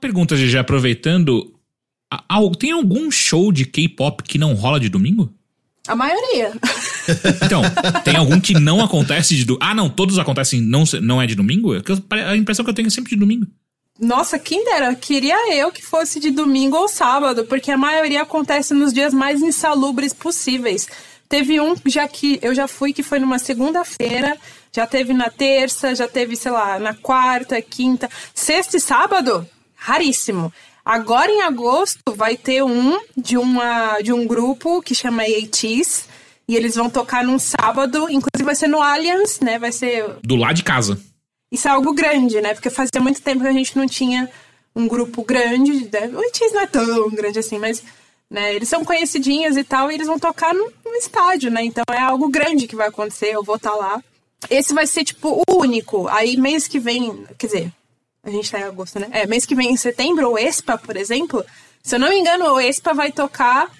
pergunta, GG, aproveitando. Tem algum show de K-pop que não rola de domingo? A maioria. Então, tem algum que não acontece de domingo? Ah, não, todos acontecem, não, não é de domingo? É A impressão que eu tenho é sempre de domingo. Nossa, quem dera, queria eu que fosse de domingo ou sábado, porque a maioria acontece nos dias mais insalubres possíveis. Teve um já que eu já fui que foi numa segunda-feira, já teve na terça, já teve, sei lá, na quarta, quinta, sexta e sábado, raríssimo. Agora em agosto vai ter um de uma de um grupo que chama ATs e eles vão tocar num sábado, inclusive vai ser no Allianz, né? Vai ser Do lado de casa. isso é algo grande, né? Porque fazia muito tempo que a gente não tinha um grupo grande. Né? O ITs não é tão grande assim, mas né, eles são conhecidinhos e tal, e eles vão tocar no, no estádio, né? Então é algo grande que vai acontecer, eu vou estar lá. Esse vai ser, tipo, o único. Aí mês que vem, quer dizer, a gente tá em agosto, né? É, mês que vem em setembro, o ESPA, por exemplo, se eu não me engano, o ESPA vai tocar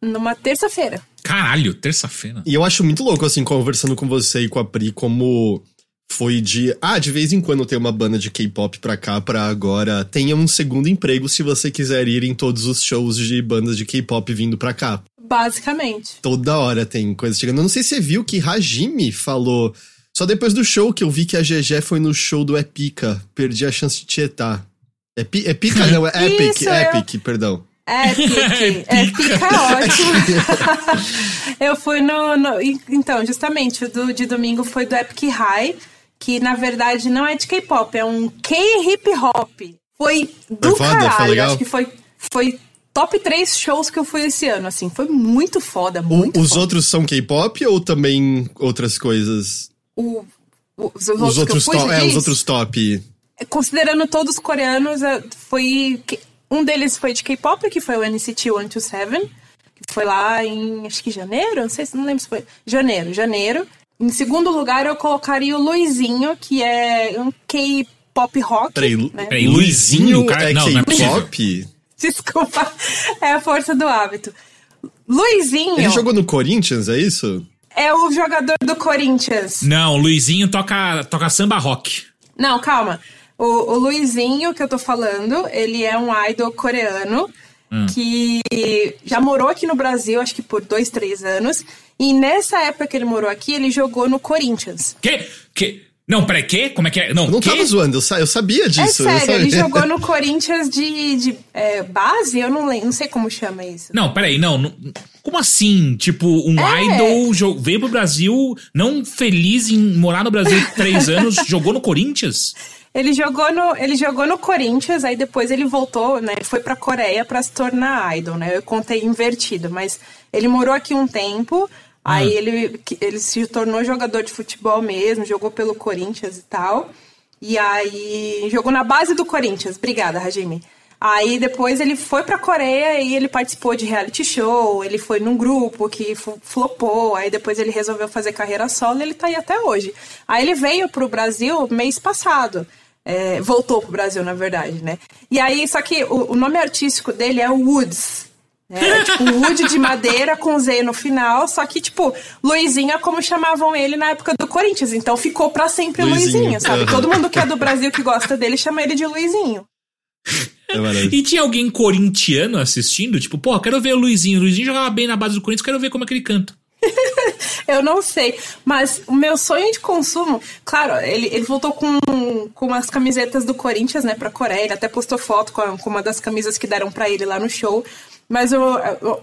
numa terça-feira. Caralho, terça-feira. E eu acho muito louco, assim, conversando com você e com a Pri, como foi de. Ah, de vez em quando tem uma banda de K-pop pra cá, pra agora. Tenha um segundo emprego se você quiser ir em todos os shows de bandas de K-pop vindo pra cá. Basicamente. Toda hora tem coisa chegando. Eu não sei se você viu que Hajime falou. Só depois do show que eu vi que a GG foi no show do Epica. Perdi a chance de tietar. Epi, Epica não, é Epic, Isso, eu- Epic, perdão. Epic. Epic é ótimo. eu fui no, no- Então, justamente, o do, de domingo foi do Epic High, que na verdade não é de K-pop, é um K-hip hop. Foi do Foi foda? Foi caralho. legal? Acho que foi, foi top 3 shows que eu fui esse ano, assim. Foi muito foda, O- muito os foda. outros são K-pop ou também outras coisas? O- os, Os outros, que eu fui, to- você é, os outros top. considerando todos coreanos, é, foi. Um deles foi de K-pop, que foi o NCT 127, que foi lá em. acho que janeiro? Não sei se não lembro se foi. Janeiro, janeiro. Em segundo lugar, eu colocaria o Luizinho, que é um K-pop rock. Peraí, né? Peraí, Luizinho, cara- é não, não é K-pop? Desculpa, é a força do hábito. Luizinho Ele jogou no Corinthians, é isso? É o jogador do Corinthians. Não, o Luizinho toca, toca samba rock. Não, calma. O, o Luizinho que eu tô falando, ele é um idol coreano que já morou aqui no Brasil, acho que por dois, três anos. E nessa época que ele morou aqui, ele jogou no Corinthians. Que? Que? Não, peraí, que? Como é que é? Não, Eu não que? tava zoando, eu, sa- eu sabia disso. é eu sério, ele sabia. jogou no Corinthians de, de é, base, eu não lembro, não sei como chama isso. Não, peraí, não, não. Como assim? Tipo, um É. idol veio pro Brasil, não feliz em morar no Brasil três anos, jogou no Corinthians? Ele jogou no, ele jogou no Corinthians, aí depois ele voltou, né? Foi pra Coreia pra se tornar idol, né? Eu contei invertido, mas ele morou aqui um tempo, aí ele, ele se tornou jogador de futebol mesmo, jogou pelo Corinthians e tal. E aí jogou na base do Corinthians. Obrigada, Hajime. Aí depois ele foi pra Coreia e ele participou de reality show, ele foi num grupo que flopou, aí depois ele resolveu fazer carreira solo e ele tá aí até hoje. Aí ele veio pro Brasil mês passado. É, voltou pro Brasil, na verdade, né? E aí, só que o, o nome artístico dele é Woods. É tipo Wood de madeira com Z no final, só que, tipo, Luizinho é como chamavam ele na época do Corinthians. Então ficou pra sempre Luizinho, Luizinho, sabe? aham. Todo mundo que é do Brasil que gosta dele chama ele de Luizinho. É. E tinha alguém corintiano assistindo? Tipo, pô, quero ver o Luizinho. O Luizinho jogava bem na base do Corinthians, quero ver como é que ele canta. Eu não sei, mas o meu sonho de consumo, claro, ele, ele voltou com, com umas camisetas do Corinthians, né, pra Coreia, ele até postou foto com, a- com uma das camisas que deram pra ele lá no show, mas o,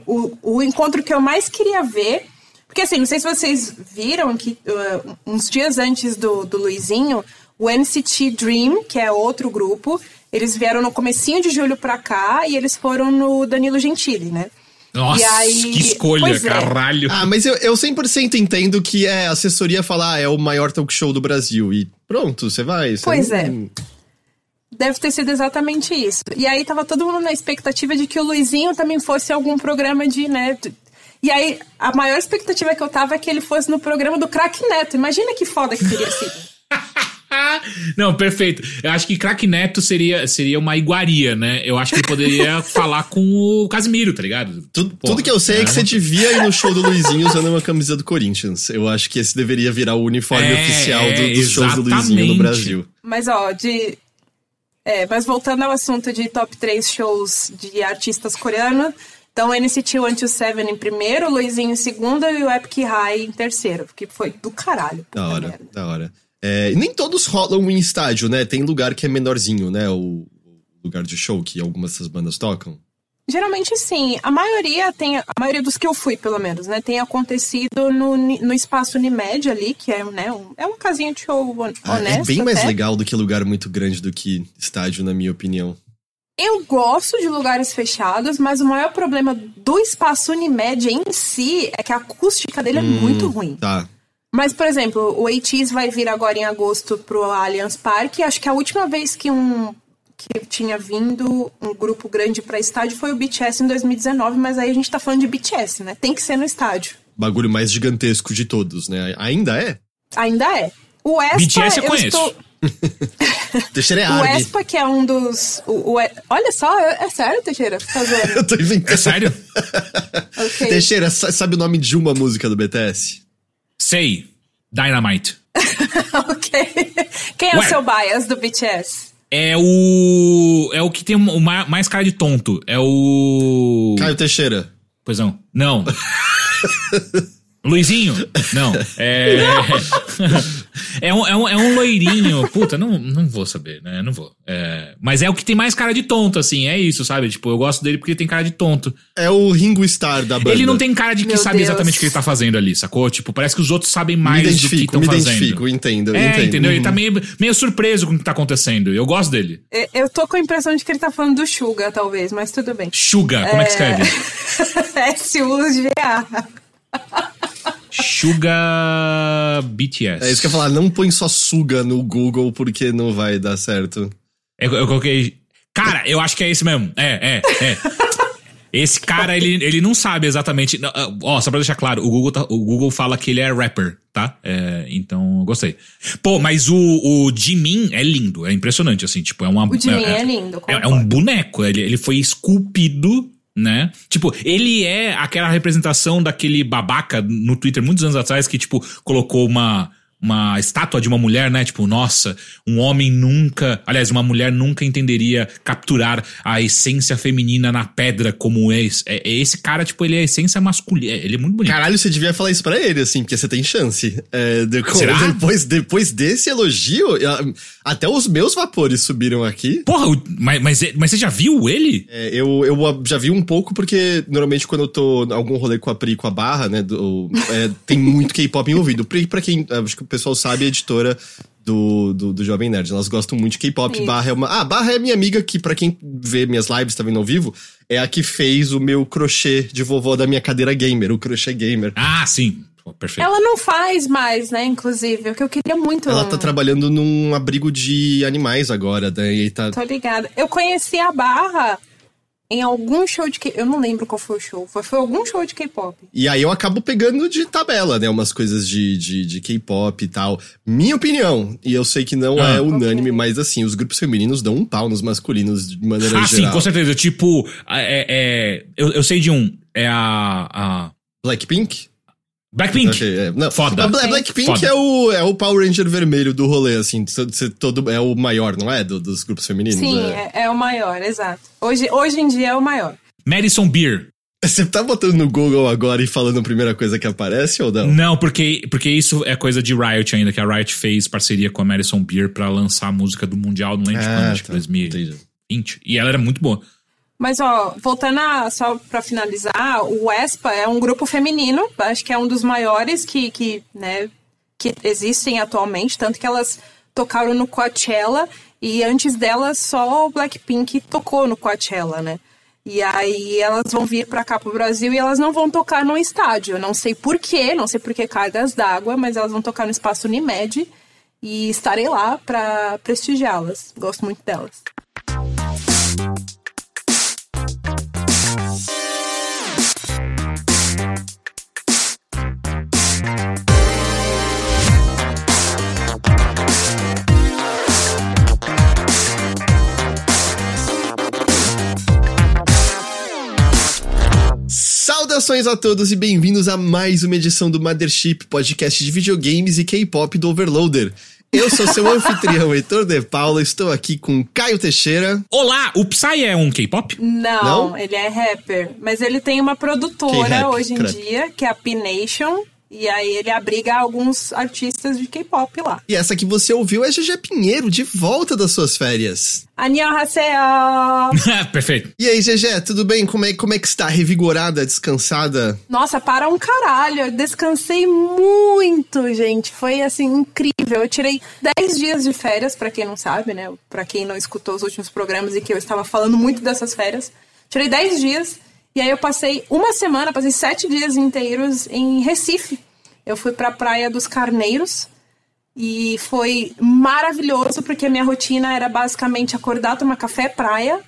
o, o, encontro que eu mais queria ver, porque assim, não sei se vocês viram que uh, uns dias antes do, do Luizinho, o NCT Dream, que é outro grupo, eles vieram no comecinho de julho pra cá e eles foram no Danilo Gentili, né? Nossa, aí- que escolha, é. caralho. Ah, mas eu, eu 100% entendo que é a assessoria falar, ah, é o maior talk show do Brasil. E pronto, você vai. você Pois não- é. Deve ter sido exatamente isso. E aí tava todo mundo na expectativa de que o Luizinho também fosse algum programa de, né? E aí, a maior expectativa que eu tava é que ele fosse no programa do Crack Neto. Imagina que foda que teria sido. Não, perfeito. Eu acho que Crack Neto seria, seria uma iguaria, né? Eu acho que ele poderia falar com o Casimiro, tá ligado? Tudo, Porra, tudo que eu sei é que você devia ir no show do Luizinho usando uma camisa do Corinthians. Eu acho que esse deveria virar o uniforme É, oficial do- é, dos shows do Luizinho no exatamente. Brasil. Mas, ó, de. É, mas voltando ao assunto de top 3 shows de artistas coreanos, então NCT 127 em primeiro, Luizinho em segundo e o Epic High em terceiro, que foi do caralho. Da hora, merda. da hora. É, nem todos rolam em estádio, né? Tem lugar que é menorzinho, né? O lugar de show que algumas dessas bandas tocam. Geralmente sim. A maioria tem, a maioria dos que eu fui, pelo menos, né, tem acontecido no, no espaço Unimed ali, que é, né, um, é uma casinha de show honesto. Ah, é bem mais legal do que lugar muito grande do que estádio, na minha opinião. Eu gosto de lugares fechados, mas o maior problema do espaço Unimed em si é que a acústica dele é hum, muito ruim. Tá. Mas, por exemplo, o ATEEZ vai vir agora em agosto pro Allianz Parque. Acho que a última vez que um que tinha vindo um grupo grande para estádio foi o BTS em 2019, mas aí a gente tá falando de BTS, né? Tem que ser no estádio. Bagulho mais gigantesco de todos, né? Ainda é? Ainda é. O Espa, BTS eu, eu conheço. Estou... Teixeira é O Espa, que é um dos. O, o, olha só, é, é sério, Teixeira? Tá eu tô inventando. É sério? okay. Teixeira, sabe o nome de uma música do BTS? Sei. Dynamite. ok. Quem é Ué. o seu bias do BTS? É o. É o que tem o mais cara de tonto. É o. Caio Teixeira. Pois não. Não. Luizinho? Não. É. é, um, é, um, é um loirinho. Puta, não, não vou saber, né? Não vou. É, mas é o que tem mais cara de tonto, assim. É isso, sabe? Tipo, eu gosto dele porque ele tem cara de tonto. É o Ringo Starr da banda. Ele não tem cara de que Meu sabe Deus. exatamente o que ele tá fazendo ali, sacou? Tipo, parece que os outros sabem mais do que estão fazendo. Me identifico, entendo. É, entendo. entendeu? Uhum. Ele tá meio, meio surpreso com o que tá acontecendo. Eu gosto dele. Eu tô com a impressão de que ele tá falando do Suga, talvez, mas tudo bem. Suga, como é, é que escreve? S-U-G-A. Suga BTS. É isso que eu ia falar, não põe só Suga no Google porque não vai dar certo. Eu, eu coloquei. Cara, eu acho que é esse mesmo. É, é, é. Esse cara, ele, ele não sabe exatamente. Ah, ó, só pra deixar claro, o Google, tá, o Google fala que ele é rapper, tá? É, então, gostei. Pô, mas o, o Jimin é lindo, é impressionante, assim, tipo, é uma. O Jimin é, é, é lindo, é, é, um boneco, ele, ele foi esculpido né? Tipo, ele é aquela representação daquele babaca no Twitter muitos anos atrás que, tipo, colocou uma uma estátua de uma mulher, né? Tipo, nossa, um homem nunca, aliás, uma mulher nunca entenderia capturar a essência feminina na pedra como é. é, é esse cara, tipo, ele é a essência masculina. Ele é muito bonito. Caralho, você devia falar isso pra ele, assim, porque você tem chance. É, de, depois, depois desse elogio, até os meus vapores subiram aqui. Porra, mas, mas, mas você já viu ele? É, eu, eu já vi um pouco, porque normalmente quando eu tô em algum rolê com a Pri com a barra, né? Do, é, tem muito K-pop envolvido. Pri, pra quem. Acho que pessoal sabe, a editora do, do, do, Jovem Nerd. Elas gostam muito de K-pop. Barra é uma. Ah, Barra é minha amiga que, para quem vê minhas lives, tá vendo ao vivo, é a que fez o meu crochê de vovó da minha cadeira gamer, o crochê gamer. Ah, sim. Perfeito. Ela não faz mais, né? Inclusive, o que eu queria muito. Ela tá trabalhando num abrigo de animais agora, daí tá. Tô ligada. Eu conheci a Barra em algum show de K Eu não lembro qual foi o show. Foi, foi algum show de K-pop. E aí eu acabo pegando de tabela, né? Umas coisas de, de, de K-pop e tal. Minha opinião, e eu sei que não ah, é unânime, okay. mas assim, os grupos femininos dão um pau nos masculinos de maneira ah, geral. Ah, sim, com certeza. Tipo, é, é eu, eu sei de um. É a. a... Blackpink? Blackpink. Okay, é. Não, Foda. Blackpink Foda. É, o, é o Power Ranger vermelho do rolê, assim. Todo, é o maior, não é? Do, dos grupos femininos. Sim, é. é. é o maior, exato. Hoje, hoje em dia é o maior. Madison Beer. Você tá botando no Google agora e falando a primeira coisa que aparece ou não? Não, porque, porque isso é coisa de Riot ainda, que a Riot fez parceria com a Madison Beer pra lançar a música do Mundial, não lembro ah, quando, acho que 2020. Tá. E ela era muito boa. Mas, ó, voltando a, só para finalizar, o ESPA é um grupo feminino, acho que é um dos maiores que, que, né, que existem atualmente, tanto que elas tocaram no Coachella e antes delas só o Blackpink tocou no Coachella, né? E aí elas vão vir para cá pro Brasil e elas não vão tocar no estádio. Eu não sei porquê, não sei por que cargas d'água, mas elas vão tocar no espaço Unimed e estarei lá para prestigiá-las. Gosto muito delas. Saudações a todos e bem-vindos a mais uma edição do Mothership, podcast de videogames e K-pop do Overloader. Eu sou seu anfitrião, Heitor De Paula, estou aqui com Caio Teixeira. Olá, o Psy é um K-pop? Não, Não? ele é rapper. Mas ele tem uma produtora hoje em crepe. dia, que é a P-Nation. E aí ele abriga alguns artistas de K-pop lá. E essa que você ouviu é GG Pinheiro, de volta das suas férias. Annyeonghaseyo! Perfeito. E aí, GG, tudo bem? Como é, como é que está? Revigorada, descansada? Nossa, para um caralho. Eu descansei muito, gente. Foi assim incrível. Eu tirei 10 dias de férias, pra quem não sabe, né? Pra quem não escutou os últimos programas e que eu estava falando muito dessas férias. Tirei 10 dias e aí eu passei uma semana, passei 7 dias inteiros em Recife. Eu fui pra Praia dos Carneiros. E foi maravilhoso, porque a minha rotina era basicamente acordar, tomar café, praia,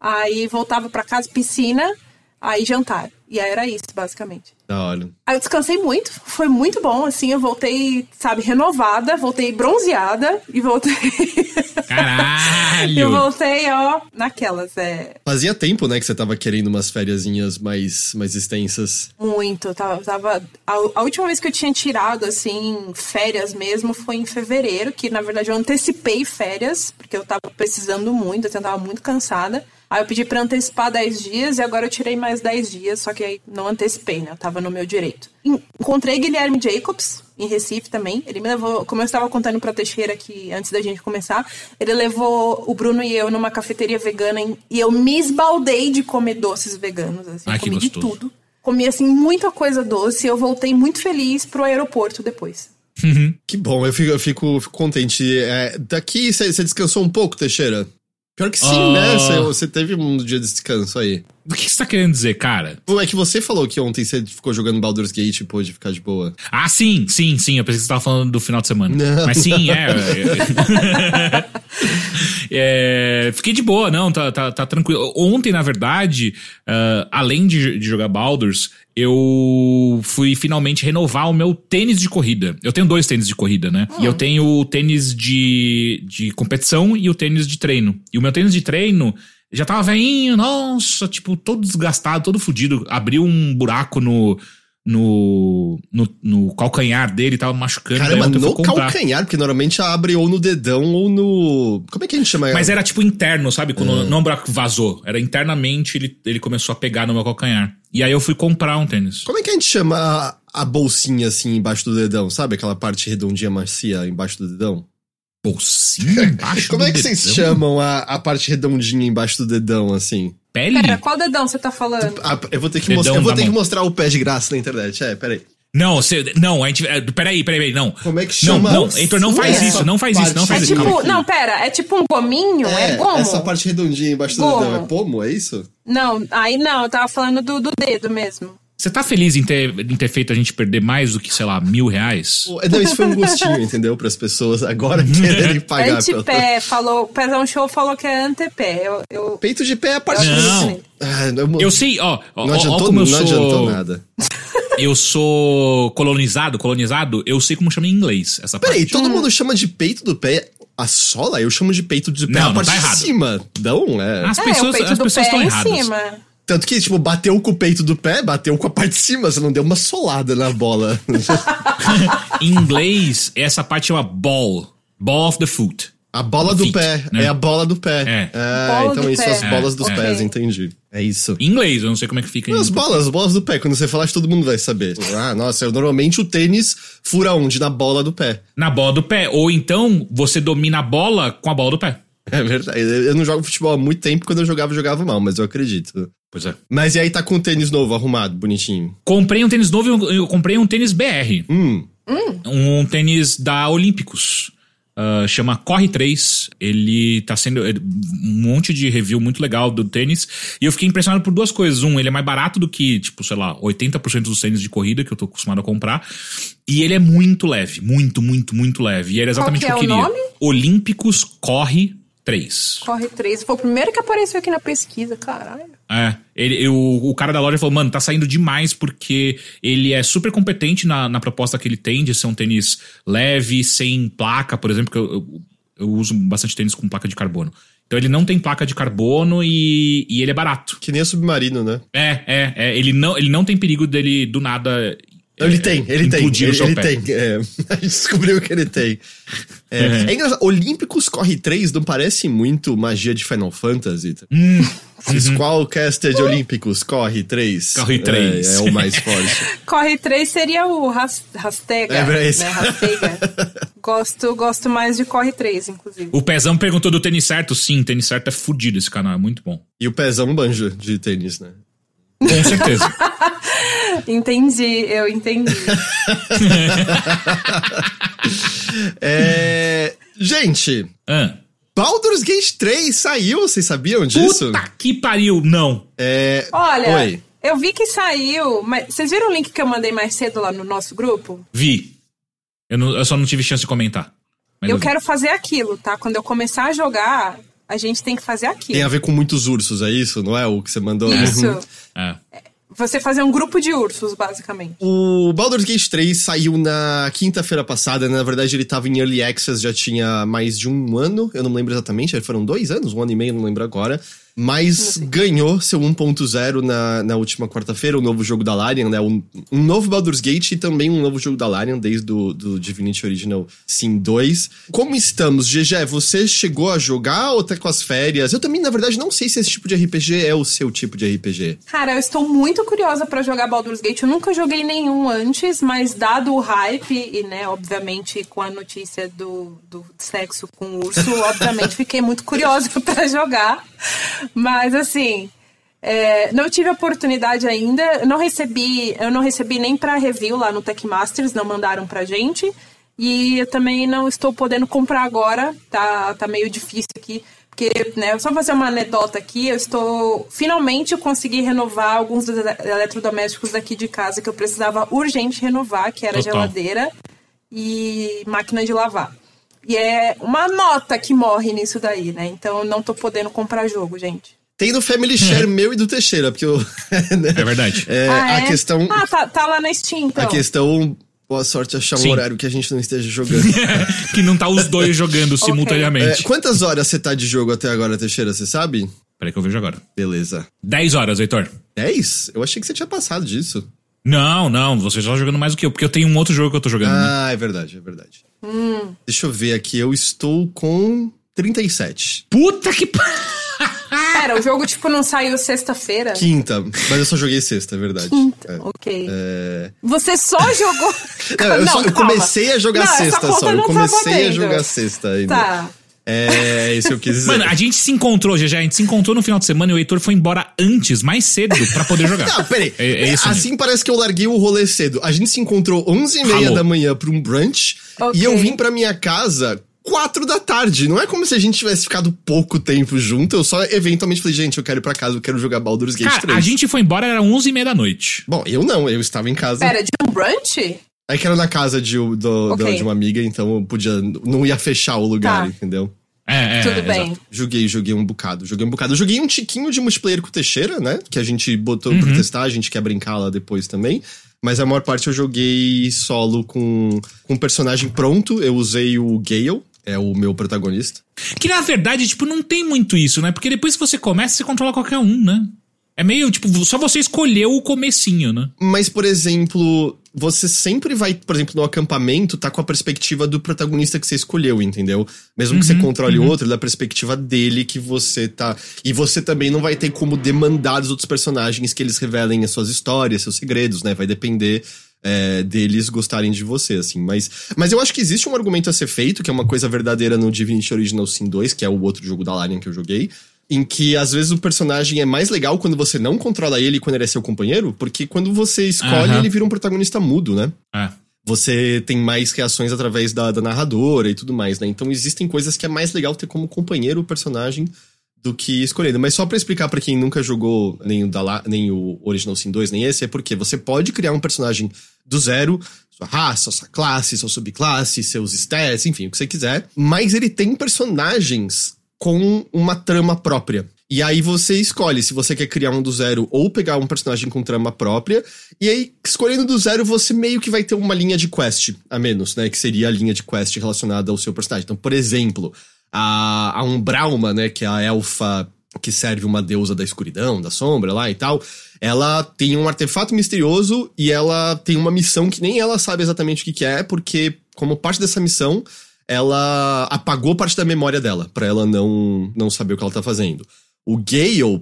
aí voltava pra casa, piscina, aí jantar. E aí era isso, basicamente. Da hora. Aí eu descansei muito, foi muito bom, assim, eu voltei, sabe, renovada, voltei bronzeada e voltei. eu Caralho! voltei, ó, naquelas, é. Fazia tempo, né, que você tava querendo umas fériasinhas mais, mais extensas. Muito, tava. tava a, a última vez que eu tinha tirado, assim, férias mesmo foi em fevereiro, que na verdade eu antecipei férias, porque eu tava precisando muito, eu tava muito cansada. Aí eu pedi pra antecipar 10 dias e agora eu tirei mais 10 dias, só que aí não antecipei, né? Eu tava no meu direito. Encontrei Guilherme Jacobs, em Recife também. Ele me levou, como eu estava contando pra Teixeira aqui antes da gente começar, ele levou o Bruno e eu numa cafeteria vegana em- e eu me esbaldei de comer doces veganos, assim, Ai, que comi de tudo. Comi, assim, muita coisa doce e eu voltei muito feliz pro aeroporto depois. Que bom, eu fico, eu fico, fico contente. É, daqui você descansou um pouco, Teixeira? Pior que sim, Ah. né? Você- Você teve um dia de descanso aí. O que você tá querendo dizer, cara? Pô, É que você falou que ontem você ficou jogando Baldur's Gate e pôde ficar de boa. Ah, sim, sim, sim. Eu pensei que você tava falando do final de semana. Não. Mas sim, é. É, Fiquei de boa, não, tá, tá, tá tranquilo. Ontem, na verdade, ah, além de, de jogar Baldur's, eu fui finalmente renovar o meu tênis de corrida. Eu tenho dois tênis de corrida, né? E eu tenho o tênis de, de competição e o tênis de treino. E o meu tênis de treino já tava velhinho, nossa, tipo, todo desgastado, todo fudido. Abriu um buraco no. No, no, no calcanhar dele, tava machucando. Caramba, no calcanhar, porque normalmente abre ou no dedão ou no. Como é que a gente chama? Mas era tipo interno, sabe? Quando não é um buraco que vazou. Era internamente ele, ele começou a pegar no meu calcanhar. E aí eu fui comprar um tênis. Como é que a gente chama a, a bolsinha assim embaixo do dedão? Sabe aquela parte redondinha macia embaixo do dedão? Bolsinha embaixo Como do é que vocês dedão? chamam a, a parte redondinha embaixo do dedão, assim? Pele? Pera, qual dedão você tá falando? Ah, eu vou ter que, mostrar, eu vou ter que mostrar o pé de graça na internet. É, peraí. Não, você, não, a gente. é, Peraí, peraí, peraí, não. Como é que Não, chama? não, Heitor, não faz isso, não faz isso, não É faz isso. de- tipo. Não, pera, é tipo um gominho? É, É, gomo? essa parte redondinha embaixo do Gomo. dedão é pomo, é isso? Não, aí não, eu tava falando do, do dedo mesmo. Você tá feliz em ter, em ter feito a gente perder mais do que, sei lá, mil reais? Pô, Não, isso foi um gostinho, entendeu? Para as pessoas agora quererem pagar. pelo- Antepé, falou, Pezão Show falou que é antepé. Eu, eu, Peito de pé é a parte eu do- Não. Ah, não, Eu sei, ó, ó, não ó, adiantou, como eu não sou. adiantou nada. Eu sou colonizado, colonizado, eu sei como chama em inglês essa Peraí, parte. todo mundo chama de peito do pé a sola? Eu chamo de peito do pé Não, a não parte tá de errado. cima. Não, é. As é, pessoas, as estão é em erradas. cima. Tanto que, tipo, bateu com o peito do pé, bateu com a parte de cima, você não deu uma solada na bola. Em inglês, essa parte chama ball. Ball of the foot. A bola do Feet, pé, né? é a bola do pé. É. Ah, Bola então isso, pé. as bolas É, dos é. pés, entendi. É isso. Em inglês, eu não sei como é que fica As bolas, as bolas do pé. Quando você falar, acho que todo mundo vai saber. Ah, nossa, eu, normalmente o tênis fura onde? Na bola do pé. Na bola do pé. Ou então, você domina a bola com a bola do pé. É verdade. Eu não jogo futebol há muito tempo. Quando eu jogava, eu jogava mal, mas eu acredito. Pois é. Mas e aí tá com o tênis novo, arrumado, bonitinho. Comprei um tênis novo, eu- eu comprei um tênis BR. Hum. Um tênis da Olímpicos. Ah, chama Corre 3. Ele tá sendo é, um monte de review muito legal do tênis. E eu fiquei impressionado por duas coisas. Um, ele é mais barato do que, tipo, sei lá, 80% dos tênis de corrida que eu tô acostumado a comprar. E ele é muito leve. Muito, muito, muito leve. E era exatamente Qual o que que eu é o queria. nome? Olímpicos Corre 3. Corre três. Foi o primeiro que apareceu aqui na pesquisa, caralho. É, ele, eu- o cara da loja falou, mano, tá saindo demais porque ele é super competente na, na proposta que ele tem de ser um tênis leve, sem placa, por exemplo, que eu, eu, eu uso bastante tênis com placa de carbono. Então ele não tem placa de carbono e, e ele é barato. Que nem a submarino, né? É, é, é. Ele não, ele não tem perigo dele do nada Ele tem, ele tem. Ele, ele tem. é. a gente descobriu que ele tem. É, Uhum. é engraçado. Olímpicos corre 3 não parece muito magia de Final Fantasy. tá? Hum, Diz qual caster de Olímpicos corre 3? Corre três. É, é o mais forte. Corre 3 seria o Ras- Rastega. É, pra esse. né? Rastega. gosto, gosto mais de Corre 3, inclusive. o Pezão perguntou do tênis certo. Sim, tênis certo é fudido esse canal, é muito bom. E o pezão banjo de tênis, né? Com certeza. Entendi, eu entendi. É, gente, Ah. Baldur's Gate 3 saiu, vocês sabiam disso? Puta que pariu, não. É, Olha, Oi. eu vi que saiu, mas vocês viram o link que eu mandei mais cedo lá no nosso grupo? Vi. Eu, não- eu só não tive chance de comentar. Eu vi. quero fazer aquilo, tá? Quando eu começar a jogar, a gente tem que fazer aquilo. Tem a ver com muitos ursos, é isso? Não é o que você mandou? Isso. Uhum. É. Você fazer um grupo de ursos, basicamente. O Baldur's Gate 3 saiu na quinta-feira passada, né? Na verdade, ele tava em Early Access já tinha mais de um ano, eu não lembro exatamente, foram dois anos, um ano e meio, não lembro agora. Mas ganhou seu 1.0 na, na última quarta-feira, o novo jogo da Larian, né? Um, um novo Baldur's Gate e também um novo jogo da Larian, desde o do Divinity Original Sin 2. Como estamos, GG? Você chegou a jogar ou tá com as férias? Eu também, na verdade, não sei se esse tipo de RPG é o seu tipo de RPG. Cara, eu estou muito curiosa pra jogar Baldur's Gate. Eu nunca joguei nenhum antes, mas dado o hype e, né, obviamente com a notícia do, do sexo com o urso, obviamente fiquei muito curiosa pra jogar. Mas assim, é, não tive oportunidade ainda. Eu não recebi, eu não recebi nem pra review lá no Tech Masters, não mandaram pra gente. E eu também não estou podendo comprar agora, tá, tá meio difícil aqui. Porque, né, só fazer uma anedota aqui, eu estou. Finalmente eu consegui renovar alguns dos ele- eletrodomésticos daqui de casa que eu precisava urgente renovar, que era Total. geladeira e máquina de lavar. E é uma nota que morre nisso daí, né? Então eu não tô podendo comprar jogo, gente. Tem no Family Share meu e do Teixeira, porque eu. né? É verdade. É, ah, a é? questão. Ah, tá, tá lá na Steam, então. A questão. Boa sorte achar um Sim. horário que a gente não esteja jogando. que não tá os dois jogando simultaneamente. É, quantas horas você tá de jogo até agora, Teixeira? Você sabe? Peraí que eu vejo agora. Beleza. 10 horas, Heitor. 10? Eu achei que você tinha passado disso. Não, não, você já tá jogando mais do que eu, porque eu tenho um outro jogo que eu tô jogando. né? Ah, é verdade, é verdade. Deixa eu ver aqui. Eu estou com 37. Puta que Pera, o jogo, tipo, não saiu sexta-feira? Quinta. Mas eu só joguei sexta, é verdade. Quinta, É. ok. É... Você só jogou. Não, eu, só- eu calma. comecei a jogar Não, sexta só. Eu não tá comecei a jogar sexta ainda. Tá. É isso que eu quis dizer. Mano, a gente se encontrou, GG, a gente se encontrou no final de semana e o Heitor foi embora antes, mais cedo, pra poder jogar. Não, peraí. É, é isso assim mesmo. parece que eu larguei o rolê cedo. A gente se encontrou 11h30 Ralou. da manhã pra um brunch. Ok. E eu vim pra minha casa 4 da tarde. Não é como se a gente tivesse ficado pouco tempo junto. Eu só eventualmente falei, gente, eu quero ir pra casa, eu quero jogar Baldur's Gate Cara, 3. a gente foi embora, era 11 e meia da noite. Bom, eu não, eu estava em casa. Pera, de um brunch? Aí que era na casa de, do- do- Ok. de uma amiga, então eu podia. Não ia fechar o lugar, Tá. entendeu? É, é. Tudo é, bem. exato. Joguei, joguei um bocado, joguei um bocado. Eu joguei um tiquinho de multiplayer com o Teixeira, né? Que a gente botou Uhum. pra testar, a gente quer brincar lá depois também. Mas a maior parte eu joguei solo com, com um personagem pronto. Eu usei o Gale, é o meu protagonista. Que na verdade, tipo, não tem muito isso, né? Porque depois que você começa, você controla qualquer um, né? É meio, tipo, só você escolheu o comecinho, né? Mas, por exemplo, você sempre vai, por exemplo, no acampamento, tá com a perspectiva do protagonista que você escolheu, entendeu? Mesmo que você controle o outro, da perspectiva dele que você tá. E você também não vai ter como demandar dos outros personagens que eles revelem as suas histórias, seus segredos, né? Vai depender. é, deles gostarem de você, assim. Mas, mas eu acho que existe um argumento a ser feito, que é uma coisa verdadeira no Divinity Original Sin 2, que é o outro jogo da Larian que eu joguei, em que às vezes o personagem é mais legal quando você não controla ele e quando ele é seu companheiro, porque quando você escolhe, Aham. ele vira um protagonista mudo, né? É. Você tem mais reações através da, da narradora e tudo mais, né? Então existem coisas que é mais legal ter como companheiro o personagem do que escolhendo. Mas só pra explicar pra quem nunca jogou nem o, da La- nem o Original Sin 2, nem esse, é porque você pode criar um personagem do zero, sua raça, sua classe, sua subclasse, seus stats, enfim, o que você quiser. Mas ele tem personagens com uma trama própria. E aí você escolhe se você quer criar um do zero ou pegar um personagem com trama própria. E aí, escolhendo do zero, você meio que vai ter uma linha de quest a menos, né? Que seria a linha de quest relacionada ao seu personagem. Então, por exemplo, a, a Umbrauma, né? Que é a elfa que serve uma deusa da escuridão, da sombra lá e tal, ela tem um artefato misterioso e ela tem uma missão que nem ela sabe exatamente o que, que é, porque, como parte dessa missão, ela apagou parte da memória dela, para ela não, não saber o que ela tá fazendo. O Gale,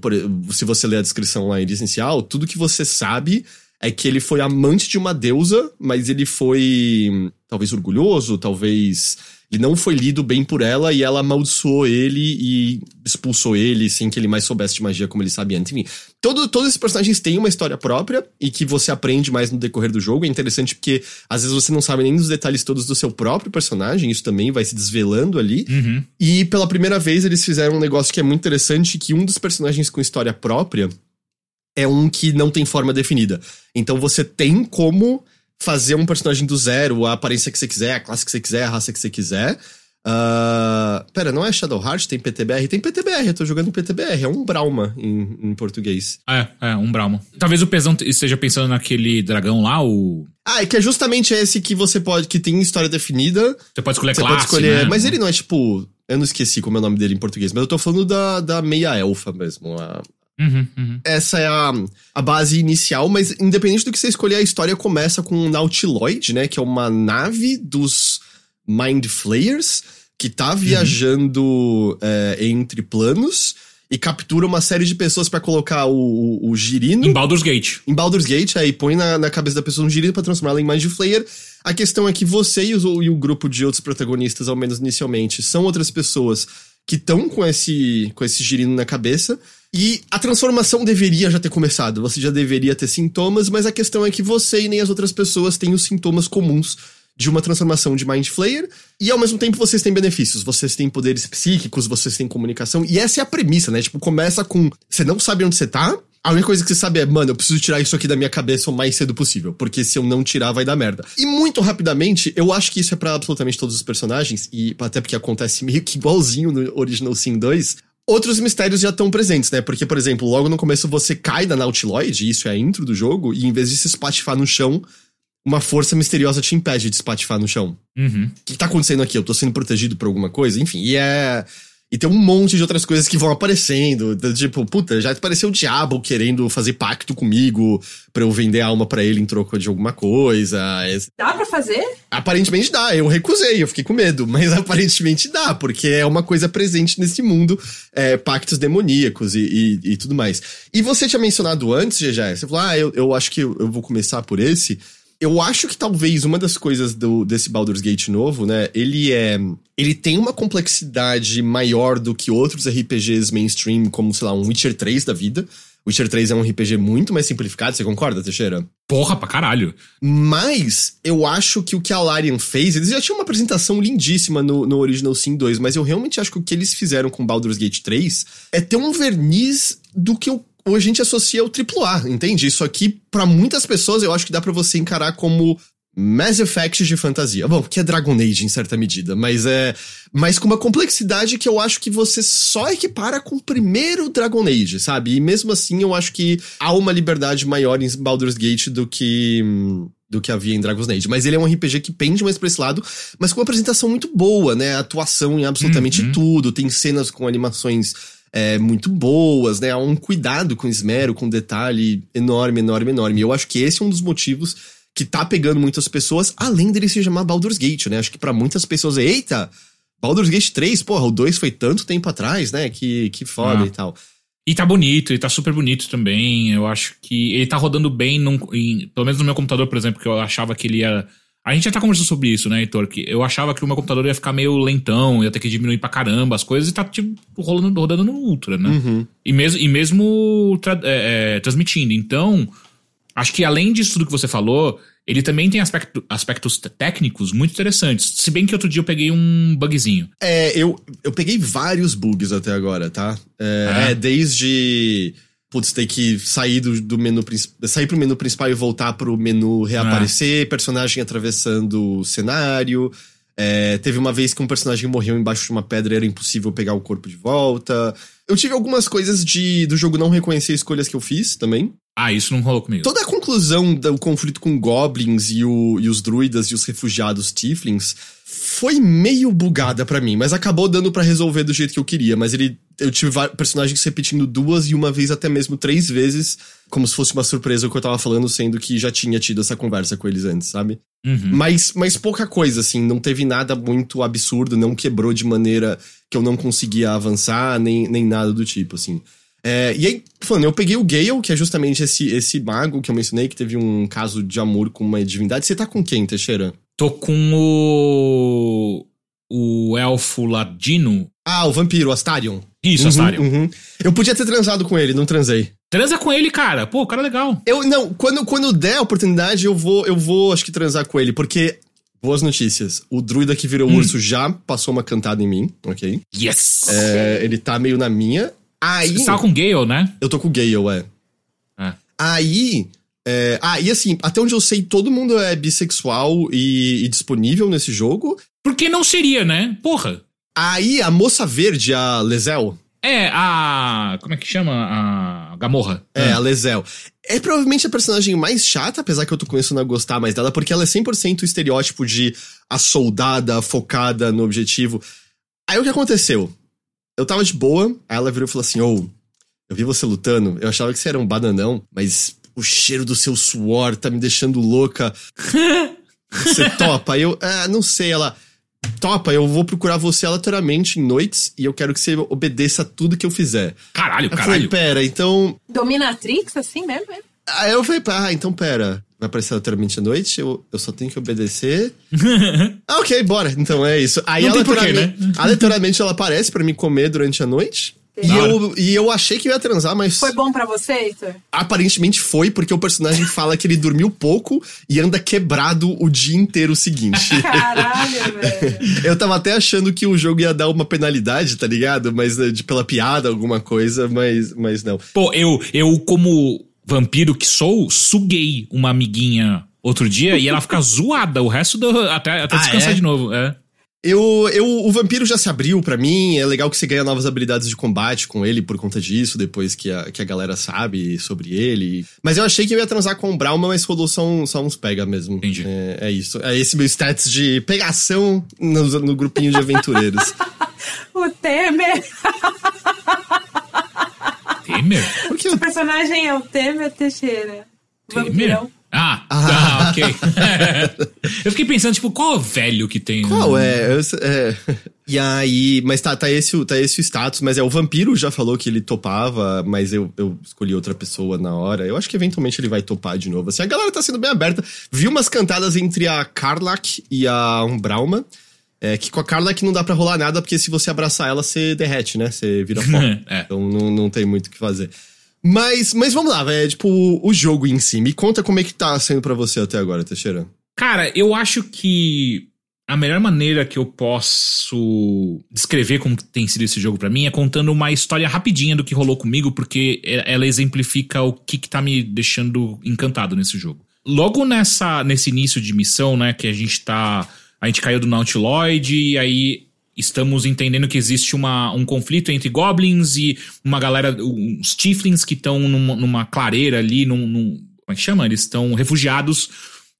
se você ler a descrição lá inicial, tudo que você sabe é que ele foi amante de uma deusa, mas ele foi talvez orgulhoso, talvez ele não foi lido bem por ela e ela amaldiçoou ele e expulsou ele sem que ele mais soubesse de magia como ele sabia antes. Enfim, todo, todos esses personagens têm uma história própria e que você aprende mais no decorrer do jogo. É interessante porque às vezes você não sabe nem dos detalhes todos do seu próprio personagem, isso também vai se desvelando ali. Uhum. E pela primeira vez eles fizeram um negócio que é muito interessante, que um dos personagens com história própria é um que não tem forma definida. Então você tem como fazer um personagem do zero, a aparência que você quiser, a classe que você quiser, a raça que você quiser. Uh, pera, não é Shadowheart? Tem PTBR? Tem PTBR, eu tô jogando PTBR, é um Brauma em, em português. É, é, um Brauma. Talvez o Pesão esteja pensando naquele dragão lá, o. Ah, é que é justamente esse que você pode, que tem história definida. Você pode escolher Você classe, pode escolher, né? mas ele não é tipo. Eu não esqueci como é o nome dele em português, mas eu tô falando da, da meia elfa mesmo. A, Uhum, uhum. essa é a, a base inicial, mas independente do que você escolher, a história começa com um Nautiloid, né? Que é uma nave dos Mind Flayers, que tá viajando é, entre planos e captura uma série de pessoas pra colocar o, o, o girino Em Baldur's Gate. em Baldur's Gate, aí põe na, na cabeça da pessoa um girino pra transformá-la em Mind Flayer. A questão é que você e, os, e o grupo de outros protagonistas, ao menos inicialmente, são outras pessoas que estão com esse, com esse girino na cabeça. E a transformação deveria já ter começado, você já deveria ter sintomas, mas a questão é que você e nem as outras pessoas têm os sintomas comuns de uma transformação de Mind Flayer, e ao mesmo tempo vocês têm benefícios, vocês têm poderes psíquicos, vocês têm comunicação, e essa é a premissa, né? Tipo, começa com você não sabe onde você tá, a única coisa que você sabe é, mano, eu preciso tirar isso aqui da minha cabeça o mais cedo possível, porque se eu não tirar vai dar merda. E muito rapidamente, eu acho que isso é pra absolutamente todos os personagens, e até porque acontece meio que igualzinho no Original Sin 2, Outros mistérios já estão presentes, né? Porque, por exemplo, logo no começo você cai da Nautiloid, isso é a intro do jogo, e em vez de se espatifar no chão, uma força misteriosa te impede de espatifar no chão. Uhum. O que tá acontecendo aqui? Eu tô sendo protegido por alguma coisa? Enfim, e é. E tem um monte de outras coisas que vão aparecendo. do Tipo, puta, já apareceu o diabo querendo fazer pacto comigo pra eu vender a alma pra ele em troco de alguma coisa. Dá pra fazer? Aparentemente dá, eu recusei, eu fiquei com medo, mas aparentemente dá, porque é uma coisa presente nesse mundo, é, pactos demoníacos e, e, e tudo mais. E você tinha mencionado antes, GG, você falou, ah, eu, eu acho que eu vou começar por esse. Eu acho que talvez uma das coisas do, desse Baldur's Gate novo, né, ele é. Ele tem uma complexidade maior do que outros RPGs mainstream, como, sei lá, um Witcher 3 da vida. Witcher 3 é um RPG muito mais simplificado, você concorda, Teixeira? Porra pra caralho. Mas eu acho que o que a Larian fez, eles já tinham uma apresentação lindíssima no, no Original Sin 2, mas eu realmente acho que o que eles fizeram com Baldur's Gate 3 é ter um verniz do que eu, a gente associa ao AAA, entende? Isso aqui, pra muitas pessoas, eu acho que dá pra você encarar como Mass Effect de fantasia. Bom, que é Dragon Age em certa medida, mas é. Mas com uma complexidade que eu acho que você só equipara com o primeiro Dragon Age, sabe? E mesmo assim eu acho que há uma liberdade maior em Baldur's Gate do que. Do que havia em Dragon's Age. Mas ele é um RPG que pende mais pra esse lado, mas com uma apresentação muito boa, né? Atuação em absolutamente Uhum. tudo. Tem cenas com animações é, muito boas, né? Há um cuidado com esmero, com detalhe enorme, enorme, enorme. E eu acho que esse é um dos motivos que tá pegando muitas pessoas, além dele se chamar Baldur's Gate, né? Acho que pra muitas pessoas é, eita, Baldur's Gate 3, porra, o 2 foi tanto tempo atrás, né? Que, que foda Ah. e tal. E tá bonito, ele tá super bonito também. Eu acho que ele tá rodando bem, num, em- pelo menos no meu computador, por exemplo, que eu achava que ele ia. A gente já tá conversando sobre isso, né, Heitor? Que eu achava que o meu computador ia ficar meio lentão, ia ter que diminuir pra caramba as coisas, e tá tipo rolando, rodando no Ultra, né? Uhum. E mesmo, e mesmo tra- é, é, transmitindo. Então, acho que além disso tudo que você falou, ele também tem aspecto- aspectos técnicos muito interessantes. Se bem que outro dia eu peguei um bugzinho. É, eu, eu peguei vários bugs até agora, tá? É, é, desde. Putz, ter que sair do, do menu principal. Sair pro menu principal e voltar pro menu reaparecer, personagem atravessando o cenário. É, teve uma vez que um personagem morreu embaixo de uma pedra e era impossível pegar o corpo de volta. Eu tive algumas coisas de do jogo não reconhecer escolhas que eu fiz também. Ah, isso não rolou comigo. Toda a conclusão do conflito com goblins e, o- e os druidas e os refugiados tieflings foi meio bugada pra mim, mas acabou dando pra resolver do jeito que eu queria. Mas ele eu tive personagens repetindo duas e uma vez até mesmo três vezes, como se fosse uma surpresa o que eu tava falando, sendo que já tinha tido essa conversa com eles antes, sabe? Uhum. Mas, mas pouca coisa, assim, não teve nada muito absurdo, não quebrou de maneira que eu não conseguia avançar, nem, nem nada do tipo, assim. É, e aí, falando, eu peguei o Gale, que é justamente esse, esse mago que eu mencionei, que teve um caso de amor com uma divindade. Você tá com quem, Teixeira? Tô com o. O elfo ladino. Ah, o vampiro, Astarion. Isso, Uhum, Astarion. uhum. Eu podia ter transado com ele, não transei. Transa com ele, cara. Pô, o cara é legal. Eu, não, quando, quando der a oportunidade, eu vou, eu vou, acho que transar com ele, porque. Boas notícias. O druida que virou Hum. urso já passou uma cantada em mim, ok? Yes! É, ele tá meio na minha. Aí. Você tava com Gale, né? Eu tô com o Gale, é. É. Aí. É, ah, e assim, até onde eu sei, todo mundo é bissexual e, e disponível nesse jogo. Por que não seria, né? Porra. Aí a moça verde, a Lezel. É, a. Como é que chama? A Gamorra. É, a Lezel. É provavelmente a personagem mais chata, apesar que eu tô começando a gostar mais dela, porque ela é 100% o estereótipo de a soldada focada no objetivo. Aí o que aconteceu? Eu tava de boa, aí ela virou e falou assim: Ô, eu vi você lutando, eu achava que você era um bananão, mas o cheiro do seu suor tá me deixando louca. Você topa? Aí eu, ah, não sei, ela. Topa, eu vou procurar você aleatoriamente em noites e eu quero que você obedeça a tudo que eu fizer. Caralho, Eu falei, caralho. pera, então Dominatrix, assim mesmo? é? Aí eu falei, ah, então pera. Vai aparecer aleatoriamente à noite, eu, eu só tenho que obedecer. ah, ok, bora. Então é isso. Aí Não tem porquê, aleatoriamente, né? aleatoriamente ela aparece pra me comer durante a noite. E eu, e eu achei que eu ia transar, mas Foi bom pra você, Heitor? aparentemente foi, porque o personagem fala que ele dormiu pouco e anda quebrado o dia inteiro seguinte. Caralho, velho. eu tava até achando que o jogo ia dar uma penalidade, tá ligado? Mas né, de, pela piada, alguma coisa, mas, mas não. Pô, eu, eu, como vampiro que sou, suguei uma amiguinha outro dia e ela fica zoada o resto do. Até, até Ah, descansar é? de novo. É. Eu, eu, o vampiro já se abriu pra mim. É legal que você ganha novas habilidades de combate com ele por conta disso, depois que a, que a galera sabe sobre ele. Mas eu achei que eu ia transar com o Brauma, mas rolou só, um- só uns pega mesmo. Entendi. É, é isso. É esse meu status de pegação no, no grupinho de aventureiros. O Temer. Temer? Eu, O personagem é o Temer Teixeira. Temer? Vampirão. Ah, Ah. ah, ok. eu fiquei pensando, tipo, qual é o velho que tem. Qual é? Eu é? E aí, mas tá, tá, esse, tá esse o status, mas é o vampiro já falou que ele topava, mas eu, eu escolhi outra pessoa na hora. Eu acho que eventualmente ele vai topar de novo. Assim, a galera tá sendo bem aberta. Vi umas cantadas entre a Karlak e a Umbrauma. É que com a Karlak não dá pra rolar nada, porque se você abraçar ela, você derrete, né? Você vira pó. É. Então não, não tem muito o que fazer. Mas, mas vamos lá, velho. Tipo, o, jogo em si. Me conta como é que tá sendo pra você até agora, Teixeira. Cara, eu acho que a melhor maneira que eu posso descrever como tem sido esse jogo pra mim é contando uma história rapidinha do que rolou comigo, porque e- ela exemplifica o que, que tá me deixando encantado nesse jogo. Logo nessa nesse início de missão, né, que a gente tá, a gente caiu do Nautiloid e aí estamos entendendo que existe uma, um conflito entre goblins e uma galera, uns tieflings que estão numa, numa clareira ali, num, num- como é que chama? Eles estão refugiados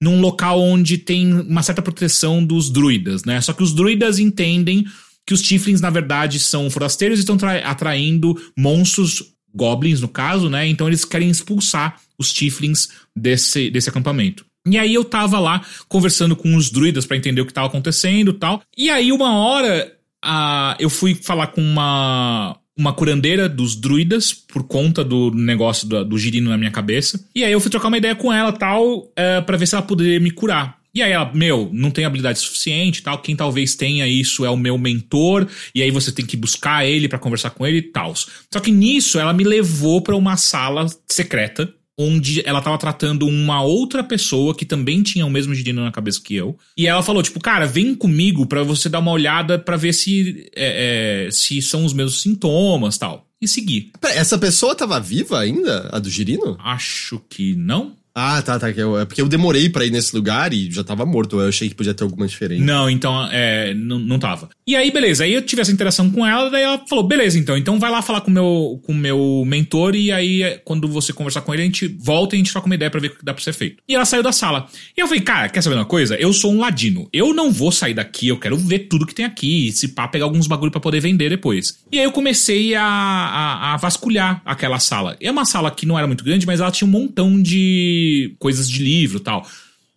num local onde tem uma certa proteção dos druidas, né? Só que os druidas entendem que os tieflings, na verdade, são forasteiros e estão tra- atraindo monstros, goblins no caso, né? Então eles querem expulsar os tieflings desse, desse acampamento. E aí eu tava lá conversando com os druidas pra entender o que tava acontecendo tal. E aí uma hora ah, eu fui falar com uma uma curandeira dos druidas por conta do negócio do, do girino na minha cabeça. E aí eu fui trocar uma ideia com ela tal, é, para ver se ela poderia me curar. E aí ela, meu, não tem habilidade suficiente tal. Quem talvez tenha isso é o meu mentor. E aí você tem que buscar ele pra conversar com ele e tal. Só que nisso ela me levou pra uma sala secreta onde ela tava tratando uma outra pessoa que também tinha o mesmo girino na cabeça que eu. E ela falou, tipo, cara, vem comigo pra você dar uma olhada pra ver se, é, é, se são os mesmos sintomas tal. E seguir. Essa pessoa tava viva ainda? A do Girino? Acho que não. Ah, tá, tá. É porque eu demorei para ir nesse lugar e já tava morto. Eu achei que podia ter alguma diferença. Não, então, é, não, não tava. E aí, beleza. Aí eu tive essa interação com ela, daí ela falou, beleza, então. Então vai lá falar com o meu, com meu mentor e aí, quando você conversar com ele, a gente volta e a gente troca uma ideia pra ver o que dá pra ser feito. E ela saiu da sala. E eu falei, cara, quer saber uma coisa? Eu sou um ladino. Eu não vou sair daqui, eu quero ver tudo que tem aqui. E se pá, pegar alguns bagulho para poder vender depois. E aí eu comecei a, a, a vasculhar aquela sala. É uma sala que não era muito grande, mas ela tinha um montão de coisas de livro tal.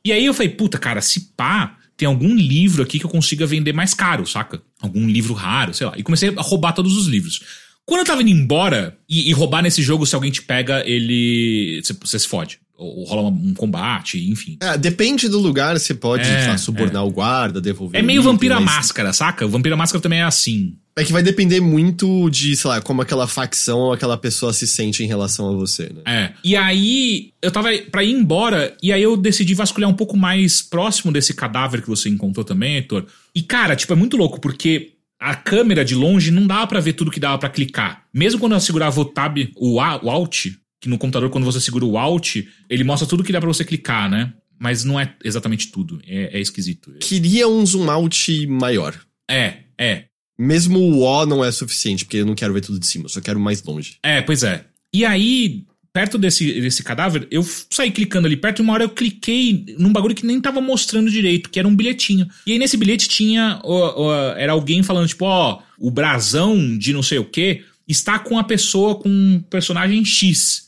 E aí eu falei, puta, cara, se pá, tem algum livro aqui que eu consiga vender mais caro, saca? Algum livro raro, sei lá. E comecei a roubar todos os livros. Quando eu tava indo embora, e, e roubar nesse jogo, se alguém te pega, ele. Você se fode. Ou, rola um combate, enfim. É, depende do lugar, você pode é, lá, subornar é. o guarda, devolver. É meio Vampira mas... Máscara, saca? O Vampira Máscara também é assim. É que vai depender muito de, sei lá, como aquela facção ou aquela pessoa se sente em relação a você, né? É. E aí, eu tava pra ir embora, e aí eu decidi vasculhar um pouco mais próximo desse cadáver que você encontrou também, Heitor. E, cara, tipo, é muito louco, porque a câmera de longe não dava para ver tudo que dava para clicar. Mesmo quando eu segurava o tab, o, A, o Alt, que no computador, quando você segura o Alt, ele mostra tudo que dá para você clicar, né? Mas não é exatamente tudo. É, é esquisito. Queria um zoom out maior. É, é. Mesmo o O não é suficiente, porque eu não quero ver tudo de cima, eu só quero mais longe. É, pois é. E aí, perto desse, desse cadáver, eu saí clicando ali perto e uma hora eu cliquei num bagulho que nem tava mostrando direito, que era um bilhetinho. E aí nesse bilhete tinha. Ó, ó, era alguém falando, tipo, ó, o brasão de não sei o que está com a pessoa com um personagem X.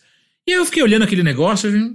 E aí eu fiquei olhando aquele negócio e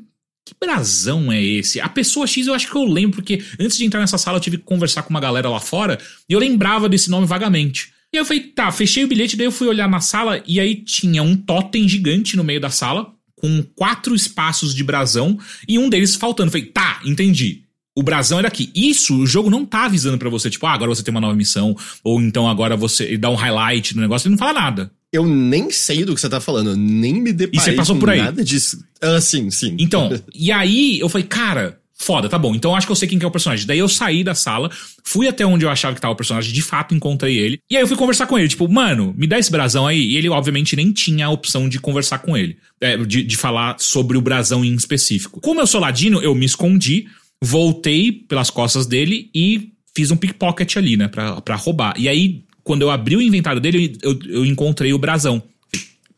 que brasão é esse? A pessoa X eu acho que eu lembro, porque antes de entrar nessa sala eu tive que conversar com uma galera lá fora e eu lembrava desse nome vagamente. E eu falei, tá, fechei o bilhete, daí eu fui olhar na sala e aí tinha um totem gigante no meio da sala, com quatro espaços de brasão e um deles faltando. Eu falei, tá, entendi. O brasão era aqui. Isso, o jogo não tá avisando para você, tipo, ah, agora você tem uma nova missão, ou então agora você dá um highlight no negócio, ele não fala nada. Eu nem sei do que você tá falando, nem me deparei e você passou por aí. nada disso. Ah, sim, sim. Então, e aí eu falei, cara, foda, tá bom. Então acho que eu sei quem que é o personagem. Daí eu saí da sala, fui até onde eu achava que tava o personagem, de fato encontrei ele. E aí eu fui conversar com ele, tipo, mano, me dá esse brasão aí. E ele, obviamente, nem tinha a opção de conversar com ele, é, de, de falar sobre o brasão em específico. Como eu sou ladino, eu me escondi, voltei pelas costas dele e fiz um pickpocket ali, né, pra, pra roubar. E aí quando eu abri o inventário dele, eu, eu encontrei o brasão.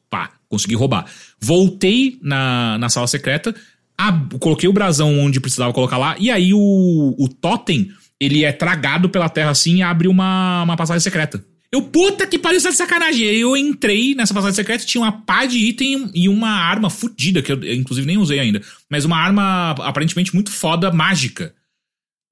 Pá, consegui roubar. Voltei na, na sala secreta, ab, coloquei o brasão onde precisava colocar lá, e aí o, o totem, ele é tragado pela terra assim e abre uma, uma passagem secreta. Eu, puta que pariu, isso é de sacanagem. Aí eu entrei nessa passagem secreta, tinha uma pá de item e uma arma fodida, que eu, eu, inclusive nem usei ainda. Mas uma arma aparentemente muito foda, mágica.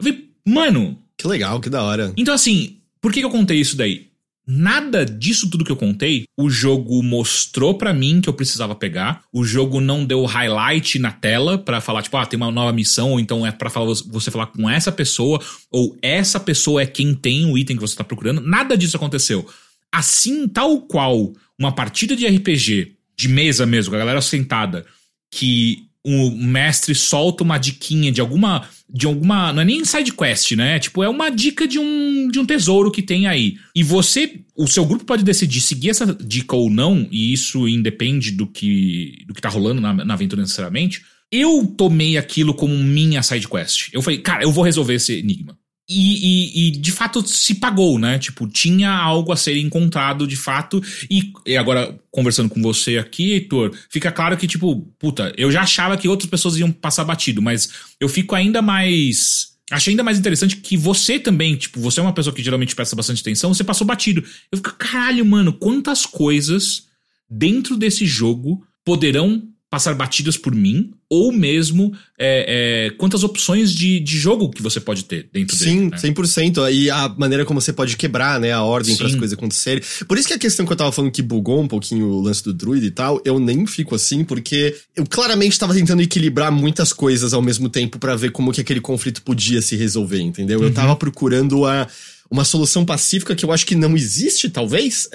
Eu vi, mano. Que legal, que da hora. Então, assim, por que, que eu contei isso daí? Nada disso tudo que eu contei, o jogo mostrou para mim que eu precisava pegar. O jogo não deu highlight na tela para falar tipo, ah, tem uma nova missão, ou então é para você falar com essa pessoa, ou essa pessoa é quem tem o item que você tá procurando. Nada disso aconteceu. Assim, tal qual uma partida de RPG de mesa mesmo, com a galera sentada, que o mestre solta uma diquinha de alguma. De alguma. Não é nem side quest, né? Tipo, é uma dica de um, de um tesouro que tem aí. E você. O seu grupo pode decidir seguir essa dica ou não, e isso independe do que, do que tá rolando na, na aventura necessariamente. Eu tomei aquilo como minha side quest. Eu falei, cara, eu vou resolver esse enigma. E, e, e, de fato se pagou, né? Tipo, tinha algo a ser encontrado de fato. E, e, agora, conversando com você aqui, Heitor, fica claro que, tipo, puta, eu já achava que outras pessoas iam passar batido, mas eu fico ainda mais. Achei ainda mais interessante que você também, tipo, você é uma pessoa que geralmente presta bastante atenção, você passou batido. Eu fico, caralho, mano, quantas coisas dentro desse jogo poderão passar batidas por mim, ou mesmo é, é, quantas opções de, de jogo que você pode ter dentro Sim, dele. Sim, né? 100%. E a maneira como você pode quebrar né, a ordem para as coisas acontecerem. Por isso que a questão que eu tava falando que bugou um pouquinho o lance do druid e tal, eu nem fico assim, porque eu claramente tava tentando equilibrar muitas coisas ao mesmo tempo para ver como que aquele conflito podia se resolver, entendeu? Uhum. Eu tava procurando a uma solução pacífica que eu acho que não existe, talvez.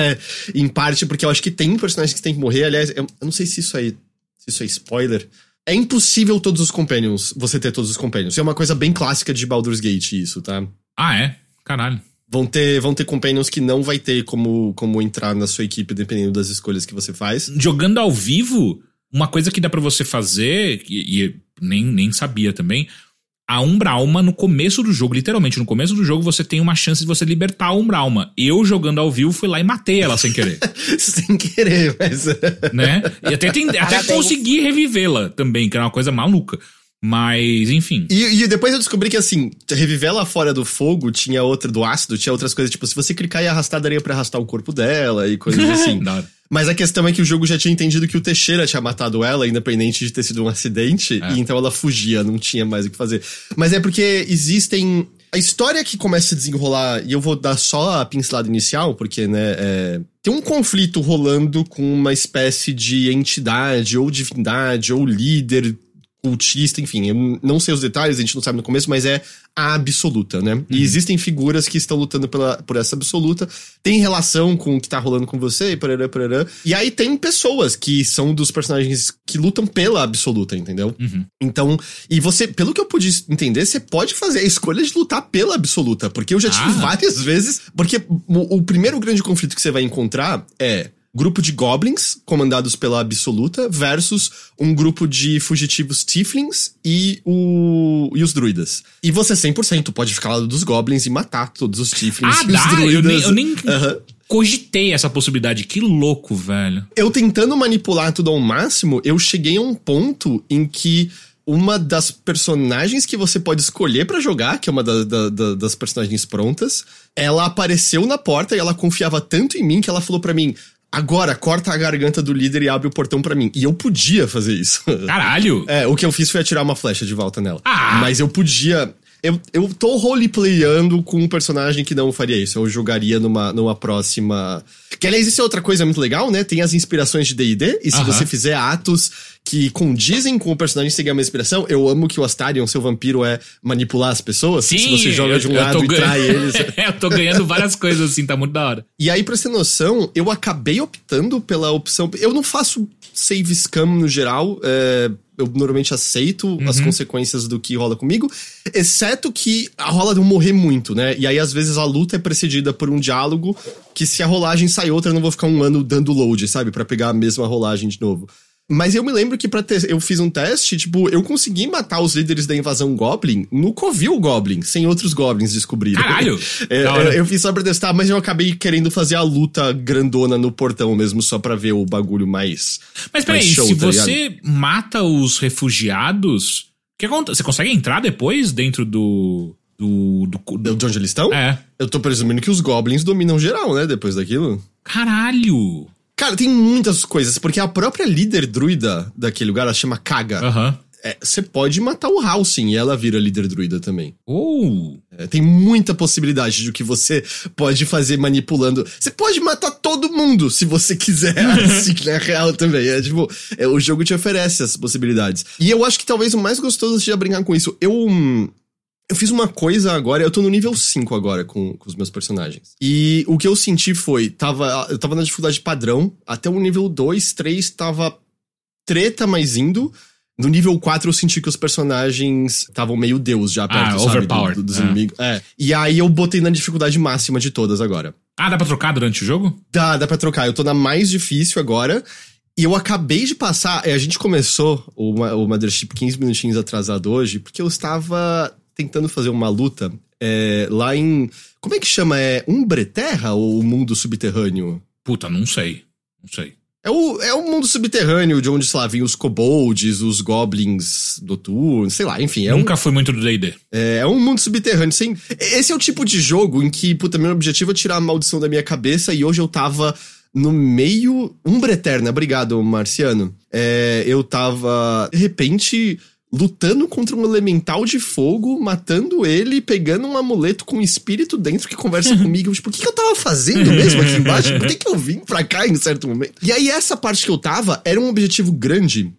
em parte porque eu acho que tem personagens que tem que morrer. Aliás, eu, eu não sei se isso aí. Se isso é spoiler. É impossível todos os companions, você ter todos os companions. É uma coisa bem clássica de Baldur's Gate, isso, tá? Ah, é? Caralho. Vão ter, vão ter companions que não vai ter como, como entrar na sua equipe, dependendo das escolhas que você faz. Jogando ao vivo, uma coisa que dá para você fazer, e, e, nem, nem sabia também, a Umbralma no começo do jogo, literalmente no começo do jogo, você tem uma chance de você libertar a Umbralma. Eu, jogando ao vivo, fui lá e matei ela sem querer. sem querer, mas... né? E até, tem, até consegui revivê-la também, que era uma coisa maluca. Mas, enfim. E, e, depois eu descobri que, assim, reviver ela fora do fogo tinha outra, do ácido, tinha outras coisas, tipo, se você clicar e arrastar, daria pra arrastar o corpo dela e coisas assim. Mas a questão é que o jogo já tinha entendido que o Teixeira tinha matado ela, independente de ter sido um acidente, é. e então ela fugia, não tinha mais o que fazer. Mas é porque existem. A história que começa a desenrolar, e eu vou dar só a pincelada inicial, porque, né, é, tem um conflito rolando com uma espécie de entidade, ou divindade, ou líder cultista, enfim, eu não sei os detalhes, a gente não sabe no começo, mas é a absoluta, né? Uhum. E existem figuras que estão lutando pela, por essa absoluta, tem relação com o que tá rolando com você, e parará, parará. E aí tem pessoas que são dos personagens que lutam pela absoluta, entendeu? Uhum. Então, e você, pelo que eu pude entender, você pode fazer a escolha de lutar pela absoluta, porque eu já tive ah. várias vezes, porque o, o primeiro grande conflito que você vai encontrar é grupo de goblins, comandados pela Absoluta, versus um grupo de fugitivos Tieflings e, o, e os druidas. E você 100% pode ficar lá dos goblins e matar todos os Tieflings ah, e dá? os druidas. Eu nem, eu nem uhum. cogitei essa possibilidade. Que louco, velho. Eu tentando manipular tudo ao máximo, eu cheguei a um ponto em que uma das personagens que você pode escolher para jogar, que é uma da, da, da, das personagens prontas, ela apareceu na porta e ela confiava tanto em mim que ela falou para mim: Agora, corta a garganta do líder e abre o portão para mim. E eu podia fazer isso. Caralho! É, o que eu fiz foi atirar uma flecha de volta nela. Ah! Mas eu podia. Eu, eu tô roleplayando com um personagem que não faria isso. Eu jogaria numa, numa próxima. Que aliás, isso é outra coisa muito legal, né? Tem as inspirações de DD, e se uh -huh. você fizer atos que condizem com o personagem seguir a minha inspiração. Eu amo que o Astarion, seu vampiro, é manipular as pessoas. Sim, se você joga de um lado e trai eles. eu tô ganhando várias coisas assim, tá muito da hora. E aí, pra ter noção, eu acabei optando pela opção. Eu não faço save scam no geral. É, eu normalmente aceito uhum. as consequências do que rola comigo, exceto que a rola não morrer muito, né? E aí, às vezes, a luta é precedida por um diálogo que, se a rolagem sai outra, eu não vou ficar um ano dando load, sabe? para pegar a mesma rolagem de novo. Mas eu me lembro que para eu fiz um teste, tipo, eu consegui matar os líderes da invasão Goblin no Covil Goblin, sem outros Goblins descobrirem. Caralho! É, eu fiz só pra testar, mas eu acabei querendo fazer a luta grandona no portão mesmo, só pra ver o bagulho mais. Mas peraí, show, se tá você mata os refugiados, que acontece? Você consegue entrar depois dentro do. Do, do, de onde eles estão? É. Eu tô presumindo que os goblins dominam geral, né? Depois daquilo. Caralho! Cara, tem muitas coisas, porque a própria líder druida daquele lugar, ela chama Kaga. Aham. Uhum. Você pode matar o Halsin e ela vira líder druida também. Oh. É, tem muita possibilidade de que você pode fazer manipulando. Você pode matar todo mundo se você quiser, assim, na real também. É tipo, é, o jogo te oferece essas possibilidades. E eu acho que talvez o mais gostoso seja brincar com isso. Eu. Eu fiz uma coisa agora, eu tô no nível 5 agora com, com os meus personagens. E o que eu senti foi, tava, eu tava na dificuldade padrão, até o nível 2, 3 tava treta mais indo. No nível 4 eu senti que os personagens estavam meio deus já perto, ah, sabe, overpowered. Do, dos é. inimigos. É. E aí eu botei na dificuldade máxima de todas agora. Ah, dá pra trocar durante o jogo? Dá, dá pra trocar. Eu tô na mais difícil agora. E eu acabei de passar. A gente começou o, o Mothership 15 minutinhos atrasado hoje, porque eu estava tentando fazer uma luta é, lá em. Como é que chama? É Umbreterra ou o mundo subterrâneo? Puta, não sei. Não sei. É o, é o mundo subterrâneo de onde, sei lá, vinham os kobolds, os goblins noturnos, sei lá, enfim. É Nunca um, fui muito do D&D. É, é um mundo subterrâneo. Sem, esse é o tipo de jogo em que, puta, meu objetivo é tirar a maldição da minha cabeça e hoje eu tava no meio... Umbra Eterna, obrigado, Marciano. É, eu tava, de repente lutando contra um elemental de fogo, matando ele, pegando um amuleto com um espírito dentro que conversa comigo. Tipo, o que, que eu tava fazendo mesmo aqui embaixo? Por que, que eu vim pra cá em certo momento? E aí, essa parte que eu tava era um objetivo grande.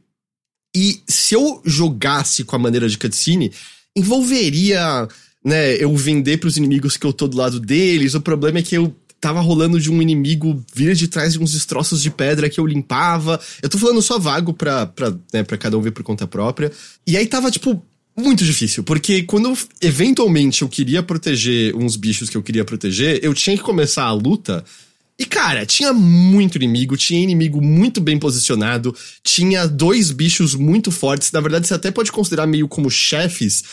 E se eu jogasse com a maneira de cutscene, envolveria, né, eu vender pros inimigos que eu tô do lado deles. O problema é que eu tava rolando de um inimigo vir de trás de uns destroços de pedra que eu limpava. Eu tô falando só vago pra, pra, né, pra cada um ver por conta própria. E aí tava, tipo, muito difícil, porque quando eventualmente eu queria proteger uns bichos que eu queria proteger, eu tinha que começar a luta. E cara, tinha muito inimigo, tinha inimigo muito bem posicionado, tinha dois bichos muito fortes. Na verdade, você até pode considerar meio como chefes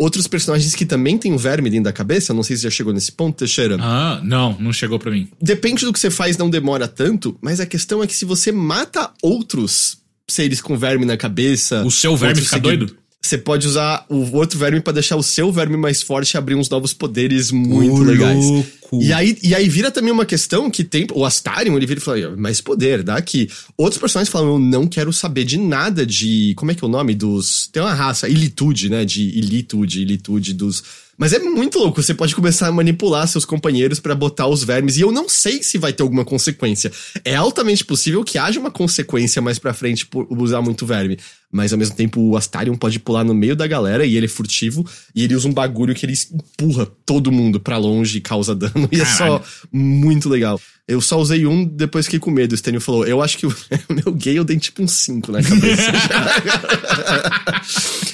outros personagens que também têm um verme dentro da cabeça. Não sei se já chegou nesse ponto, Teixeira. Ah, não, não chegou para mim. Depende do que você faz, não demora tanto, mas a questão é que se você mata outros seres com verme na cabeça. O seu verme fica doido? Você pode usar o outro verme para deixar o seu verme mais forte e abrir uns novos poderes muito legais. E aí, e aí vira também uma questão que tem. O Astarion, ele vira e fala: mais poder, dá aqui. Outros personagens falam: eu não quero saber de nada de. Como é que é o nome dos. Tem uma raça, Ilitude, né? De Ilitude, Ilitude dos mas é muito louco, você pode começar a manipular seus companheiros para botar os vermes, e eu não sei se vai ter alguma consequência. É altamente possível que haja uma consequência mais pra frente por usar muito verme. Mas ao mesmo tempo o Astarion pode pular no meio da galera e ele é furtivo, e ele usa um bagulho que ele empurra todo mundo para longe e causa dano, e é só muito legal. Eu só usei um, depois fiquei com medo. O Stênio falou: Eu acho que o meu gay eu dei tipo um 5 na cabeça.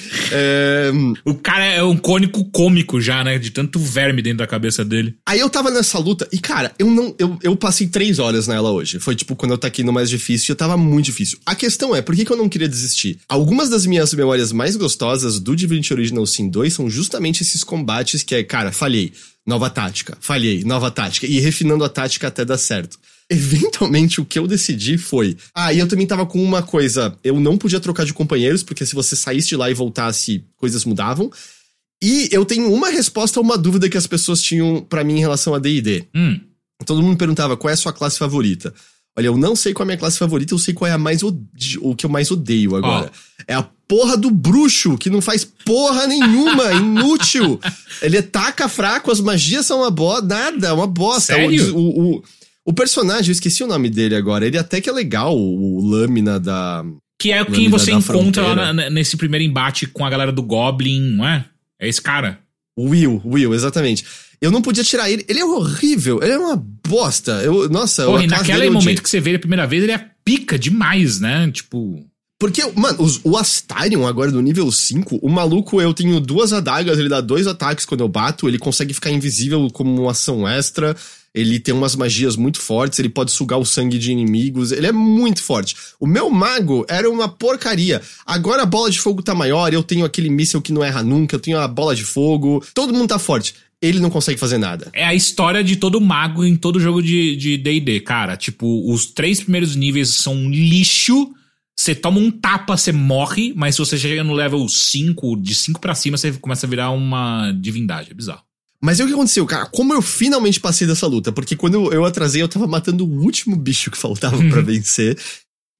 O cara é um cônico cômico já, né? De tanto verme dentro da cabeça dele. Aí eu tava nessa luta e, cara, eu não. Eu, eu passei três horas nela hoje. Foi tipo quando eu taquei no mais difícil e eu tava muito difícil. A questão é, por que, que eu não queria desistir? Algumas das minhas memórias mais gostosas do Divinity Original Sin 2 são justamente esses combates que é, cara, falhei. Nova tática, falhei, nova tática. E refinando a tática até dar certo. Eventualmente, o que eu decidi foi. Ah, e eu também tava com uma coisa. Eu não podia trocar de companheiros, porque se você saísse de lá e voltasse, coisas mudavam. E eu tenho uma resposta a uma dúvida que as pessoas tinham para mim em relação a DD. Hum. Todo mundo perguntava qual é a sua classe favorita. Olha, eu não sei qual é a minha classe favorita, eu sei qual é a mais o que eu mais odeio agora. Oh. É a porra do bruxo, que não faz porra nenhuma, inútil. Ele ataca fraco, as magias são uma boa, nada, uma bosta. Sério? O, o, o personagem, eu esqueci o nome dele agora. Ele até que é legal, o, o Lâmina da. Que é o que você encontra lá na, nesse primeiro embate com a galera do Goblin, não é? É esse cara. Will, Will, exatamente. Eu não podia tirar ele. Ele é horrível, ele é uma bosta. Eu, nossa, Porra, e naquele momento que você vê ele a primeira vez, ele é pica demais, né? Tipo. Porque, mano, os, o Astarion agora no nível 5, o maluco eu tenho duas adagas, ele dá dois ataques quando eu bato, ele consegue ficar invisível como uma ação extra, ele tem umas magias muito fortes, ele pode sugar o sangue de inimigos, ele é muito forte. O meu mago era uma porcaria. Agora a bola de fogo tá maior, eu tenho aquele míssil que não erra nunca, eu tenho a bola de fogo, todo mundo tá forte ele não consegue fazer nada. É a história de todo mago em todo jogo de D&D, cara. Tipo, os três primeiros níveis são um lixo você toma um tapa, você morre, mas se você chega no level 5, de 5 para cima, você começa a virar uma divindade. É bizarro. Mas é o que aconteceu, cara. Como eu finalmente passei dessa luta? Porque quando eu atrasei, eu tava matando o último bicho que faltava para vencer.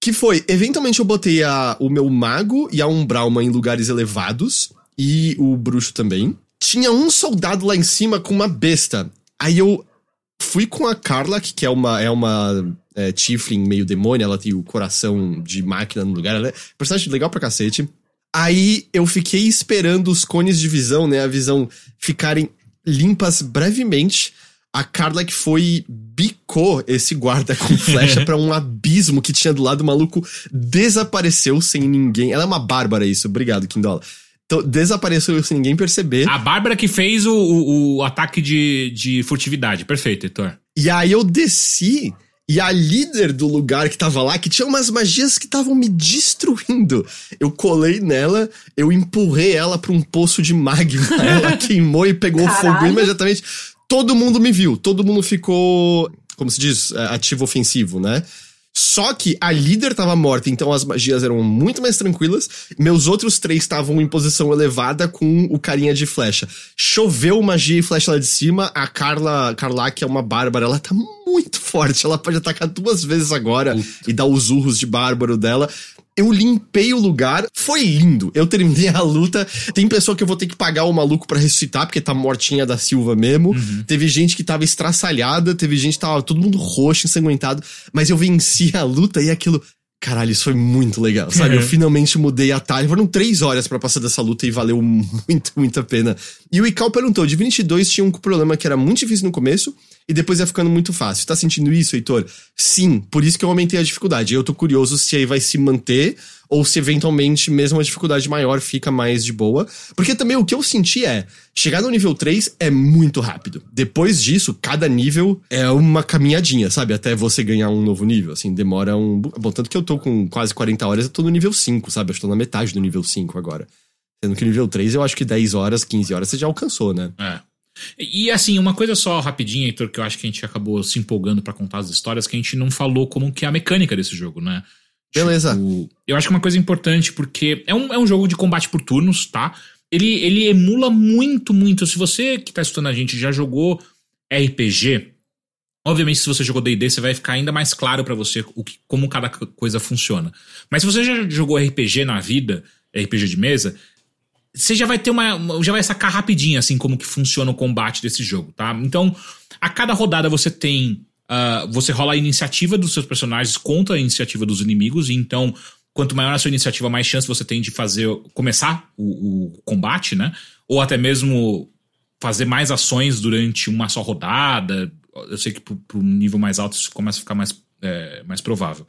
Que foi, eventualmente eu botei a, o meu mago e a Umbralma em lugares elevados. E o bruxo também. Tinha um soldado lá em cima com uma besta. Aí eu fui com a Carla, que é uma, é uma é, Tiflin meio demônio, ela tem o coração de máquina no lugar. Ela é personagem legal pra cacete. Aí eu fiquei esperando os cones de visão, né? A visão ficarem limpas brevemente. A Carla que foi bicou esse guarda com flecha para um abismo que tinha do lado, o maluco desapareceu sem ninguém. Ela é uma bárbara, isso. Obrigado, Kindola. Então, desapareceu sem ninguém perceber. A Bárbara que fez o, o, o ataque de, de furtividade. Perfeito, Heitor. E aí eu desci e a líder do lugar que tava lá, que tinha umas magias que estavam me destruindo. Eu colei nela, eu empurrei ela pra um poço de magma. Ela queimou e pegou Caralho. fogo imediatamente. Todo mundo me viu, todo mundo ficou, como se diz, é, ativo ofensivo, né? Só que a líder estava morta, então as magias eram muito mais tranquilas. Meus outros três estavam em posição elevada com o carinha de flecha. Choveu magia e flecha lá de cima. A Carla, Carla, que é uma bárbara, ela tá muito forte. Ela pode atacar duas vezes agora Puta. e dar os urros de bárbaro dela. Eu limpei o lugar, foi lindo. Eu terminei a luta. Tem pessoa que eu vou ter que pagar o maluco para ressuscitar, porque tá mortinha da Silva mesmo. Uhum. Teve gente que tava estraçalhada, teve gente que tava todo mundo roxo, ensanguentado. Mas eu venci a luta e aquilo. Caralho, isso foi muito legal, sabe? Uhum. Eu finalmente mudei a tarde. Foram três horas para passar dessa luta e valeu muito, muito a pena. E o Ical perguntou: Divinity 2 tinha um problema que era muito difícil no começo e depois ia ficando muito fácil. Tá sentindo isso, Heitor? Sim, por isso que eu aumentei a dificuldade. Eu tô curioso se aí vai se manter ou se eventualmente mesmo a dificuldade maior fica mais de boa. Porque também o que eu senti é, chegar no nível 3 é muito rápido. Depois disso, cada nível é uma caminhadinha, sabe? Até você ganhar um novo nível, assim, demora um... Bom, tanto que eu tô com quase 40 horas, eu tô no nível 5, sabe? Eu tô na metade do nível 5 agora. Sendo que nível 3 eu acho que 10 horas, 15 horas você já alcançou, né? É. E assim, uma coisa só rapidinha, Heitor, que eu acho que a gente acabou se empolgando para contar as histórias, que a gente não falou como que é a mecânica desse jogo, né? Beleza. Tipo, eu acho que uma coisa importante, porque é um, é um jogo de combate por turnos, tá? Ele, ele emula muito, muito. Se você que tá estudando a gente já jogou RPG, obviamente se você jogou D&D, você vai ficar ainda mais claro para você o que, como cada coisa funciona. Mas se você já jogou RPG na vida, RPG de mesa, você já vai ter uma. Já vai sacar rapidinho, assim, como que funciona o combate desse jogo, tá? Então, a cada rodada você tem. Uh, você rola a iniciativa dos seus personagens contra a iniciativa dos inimigos, e então, quanto maior a sua iniciativa, mais chance você tem de fazer. começar o, o combate, né? Ou até mesmo fazer mais ações durante uma só rodada. Eu sei que para um nível mais alto isso começa a ficar mais, é, mais provável.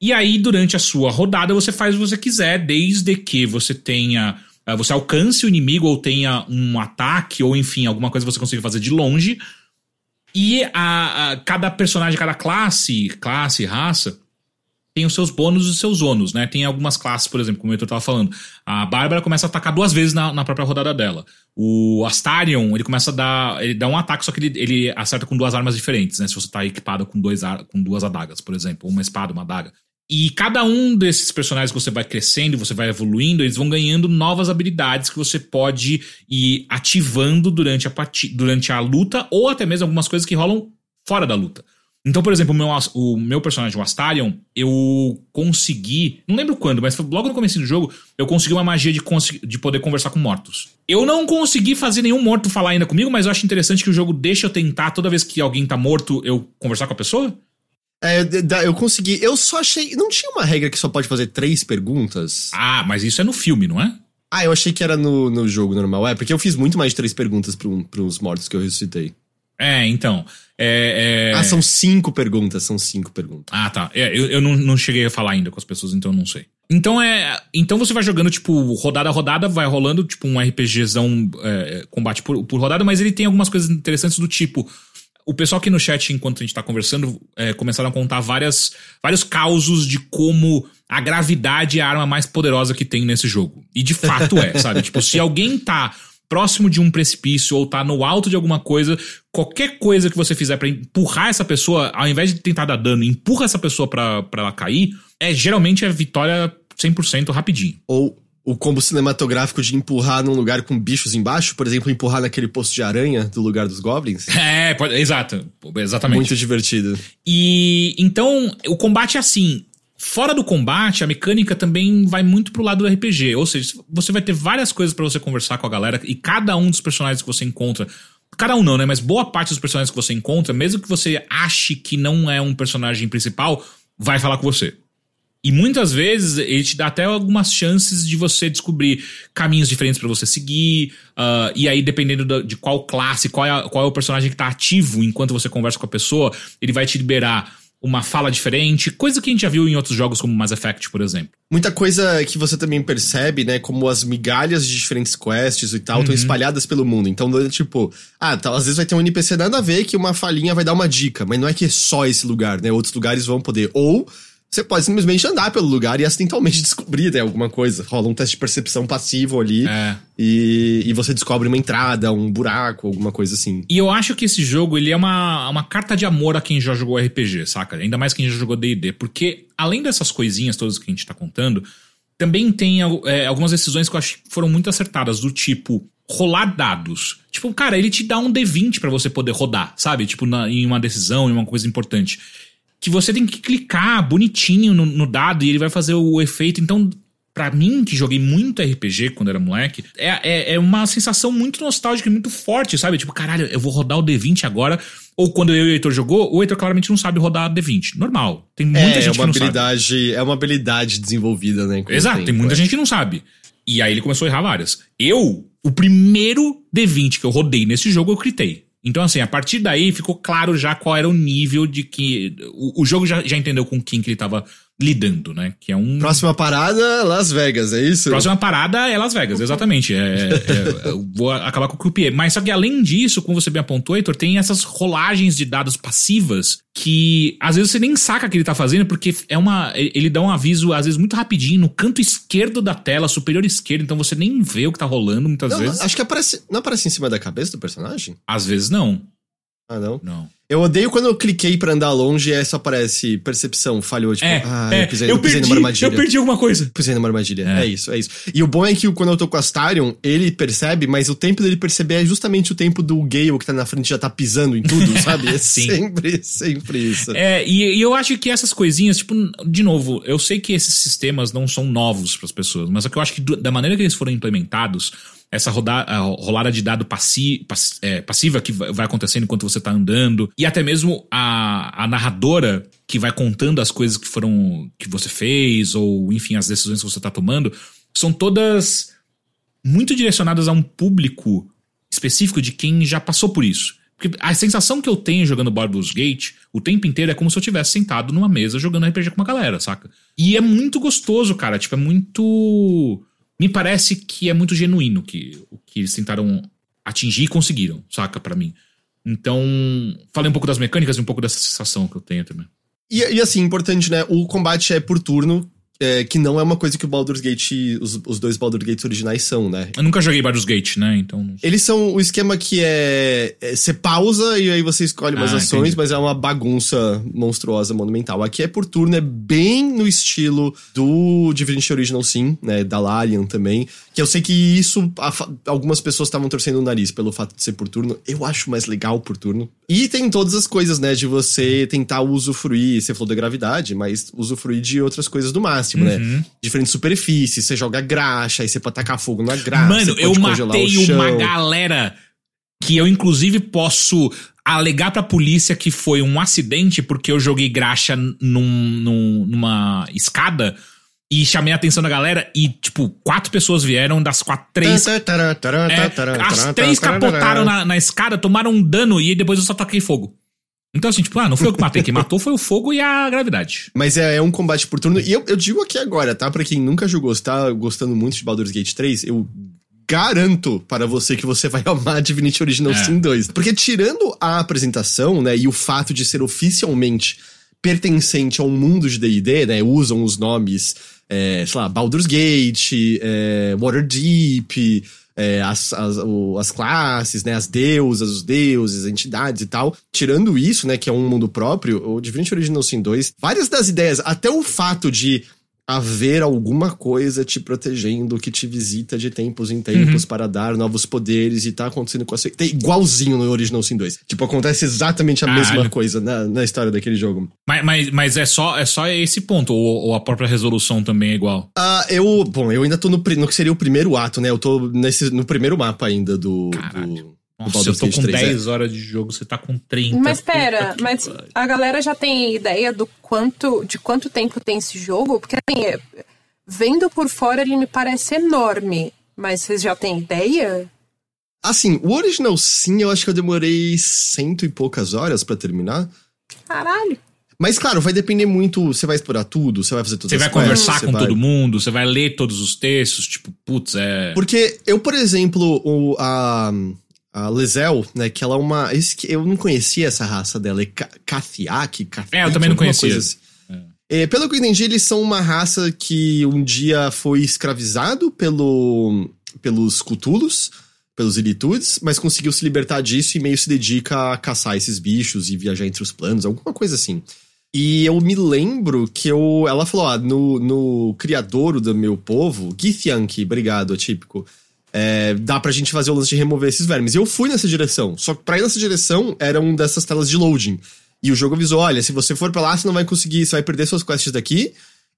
E aí, durante a sua rodada, você faz o que você quiser, desde que você tenha você alcance o inimigo ou tenha um ataque, ou enfim, alguma coisa que você consiga fazer de longe. E a, a, cada personagem, cada classe, classe, raça, tem os seus bônus e os seus ônus, né? Tem algumas classes, por exemplo, como o Heitor tava falando. A Bárbara começa a atacar duas vezes na, na, própria rodada dela. O Astarion, ele começa a dar. Ele dá um ataque, só que ele, ele acerta com duas armas diferentes, né? Se você tá equipado com, dois, com duas adagas, por exemplo. Uma espada, uma adaga. E cada um desses personagens que você vai crescendo, você vai evoluindo, eles vão ganhando novas habilidades que você pode ir ativando durante a, durante a luta, ou até mesmo algumas coisas que rolam fora da luta. Então, por exemplo, o meu, o meu personagem, o Astarion, eu consegui. Não lembro quando, mas logo no começo do jogo, eu consegui uma magia de, de poder conversar com mortos. Eu não consegui fazer nenhum morto falar ainda comigo, mas eu acho interessante que o jogo deixa eu tentar, toda vez que alguém tá morto, eu conversar com a pessoa. É, eu consegui. Eu só achei. Não tinha uma regra que só pode fazer três perguntas? Ah, mas isso é no filme, não é? Ah, eu achei que era no, no jogo normal. É, porque eu fiz muito mais de três perguntas para os mortos que eu ressuscitei. É, então. É, é... Ah, são cinco perguntas, são cinco perguntas. Ah, tá. É, eu, eu não, não cheguei a falar ainda com as pessoas, então eu não sei. Então é. Então você vai jogando, tipo, rodada a rodada, vai rolando, tipo, um RPGzão é, combate por, por rodada, mas ele tem algumas coisas interessantes do tipo o pessoal aqui no chat, enquanto a gente tá conversando, é, começaram a contar várias, vários causos de como a gravidade é a arma mais poderosa que tem nesse jogo. E de fato é, sabe? Tipo, se alguém tá próximo de um precipício ou tá no alto de alguma coisa, qualquer coisa que você fizer para empurrar essa pessoa, ao invés de tentar dar dano, empurra essa pessoa pra, ela cair, é geralmente é vitória 100% rapidinho. Ou o combo cinematográfico de empurrar num lugar com bichos embaixo, por exemplo, empurrar naquele posto de aranha do lugar dos goblins. É, pode, exato, exatamente. Muito divertido. E então, o combate é assim, Fora do combate, a mecânica também vai muito pro lado do RPG, ou seja, você vai ter várias coisas para você conversar com a galera e cada um dos personagens que você encontra, cada um não, né, mas boa parte dos personagens que você encontra, mesmo que você ache que não é um personagem principal, vai falar com você. E muitas vezes ele te dá até algumas chances de você descobrir caminhos diferentes para você seguir. Uh, e aí, dependendo de qual classe, qual é, qual é o personagem que tá ativo enquanto você conversa com a pessoa, ele vai te liberar uma fala diferente, coisa que a gente já viu em outros jogos como Mass Effect, por exemplo. Muita coisa que você também percebe, né, como as migalhas de diferentes quests e tal estão uhum. espalhadas pelo mundo. Então, tipo, ah, tá, às vezes vai ter um NPC nada a ver que uma falinha vai dar uma dica, mas não é que é só esse lugar, né? Outros lugares vão poder ou você pode simplesmente andar pelo lugar e acidentalmente descobrir né, alguma coisa. Rola um teste de percepção passivo ali é. e, e você descobre uma entrada, um buraco, alguma coisa assim. E eu acho que esse jogo ele é uma, uma carta de amor a quem já jogou RPG, saca? Ainda mais quem já jogou D&D, porque além dessas coisinhas todas que a gente tá contando, também tem é, algumas decisões que eu acho que foram muito acertadas, do tipo rolar dados. Tipo, cara, ele te dá um D20 para você poder rodar, sabe? Tipo, na, em uma decisão, em uma coisa importante que você tem que clicar bonitinho no, no dado e ele vai fazer o efeito. Então, para mim, que joguei muito RPG quando era moleque, é, é, é, uma sensação muito nostálgica e muito forte, sabe? Tipo, caralho, eu vou rodar o D20 agora. Ou quando eu e o Heitor jogou, o Heitor claramente não sabe rodar D20. Normal. Tem muita é, gente é uma que não habilidade, sabe. É uma habilidade desenvolvida, né? Exato, tempo, tem muita é. gente que não sabe. E aí ele começou a errar várias. Eu, o primeiro D20 que eu rodei nesse jogo, eu critei. Então, assim, a partir daí ficou claro já qual era o nível de que. O, o jogo já, já entendeu com quem que ele tava lidando, né? Que é um. Próxima parada, Las Vegas, é isso? Próxima parada é Las Vegas, exatamente. É, é, é vou acabar com o croupier. Mas só que além disso, como você bem apontou, Heitor, tem essas rolagens de dados passivas que às vezes você nem saca que ele tá fazendo, porque é uma. Ele dá um aviso, às vezes, muito rapidinho, no canto esquerdo da tela, superior esquerdo, então você nem vê o que tá rolando muitas não, vezes. Acho que aparece. Não aparece em cima da cabeça do personagem? Às vezes não. Ah, não? Não. Eu odeio quando eu cliquei pra andar longe e aí só aparece percepção, falhou, tipo, É, ah, é, eu pisei, eu, eu pisei perdi, numa armadilha. eu perdi alguma coisa. Pisei numa armadilha. É. É. isso, é isso. E o bom é que quando eu tô com a Astarion, ele percebe, mas o tempo dele perceber é justamente o tempo do Gale que tá na frente já tá pisando em tudo, sabe? É Sim. sempre, sempre isso. É, e, e eu acho que essas coisinhas, tipo, de novo, eu sei que esses sistemas não são novos para as pessoas, mas é que eu acho que do- da maneira que eles foram implementados, essa roda, rolada de dado passi, pass- é, passiva que vai vai acontecendo enquanto você tá andando, e até mesmo a, a narradora que vai contando as coisas que foram que você fez, ou enfim, as decisões que você tá tomando, são todas muito direcionadas a um público específico de quem já passou por isso. Porque a sensação que eu tenho jogando Baldur's Gate o tempo inteiro é como se eu tivesse sentado numa mesa jogando RPG com uma galera, saca? E é muito gostoso, cara. Tipo, é muito. Me parece que é muito genuíno que, o que eles tentaram atingir e conseguiram, saca? Pra mim. Então, falei um pouco das mecânicas e um pouco dessa sensação que eu tenho também. E, e assim, importante, né? O combate é por turno, é, que não é uma coisa que o Baldur's Gate, os, os dois Baldur's Gates originais são, né? Eu nunca joguei Baldur's Gate, né? Então. Eles são o esquema que é. é você pausa e aí você escolhe umas Ah, ações, entendi. mas é uma bagunça monstruosa, monumental. Aqui é por turno, é bem no estilo do Divinity Original Sin, né? Da Larian também. Que eu sei que isso. algumas pessoas estavam torcendo o nariz pelo fato de ser por turno. Eu acho mais legal por turno. E tem todas as coisas, né? De você tentar usufruir. Você falou da gravidade, mas usufruir de outras coisas do máximo, Uhum. né? Diferentes superfícies, você joga graxa, aí você pode tacar fogo na graxa. Mano, eu matei uma galera que eu, inclusive, posso alegar pra polícia que foi um acidente porque eu joguei graxa num, num- numa escada e chamei a atenção da galera e, tipo, quatro pessoas vieram, das quatro, três. É, as três capotaram na, na escada, tomaram um dano e depois eu só taquei fogo. Então, assim, tipo, ah, não foi eu que matei, quem matou foi o fogo e a gravidade. Mas é, é um combate por turno. E eu, eu digo aqui agora, tá? Pra quem nunca jogou, está gostando muito de Baldur's Gate 3, eu garanto para você que você vai amar Divinity Original É. Sin 2. Porque tirando a apresentação, né, e o fato de ser oficialmente pertencente ao mundo de D&D, né, usam os nomes, é, sei lá, Baldur's Gate, é, Waterdeep, é, as, as, o- as classes, né, as deusas, os deuses, entidades e tal. Tirando isso, né, que é um mundo próprio, o Divinity Original Sin 2, várias das ideias, até o fato de haver alguma coisa te protegendo que te visita de tempos em tempos para dar novos poderes e tá acontecendo com a. Tem igualzinho no Original Sin 2. Tipo, acontece exatamente a Caralho. mesma coisa na, na história daquele jogo. Mas, mas, mas é, só, é só esse ponto, ou, ou a própria resolução também é igual. Ah, eu... Bom, eu ainda tô no, no que seria o primeiro ato, né? Eu tô nesse, no primeiro mapa ainda do... Nossa, eu tô com 3, é. 10 horas de jogo, você tá com 30. Mas pera, mas a galera já tem ideia do quanto, de quanto tempo tem esse jogo? Porque assim, é- vendo por fora ele me parece enorme. Mas vocês já têm ideia? Assim, o Original Sim, eu acho que eu demorei cento e poucas horas pra terminar. Caralho. Mas claro, vai depender muito. Você vai explorar tudo, você vai fazer todas Você vai conversar você com vai- todo mundo, você vai ler todos os textos, tipo, putz, é. Porque eu, por exemplo, o, a, a Lezel, né, que ela é uma. Eu não conhecia essa raça dela, é Kathiak? É, eu também não conhecia. assim. É, pelo que eu entendi, eles são uma raça que um dia foi escravizado pelo, pelos Cthulhus, pelos Ilitudes, mas conseguiu se libertar disso e meio se dedica a caçar esses bichos e viajar entre os planos, alguma coisa assim. E eu me lembro que eu, ela falou, ah, no, no criadouro do meu povo, Githyanki, obrigado, atípico, é, dá pra gente fazer o lance de remover esses vermes. E eu fui nessa direção, só que pra ir nessa direção era um dessas telas de loading. E o jogo avisou, olha, se você for pra lá, você não vai conseguir, você vai perder suas quests daqui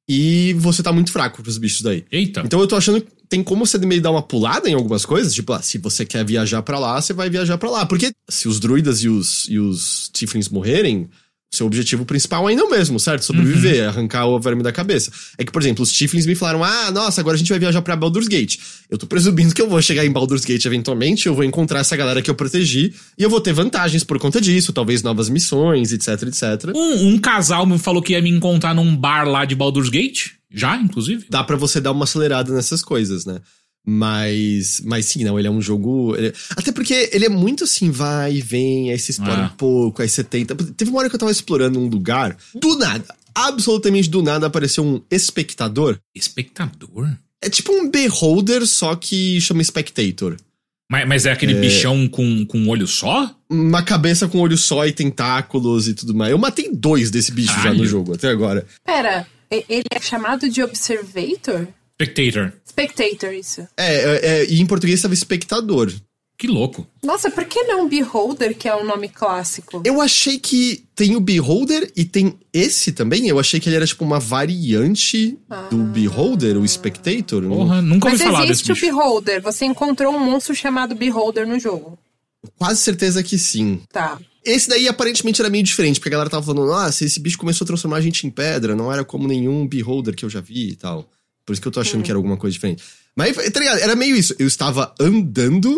e você tá muito fraco pros bichos daí. Eita. Então eu tô achando que tem como você meio dar uma pulada em algumas coisas, tipo, ah, se você quer viajar pra lá, você vai viajar pra lá. Porque se os druidas e os, e os tieflings morrerem, seu objetivo principal ainda é o mesmo, certo? Sobreviver, uhum. arrancar o verme da cabeça. É que, por exemplo, os Tiflins me falaram: ah, nossa, agora a gente vai viajar pra Baldur's Gate. Eu tô presumindo que eu vou chegar em Baldur's Gate eventualmente, eu vou encontrar essa galera que eu protegi e eu vou ter vantagens por conta disso, talvez novas missões, etc, etc. Um, um casal me falou que ia me encontrar num bar lá de Baldur's Gate. Já, inclusive. Dá para você dar uma acelerada nessas coisas, né? Mas, mas sim, não, ele é um jogo. Ele... Até porque ele é muito assim, vai e vem, aí você explora ah. um pouco, aí você tenta. Teve uma hora que eu tava explorando um lugar, do nada, absolutamente do nada apareceu um espectador. Espectador? É tipo um beholder, só que chama spectator. Mas, mas é aquele é... bichão com, com um olho só? Uma cabeça com olho só e tentáculos e tudo mais. Eu matei dois desse bicho Ai. já no jogo até agora. Pera, ele é chamado de Observator? Spectator. Spectator, isso. É, é, é e em português estava espectador. Que louco. Nossa, por que não Beholder, que é um nome clássico? Eu achei que tem o Beholder e tem esse também. Eu achei que ele era tipo uma variante ah. do Beholder, o Spectator. Porra, nunca ouvi Mas falar existe o Beholder. Você encontrou um monstro chamado Beholder no jogo. Quase certeza que sim. Tá. Esse daí aparentemente era meio diferente, porque a galera tava falando, nossa, esse bicho começou a transformar a gente em pedra, não era como nenhum Beholder que eu já vi e tal. Por isso que eu tô achando hum. que era alguma coisa diferente. Mas, tá ligado? Era meio isso. Eu estava andando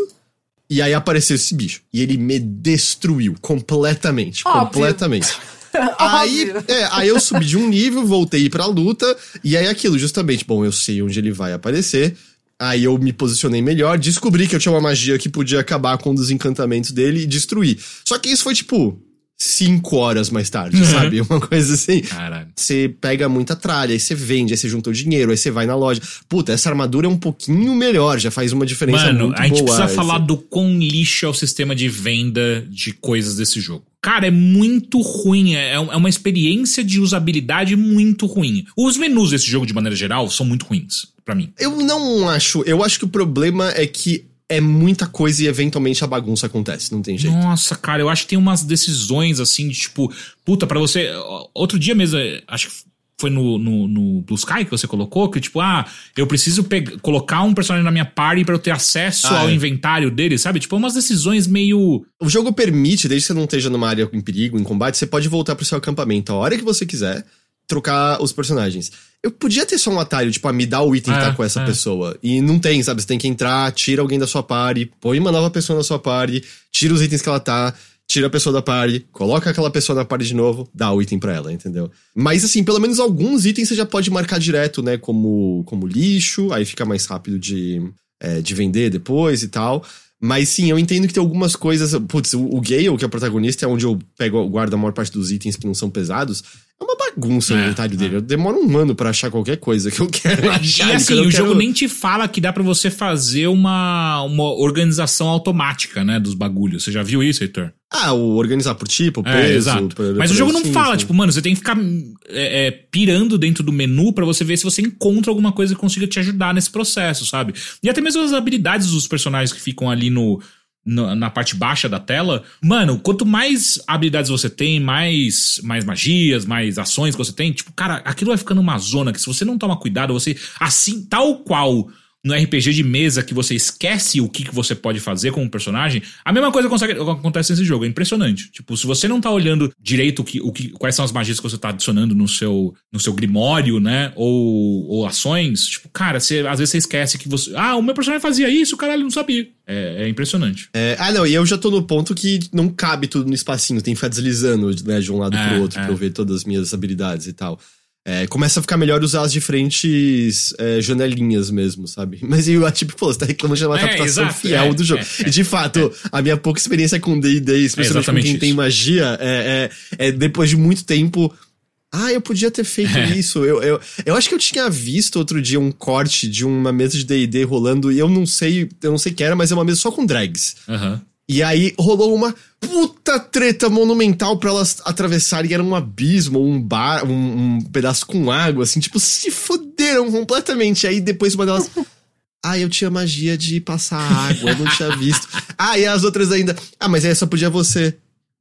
e aí apareceu esse bicho. E ele me destruiu completamente. Óbvio. Completamente. aí, é, aí eu subi de um nível, voltei pra luta, e aí aquilo, justamente, bom, eu sei onde ele vai aparecer. Aí eu me posicionei melhor, descobri que eu tinha uma magia que podia acabar com um dos encantamentos dele e destruir. Só que isso foi tipo cinco horas mais tarde, uhum. sabe? Uma coisa assim. Caralho. Você pega muita tralha, aí você vende, aí você junta o dinheiro, aí você vai na loja. Puta, essa armadura é um pouquinho melhor, já faz uma diferença Mano, muito boa. a gente boa, precisa falar do quão lixo é o sistema de venda de coisas desse jogo. Cara, é muito ruim. É, é uma experiência de usabilidade muito ruim. Os menus desse jogo, de maneira geral, são muito ruins para mim. Eu não acho. Eu acho que o problema é que é muita coisa e eventualmente a bagunça acontece, não tem jeito. Nossa, cara, eu acho que tem umas decisões assim de tipo, puta, para você. Outro dia mesmo, acho que foi no, no, no, Blue Sky que você colocou, que tipo, ah, eu preciso colocar um personagem na minha party para eu ter acesso ah, ao é. inventário dele, sabe? Tipo, umas decisões meio. O jogo permite, desde que você não esteja numa área em perigo, em combate, você pode voltar pro seu acampamento a hora que você quiser, trocar os personagens. Eu podia ter só um atalho, tipo, a me dar o item que tá é, com essa é. pessoa. E não tem, sabe? Você tem que entrar, tira alguém da sua party, põe uma nova pessoa na sua party, tira os itens que ela tá, tira a pessoa da party, coloca aquela pessoa na party de novo, dá o item pra ela, entendeu? Mas assim, pelo menos alguns itens você já pode marcar direto, né? Como, como lixo, aí fica mais rápido de, é, de vender depois e tal. Mas sim, eu entendo que tem algumas coisas. Putz, o, o Gale, que é o protagonista, é onde eu pego, guardo a maior parte dos itens que não são pesados. É uma bagunça é, o inventário é. dele. Eu demoro um ano para achar qualquer coisa que eu quero achar. E assim, o quero... jogo nem te fala que dá para você fazer uma, uma organização automática, né, dos bagulhos. Você já viu isso, Heitor? Ah, o organizar por tipo, é, peso. É, exato. Por, Mas o jogo não fala, sim. tipo, mano, você tem que ficar é, é, pirando dentro do menu para você ver se você encontra alguma coisa que consiga te ajudar nesse processo, sabe? E até mesmo as habilidades dos personagens que ficam ali no, na parte baixa da tela, mano, quanto mais habilidades você tem, mais, mais magias, mais ações que você tem, tipo, cara, aquilo vai ficando uma zona que se você não toma cuidado, você, assim, tal qual no RPG de mesa que você esquece o que, que você pode fazer com o personagem, a mesma coisa consegue, acontece nesse jogo. É impressionante. Tipo, se você não tá olhando direito o que, o que, quais são as magias que você tá adicionando no seu, no seu grimório, né? Ou, ou ações, tipo, cara, você, às vezes você esquece que você. Ah, o meu personagem fazia isso, o caralho não sabia. É, é impressionante. É, ah, não, e eu já tô no ponto que não cabe tudo no espacinho, tem que ficar deslizando, né, de um lado é, pro outro é. pra eu ver todas as minhas habilidades e tal. É, começa a ficar melhor usar as diferentes é, janelinhas mesmo, sabe? Mas eu, tipo, pô, você tá reclamando de uma é, adaptação exato, fiel é, do jogo. É, e de fato, a minha pouca experiência com D&D, especialmente com quem isso. tem magia, é, é, depois de muito tempo... Ah, eu podia ter feito isso. Eu, eu, eu acho que eu tinha visto outro dia um corte de uma mesa de D&D rolando e eu não sei, eu não sei o que era, mas é uma mesa só com drags. Uhum. E aí rolou uma puta treta monumental para elas atravessarem. Era um abismo, um bar, um, um, pedaço com água, assim, tipo, se foderam completamente. Aí depois uma delas. Ah, eu tinha magia de passar água, eu não tinha visto. Ah, e as outras ainda. Ah, mas aí só podia você.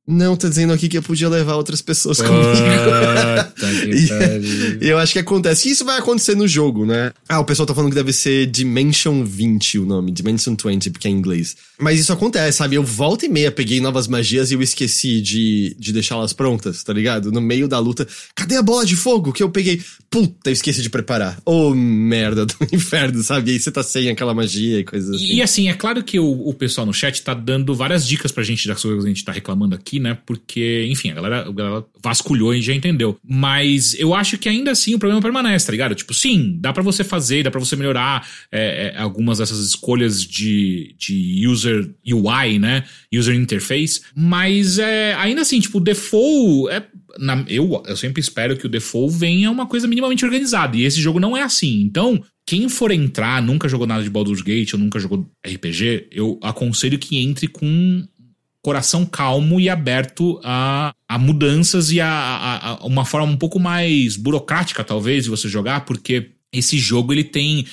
Não, tá dizendo aqui que eu podia levar outras pessoas comigo. e, eu acho que acontece. Isso vai acontecer no jogo, né? Ah, o pessoal tá falando que deve ser Dimension 20 o nome. Dimension 20, porque é em inglês. Mas isso acontece, sabe? Eu volta e meia peguei novas magias e eu esqueci de, de deixá-las prontas, tá ligado? No meio da luta. Cadê a bola de fogo que eu peguei? Puta, eu esqueci de preparar. Ô, oh, merda do inferno, sabe? E aí você tá sem aquela magia e coisas assim. E assim, é claro que o, o pessoal no chat tá dando várias dicas pra gente das coisas que a gente tá reclamando aqui, né? Porque, enfim, a galera, a galera vasculhou e já entendeu. Mas eu acho que ainda assim o problema permanece, tá ligado? Tipo, sim, dá para você fazer, dá para você melhorar é, é, algumas dessas escolhas de, de user UI, né? User interface. Mas é, ainda assim, tipo, o default é. Na, eu, eu sempre espero que o default venha uma coisa minimamente organizada. E esse jogo não é assim. Então, quem for entrar, nunca jogou nada de Baldur's Gate ou nunca jogou RPG, eu aconselho que entre com coração calmo e aberto a, a mudanças e a, a, a, uma forma um pouco mais burocrática, talvez, de você jogar, porque esse jogo ele tem.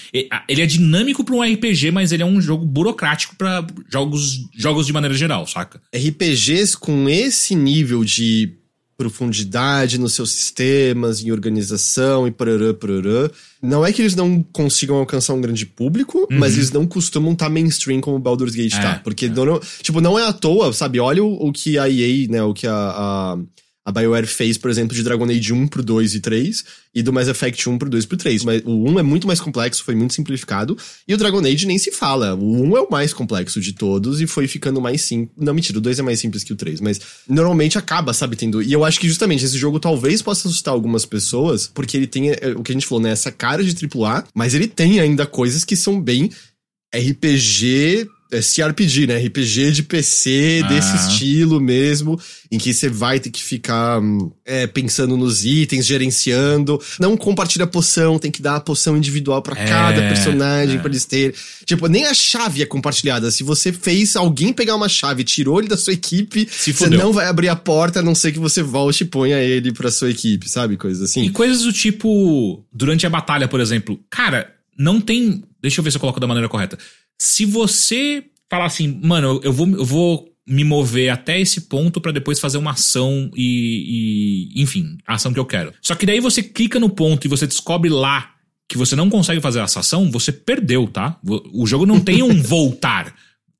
Ele é dinâmico para um RPG, mas ele é um jogo burocrático para jogos, jogos de maneira geral, saca? RPGs com esse nível de profundidade nos seus sistemas, em organização e pororã, pororã. Não é que eles não consigam alcançar um grande público, uhum. mas eles não costumam estar tá mainstream como Baldur's Gate é, tá. Porque, é. não, tipo, não é à toa, sabe? Olha o, o que a EA, né, o que a, a a BioWare fez, por exemplo, de Dragon Age 1 pro 2 e 3, e do Mass Effect 1 pro 2 e pro 3. Mas o 1 é muito mais complexo, foi muito simplificado, e o Dragon Age nem se fala. O 1 é o mais complexo de todos e foi ficando mais simples. Não, mentira, o 2 é mais simples que o 3, mas normalmente acaba, sabe, tendo. E eu acho que justamente esse jogo talvez possa assustar algumas pessoas, porque ele tem é, o que a gente falou, né? Essa cara de AAA, mas ele tem ainda coisas que são bem RPG CRPG, né? RPG de PC ah. desse estilo mesmo, em que você vai ter que ficar é, pensando nos itens, gerenciando. Não compartilha poção, tem que dar a poção individual para é, cada personagem é. pra eles terem. Tipo, nem a chave é compartilhada. Se você fez alguém pegar uma chave e tirou ele da sua equipe, Se você não vai abrir a porta a não ser que você volte e ponha ele pra sua equipe, sabe? Coisas assim. E coisas do tipo, durante a batalha, por exemplo, cara, não tem. Deixa eu ver se eu coloco da maneira correta se você falar assim, mano, eu vou, eu vou me mover até esse ponto para depois fazer uma ação e, e, enfim, a ação que eu quero. Só que daí você clica no ponto e você descobre lá que você não consegue fazer essa ação, você perdeu, tá? O jogo não tem um voltar.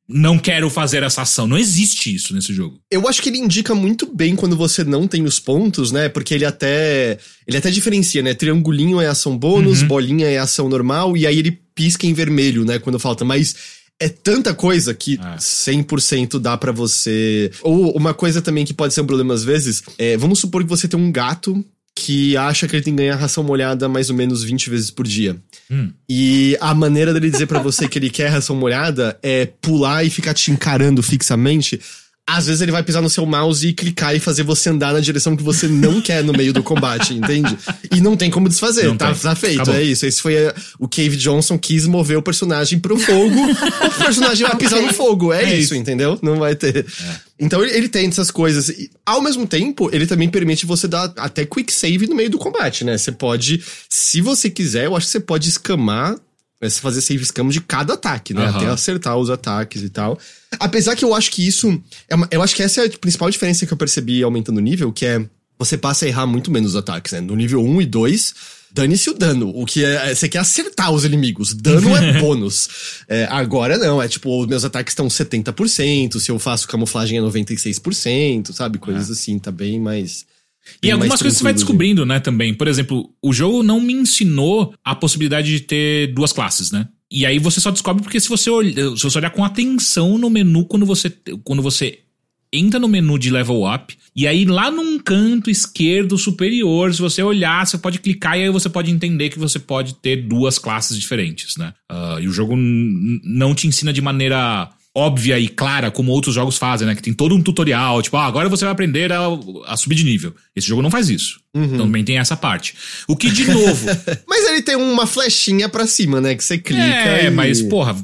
Não quero fazer essa ação. Não existe isso nesse jogo. Eu acho que ele indica muito bem quando você não tem os pontos, né? Porque ele até. Ele até diferencia, né? Triangulinho é ação bônus, uhum. bolinha é ação normal, e aí ele pisca em vermelho, né? Quando falta. Mas é tanta coisa que é. 100% dá para você. Ou uma coisa também que pode ser um problema às vezes, é, vamos supor que você tem um gato que acha que ele tem que ganhar ração molhada mais ou menos 20 vezes por dia. Hum. E a maneira dele dizer para você que ele quer ração molhada é pular e ficar te encarando fixamente às vezes ele vai pisar no seu mouse e clicar e fazer você andar na direção que você não quer no meio do combate, entende? E não tem como desfazer, tá, tá, feito, Acabou. é isso. Esse foi a, o Cave Johnson quis mover o personagem pro fogo, o personagem vai pisar okay. no fogo, é, é isso, isso, entendeu? Não vai ter. É. Então ele, ele, tem essas coisas. E, ao mesmo tempo, ele também permite você dar até quick save no meio do combate, né? Você pode, se você quiser, eu acho que você pode escamar é fazer save scam de cada ataque, né? Uhum. Até acertar os ataques e tal. Apesar que eu acho que isso. É uma, eu acho que essa é a principal diferença que eu percebi aumentando o nível, que é você passa a errar muito menos ataques, né? No nível 1 e 2, dane-se o dano. O que é. é você quer acertar os inimigos. Dano é bônus. É, agora não, é tipo, os meus ataques estão 70%, se eu faço camuflagem é 96%, sabe? Coisas é. assim, tá bem mais. E algumas coisas você vai descobrindo, né, também. Por exemplo, o jogo não me ensinou a possibilidade de ter duas classes, né? E aí você só descobre porque se você, olhar, se você olhar com atenção no menu quando você, quando você entra no menu de level up, e aí lá num canto esquerdo superior, se você olhar, você pode clicar e aí você pode entender que você pode ter duas classes diferentes, né? Uh, e o jogo não te ensina de maneira óbvia e clara como outros jogos fazem, né? Que tem todo um tutorial, tipo, ah, agora você vai aprender a, a subir de nível. Esse jogo não faz isso. Uhum. Então também tem essa parte. O que, de novo. mas ele tem uma flechinha pra cima, né? Que você clica. É, e... mas, porra.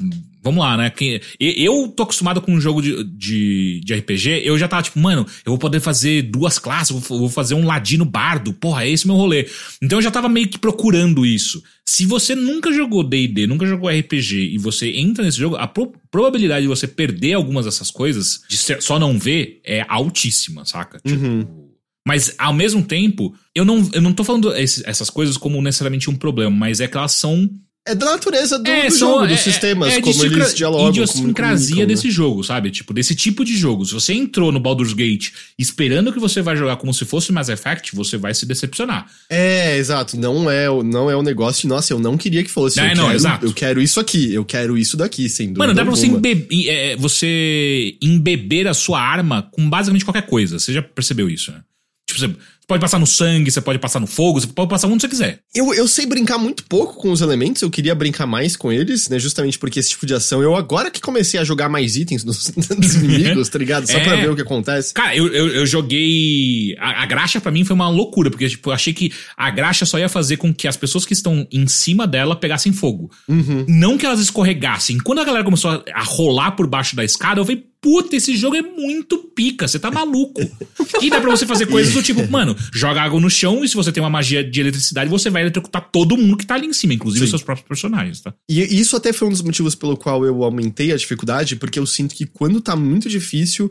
Vamos lá, né? Que, eu tô acostumado com um jogo de, de, de, RPG, eu já tava tipo, mano, eu vou poder fazer duas classes, vou, vou fazer um ladino bardo, porra, é esse meu rolê. Então eu já tava meio que procurando isso. Se você nunca jogou D&D, nunca jogou RPG e você entra nesse jogo, a pro, probabilidade de você perder algumas dessas coisas, de ser, só não ver, é altíssima, saca? Tipo, Uhum. Mas, ao mesmo tempo, eu não, eu não tô falando esse- essas coisas como necessariamente um problema, mas é que elas são É da natureza do, é, do são- jogo, é- dos sistemas, é, é como eles dialogam. Idiosincrasia comunicam, né? desse jogo, sabe? Tipo, desse tipo de jogo. Se você entrou no Baldur's Gate esperando que você vai jogar como se fosse Mass Effect, você vai se decepcionar. É, exato. Não é, o- não é um negócio de, nossa, eu não queria que fosse. É, eu, não, quero, exato. eu quero isso aqui, eu quero isso daqui, sem dúvida. Mano, dá pra você, alguma. embe- é, você embeber a sua arma com basicamente qualquer coisa. Você já percebeu isso, né? Tipo, você pode passar no sangue, você pode passar no fogo, você pode passar onde você quiser. Eu, eu sei brincar muito pouco com os elementos, eu queria brincar mais com eles, né? Justamente porque esse tipo de ação. Eu agora que comecei a jogar mais itens dos, dos inimigos, tá ligado? Só É. pra ver o que acontece. Cara, eu, eu, eu joguei. A, a graxa pra mim foi uma loucura, porque tipo, eu achei que a graxa só ia fazer com que as pessoas que estão em cima dela pegassem fogo. Uhum. Não que elas escorregassem. Quando a galera começou a, a rolar por baixo da escada, eu falei, puta, esse jogo é muito pica, você tá maluco. e dá pra você fazer coisas do tipo, mano, joga água no chão e se você tem uma magia de eletricidade, você vai eletrocutar todo mundo que tá ali em cima, inclusive Sim. os seus próprios personagens, tá? E isso até foi um dos motivos pelo qual eu aumentei a dificuldade, porque eu sinto que quando tá muito difícil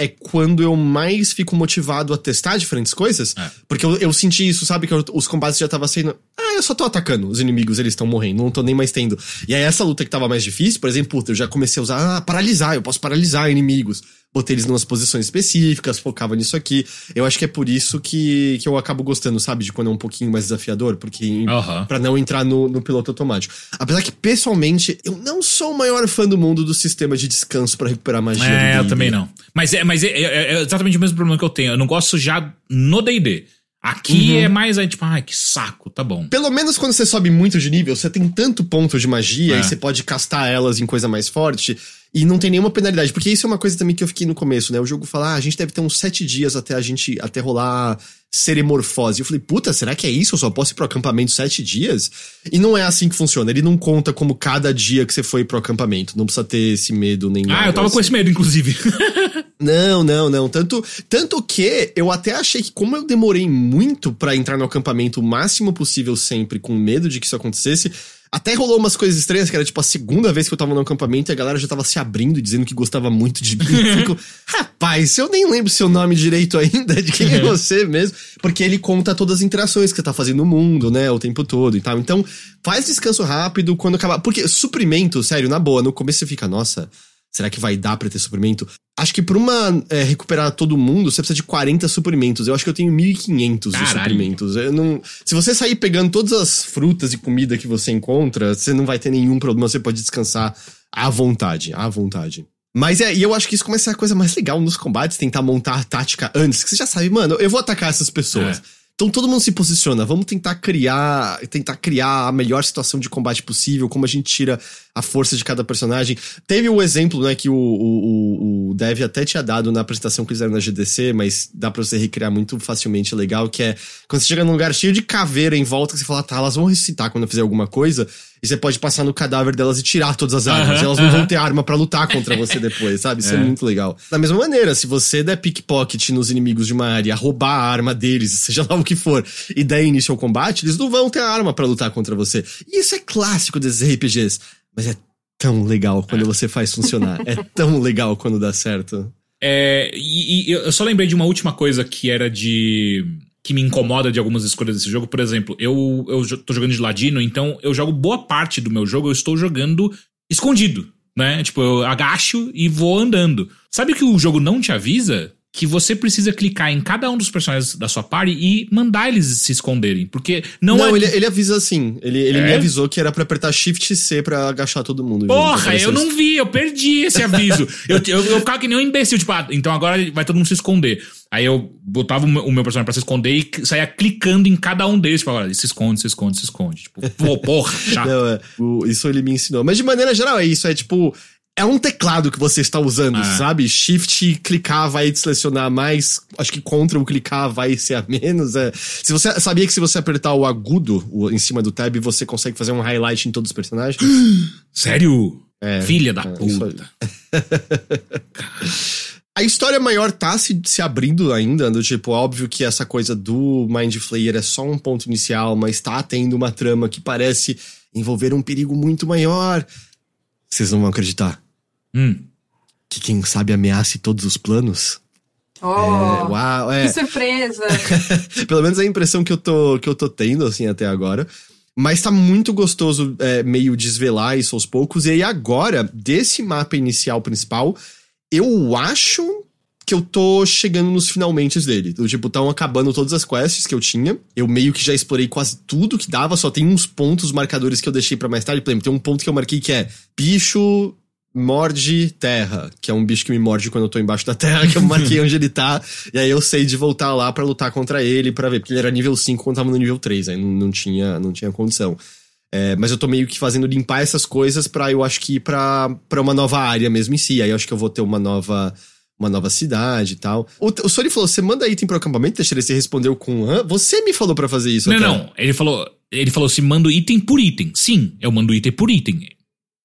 é quando eu mais fico motivado a testar diferentes coisas. É. Porque eu, eu senti isso, sabe? Que eu- os combates já tava sendo. Ah, eu só tô atacando os inimigos, eles estão morrendo, não tô nem mais tendo. E aí essa luta que tava mais difícil, por exemplo, eu já comecei a usar, ah, paralisar, eu posso paralisar inimigos. Botei eles em umas posições específicas, focava nisso aqui. Eu acho que é por isso que, que eu acabo gostando, sabe? De quando é um pouquinho mais desafiador, porque. Pra não entrar no, no piloto automático. Apesar que, pessoalmente, eu não sou o maior fã do mundo do sistema de descanso pra recuperar magia. É, eu também não. Mas é, mas é, é- é exatamente o mesmo problema que eu tenho. Eu não gosto já no DD. Aqui Uhum. é mais, é, tipo, ai, que saco, tá bom. Pelo menos quando você sobe muito de nível, você tem tanto ponto de magia É. e você pode castar elas em coisa mais forte e não tem nenhuma penalidade. Porque isso é uma coisa também que eu fiquei no começo, né? O jogo fala, ah, a gente deve ter uns sete dias até a gente, até rolar seremorfose. Eu falei, puta, será que é isso? Eu só posso ir pro acampamento sete dias? E não é assim que funciona. Ele não conta como cada dia que você foi pro acampamento. Não precisa ter esse medo nem. Ah, eu tava com assim. esse medo, inclusive. Não, não, não. Tanto, tanto que eu até achei que, como eu demorei muito pra entrar no acampamento o máximo possível sempre, com medo de que isso acontecesse, até rolou umas coisas estranhas, que era tipo a segunda vez que eu tava no acampamento e a galera já tava se abrindo e dizendo que gostava muito de mim. Fico, rapaz, eu nem lembro seu nome direito ainda, de quem é você mesmo, porque ele conta todas as interações que você tá fazendo no mundo, né, o tempo todo e tal. Então, faz descanso rápido quando acabar. Porque suprimento, sério, na boa, no começo você fica, nossa. Será que vai dar pra ter suprimento? Acho que pra uma é, recuperar todo mundo, você precisa de 40 suprimentos. Eu acho que eu tenho 1.500 de suprimentos. Eu não, se você sair pegando todas as frutas e comida que você encontra, você não vai ter nenhum problema. Você pode descansar à vontade, à vontade. Mas é, e eu acho que isso começa a ser a coisa mais legal nos combates, tentar montar a tática antes, que você já sabe, mano, eu vou atacar essas pessoas. É. Então todo mundo se posiciona, vamos tentar criar, tentar criar a melhor situação de combate possível, como a gente tira a força de cada personagem. Teve o exemplo, né, que o, o, o- Dev até tinha dado na apresentação que eles fizeram na GDC, mas dá pra você recriar muito facilmente legal, que é quando você chega num lugar cheio de caveira em volta, que você fala, tá, elas vão ressuscitar quando eu fizer alguma coisa, e você pode passar no cadáver delas e tirar todas as armas. E elas não vão ter arma pra lutar contra você depois, sabe? Isso é. É. muito legal. Da mesma maneira, se você der pickpocket nos inimigos de uma área, roubar a arma deles, seja lá o que for, e der início ao combate, eles não vão ter arma pra lutar contra você. E isso é clássico desses RPGs. Mas é tão legal quando você faz funcionar. é tão legal quando dá certo. É, e, e eu só lembrei de uma última coisa que era de. que me incomoda de algumas escolhas desse jogo. Por exemplo, eu, eu tô jogando de ladino, então eu jogo boa parte do meu jogo, eu estou jogando escondido, né? Tipo, eu agacho e vou andando. Sabe que o jogo não te avisa? Que você precisa clicar em cada um dos personagens da sua party e mandar eles se esconderem. Porque não, Não, é. ele, ele avisa assim. Ele, ele É? me avisou que era pra apertar Shift C pra agachar todo mundo. Porra, eu não vi, eu perdi esse aviso. eu, eu, eu ficava que nem um imbecil, tipo, ah, então agora vai todo mundo se esconder. Aí eu botava o meu, personagem pra se esconder e saía clicando em cada um deles, tipo, agora, se esconde, se esconde, se esconde. Tipo, pô, porra, chato. Não, é, o- isso ele me ensinou. Mas de maneira geral é isso, é tipo. É um teclado que você está usando, Ah. sabe? Shift clicar vai selecionar mais. Acho que Ctrl clicar vai ser a menos. É. Se você sabia que se você apertar o agudo o- em cima do tab, você consegue fazer um highlight em todos os personagens? Sério? É, Filha da é, puta. A história maior tá se, se abrindo ainda, do tipo, óbvio que essa coisa do Mind Flayer é só um ponto inicial, mas tá tendo uma trama que parece envolver um perigo muito maior. Vocês não vão acreditar. Hum. Que quem sabe ameace todos os planos? Oh, É, uau, é. que surpresa! Pelo menos é a impressão que eu tô, que eu tô tendo, assim, até agora. Mas tá muito gostoso é, meio desvelar isso aos poucos. E aí agora, desse mapa inicial principal, eu acho que eu tô chegando nos finalmente dele. Do tipo, estão acabando todas as quests que eu tinha. Eu meio que já explorei quase tudo que dava, só tem uns pontos marcadores que eu deixei pra mais tarde. Por exemplo, tem um ponto que eu marquei que é bicho morde terra, que é um bicho que me morde quando eu tô embaixo da terra, que eu marquei onde ele tá, e aí eu sei de voltar lá pra lutar contra ele, pra ver, porque ele era nível 5 quando tava no nível 3, aí não, não tinha, não tinha condição. É, mas eu tô meio que fazendo limpar essas coisas pra eu acho que ir pra, pra uma nova área mesmo em si, aí eu acho que eu vou ter uma nova uma nova cidade e tal. O, o Sori falou, você manda item pro acampamento, Teixeira, você respondeu com, Hã? você me falou pra fazer isso Não, até. não. Ele falou, ele falou se mando item por item. Sim, eu mando item por item.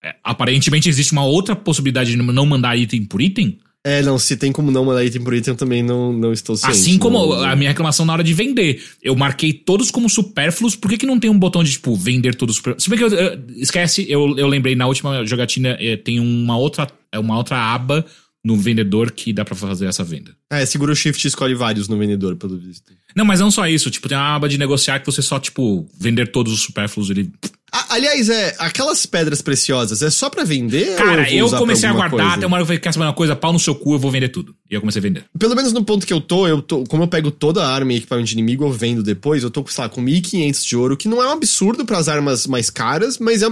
É, aparentemente existe uma outra possibilidade de não mandar item por item. É, não, se tem como não mandar item por item, eu também não, não estou ciente. Assim como não- a minha reclamação na hora de vender. Eu marquei todos como supérfluos, por que, que não tem um botão de, tipo, vender todos os supérfluos? Se bem que eu, eu- esquece, eu, eu lembrei na última jogatina, eh, tem uma outra, é uma outra aba no vendedor que dá pra fazer essa venda. É, segura o shift e escolhe vários no vendedor, pelo visto. Não, mas não só isso, tipo, tem uma aba de negociar que você só, tipo, vender todos os supérfluos, ele... A- aliás, é, aquelas pedras preciosas, é só pra vender? Cara, eu pra comecei a guardar, coisa? até uma hora eu falei, quer saber uma coisa, pau no seu cu, eu vou vender tudo. E eu comecei a vender. Pelo menos no ponto que eu tô, eu tô, como eu pego toda a arma e equipamento de inimigo, eu vendo depois, eu tô, sei lá, com 1.500 de ouro, que não é um absurdo pras armas mais caras, mas é,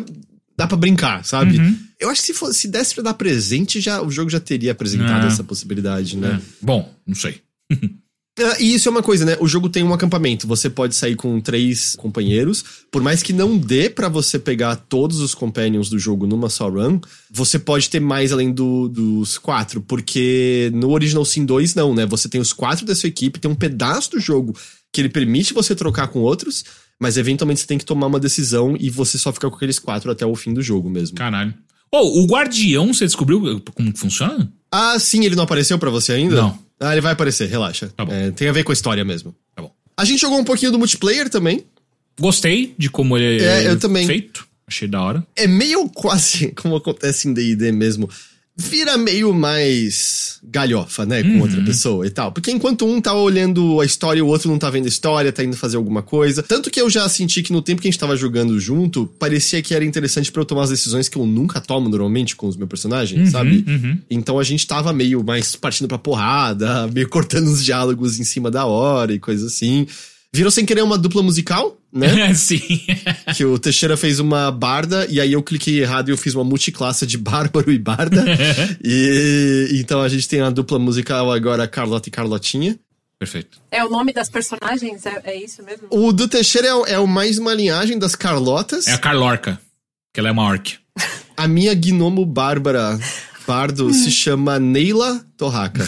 dá pra brincar, sabe? Uhum. Eu acho que se, fosse, se desse pra dar presente, já, o jogo já teria apresentado É. essa possibilidade, né? É. Bom, não sei. Ah, E isso é uma coisa, né? O jogo tem um acampamento. Você pode sair com três companheiros. Por mais que não dê pra você pegar todos os companions do jogo numa só run, você pode ter mais além do- dos quatro. Porque no Original Sin 2, não, né? Você tem os quatro da sua equipe, tem um pedaço do jogo que ele permite você trocar com outros, mas eventualmente você tem que tomar uma decisão e você só fica com aqueles quatro até o fim do jogo mesmo. Caralho. Ô, o guardião, você descobriu como funciona? Ah, sim, ele não apareceu pra você ainda? Não. Ah, ele vai aparecer, relaxa. Tá bom. É, tem a ver com a história mesmo. Tá bom. A gente jogou um pouquinho do multiplayer também. Gostei de como ele É, eu também. feito. Achei da hora. é meio quase como acontece em D&D mesmo. Vira meio mais galhofa, né, com Uhum. outra pessoa e tal. Porque enquanto um tá olhando a história, o outro não tá vendo a história, tá indo fazer alguma coisa. Tanto que eu já senti que no tempo que a gente tava jogando junto, parecia que era interessante pra eu tomar as decisões que eu nunca tomo normalmente com os meus personagens, sabe? uhum. Então a gente tava meio mais partindo pra porrada, meio cortando os diálogos em cima da hora e coisa assim. Virou sem querer uma dupla musical, né? Sim. que o Teixeira fez uma barda e aí eu cliquei errado e eu fiz uma multiclasse de bárbaro e barda. e então a gente tem a dupla musical agora Carlota e Carlotinha. Perfeito. É o nome das personagens? É, é isso mesmo? O do Teixeira é, o- é o mais uma linhagem das Carlotas. É a Carlorca, que ela é uma orc. A minha gnomo bárbara bardo se chama Neila Torraca.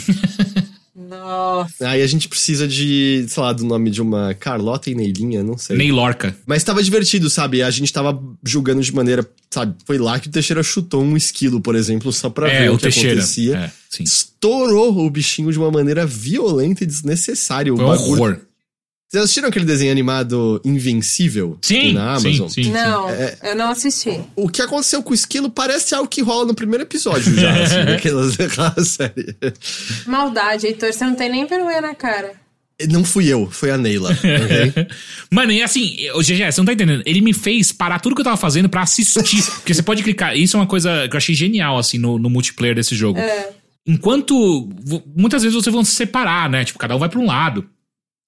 Nossa. aí a gente precisa de, sei lá, do nome de uma Carlota e Neilinha, não sei. Neilorca. Mas tava divertido, sabe? A gente tava julgando de maneira, sabe? Foi lá que o Teixeira chutou um esquilo, por exemplo, só pra É, ver o o que Teixeira. acontecia. É, sim. Estourou o bichinho de uma maneira violenta e desnecessária. O Foi um bagulho- horror. Vocês assistiram aquele desenho animado Invencível? Sim, Na sim, Amazon? sim. Não, É- eu não assisti. O que aconteceu com o esquilo parece algo que rola no primeiro episódio já, assim, daquela, daquela série. Maldade, Heitor, você não tem nem vergonha na cara. Não fui eu, foi a Neila. ok? Mano, e assim, o GG, você não tá entendendo. Ele me fez parar tudo que eu tava fazendo pra assistir. porque você pode clicar. Isso é uma coisa que eu achei genial, assim, no, no multiplayer desse jogo. É. Enquanto. Muitas vezes vocês vão se separar, né? Tipo, cada um vai pra um lado.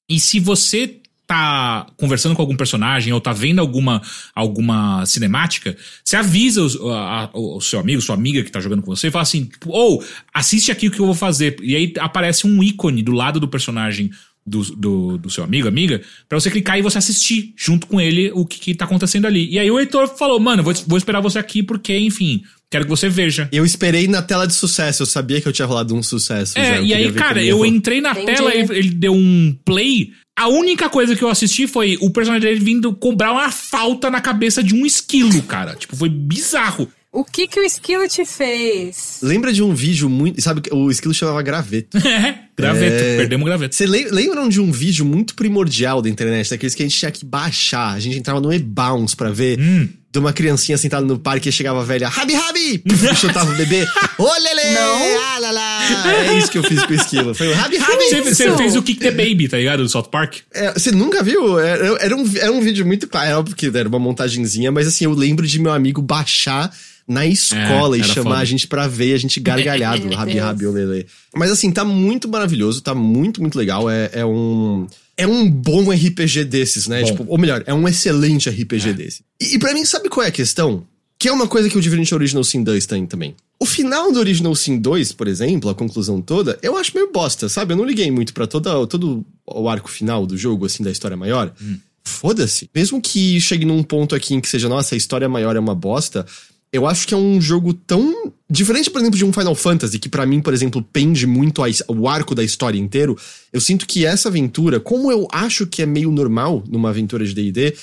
E se você tá conversando com algum personagem ou tá vendo alguma, alguma cinemática, você avisa a- o seu amigo, sua amiga que tá jogando com você e fala assim, ou assiste aqui o que eu vou fazer. E aí aparece um ícone do lado do personagem do, do, do seu amigo, amiga, pra você clicar e você assistir junto com ele o que, que tá acontecendo ali. E aí o Heitor falou, mano, vou, vou esperar você aqui porque, enfim, Quero que você veja. Eu esperei na tela de sucesso, eu sabia que eu tinha rolado um sucesso. É, já, e aí, cara, eu entrei na Entendi. tela, ele, ele deu um play. A única coisa que eu assisti foi o personagem dele vindo cobrar uma falta na cabeça de um esquilo, cara. Tipo, foi bizarro. O que que o esquilo te fez? Lembra de um vídeo muito. Sabe, que o esquilo chamava graveto. É, graveto. É. Perdemos o graveto. Você lem- lembram de um vídeo muito primordial da internet, daqueles que a gente tinha que baixar? A gente entrava no e-bounce pra ver. Hum. De uma criancinha sentada no parque e chegava a velha, Rabi Rabi! Puf, chutava o bebê. Olele! Não. Ah, lá, lá. É isso que eu fiz com o esquilo. Foi o Rabi Rabi! Você, fez o Kick the Baby, tá ligado? Do South Park? É, você nunca viu? Era, era um, era um vídeo muito claro, é óbvio que era uma montagenzinha, mas assim, eu lembro de meu amigo baixar na escola É, e chamar foda. a gente pra ver, a gente gargalhado, rabi rabi olele. Mas assim, tá muito maravilhoso, tá muito, muito legal. É, é um. É um bom RPG desses, né? Bom. Tipo, ou melhor, é um excelente RPG desse. E, e pra mim, sabe qual é a questão? Que é uma coisa que o Divinity Original Sin 2 tem também. O final do Original Sin 2, por exemplo, a conclusão toda, eu acho meio bosta, sabe? Eu não liguei muito pra toda, todo o arco final do jogo, assim, da história maior. Foda-se. Mesmo que chegue num ponto aqui em que seja, nossa, a história maior é uma bosta, eu acho que é um jogo tão. Diferente, por exemplo, de um Final Fantasy, que pra mim, por exemplo, pende muito a o arco da história inteiro. Eu sinto que essa aventura, como eu acho que é meio normal numa aventura de DD,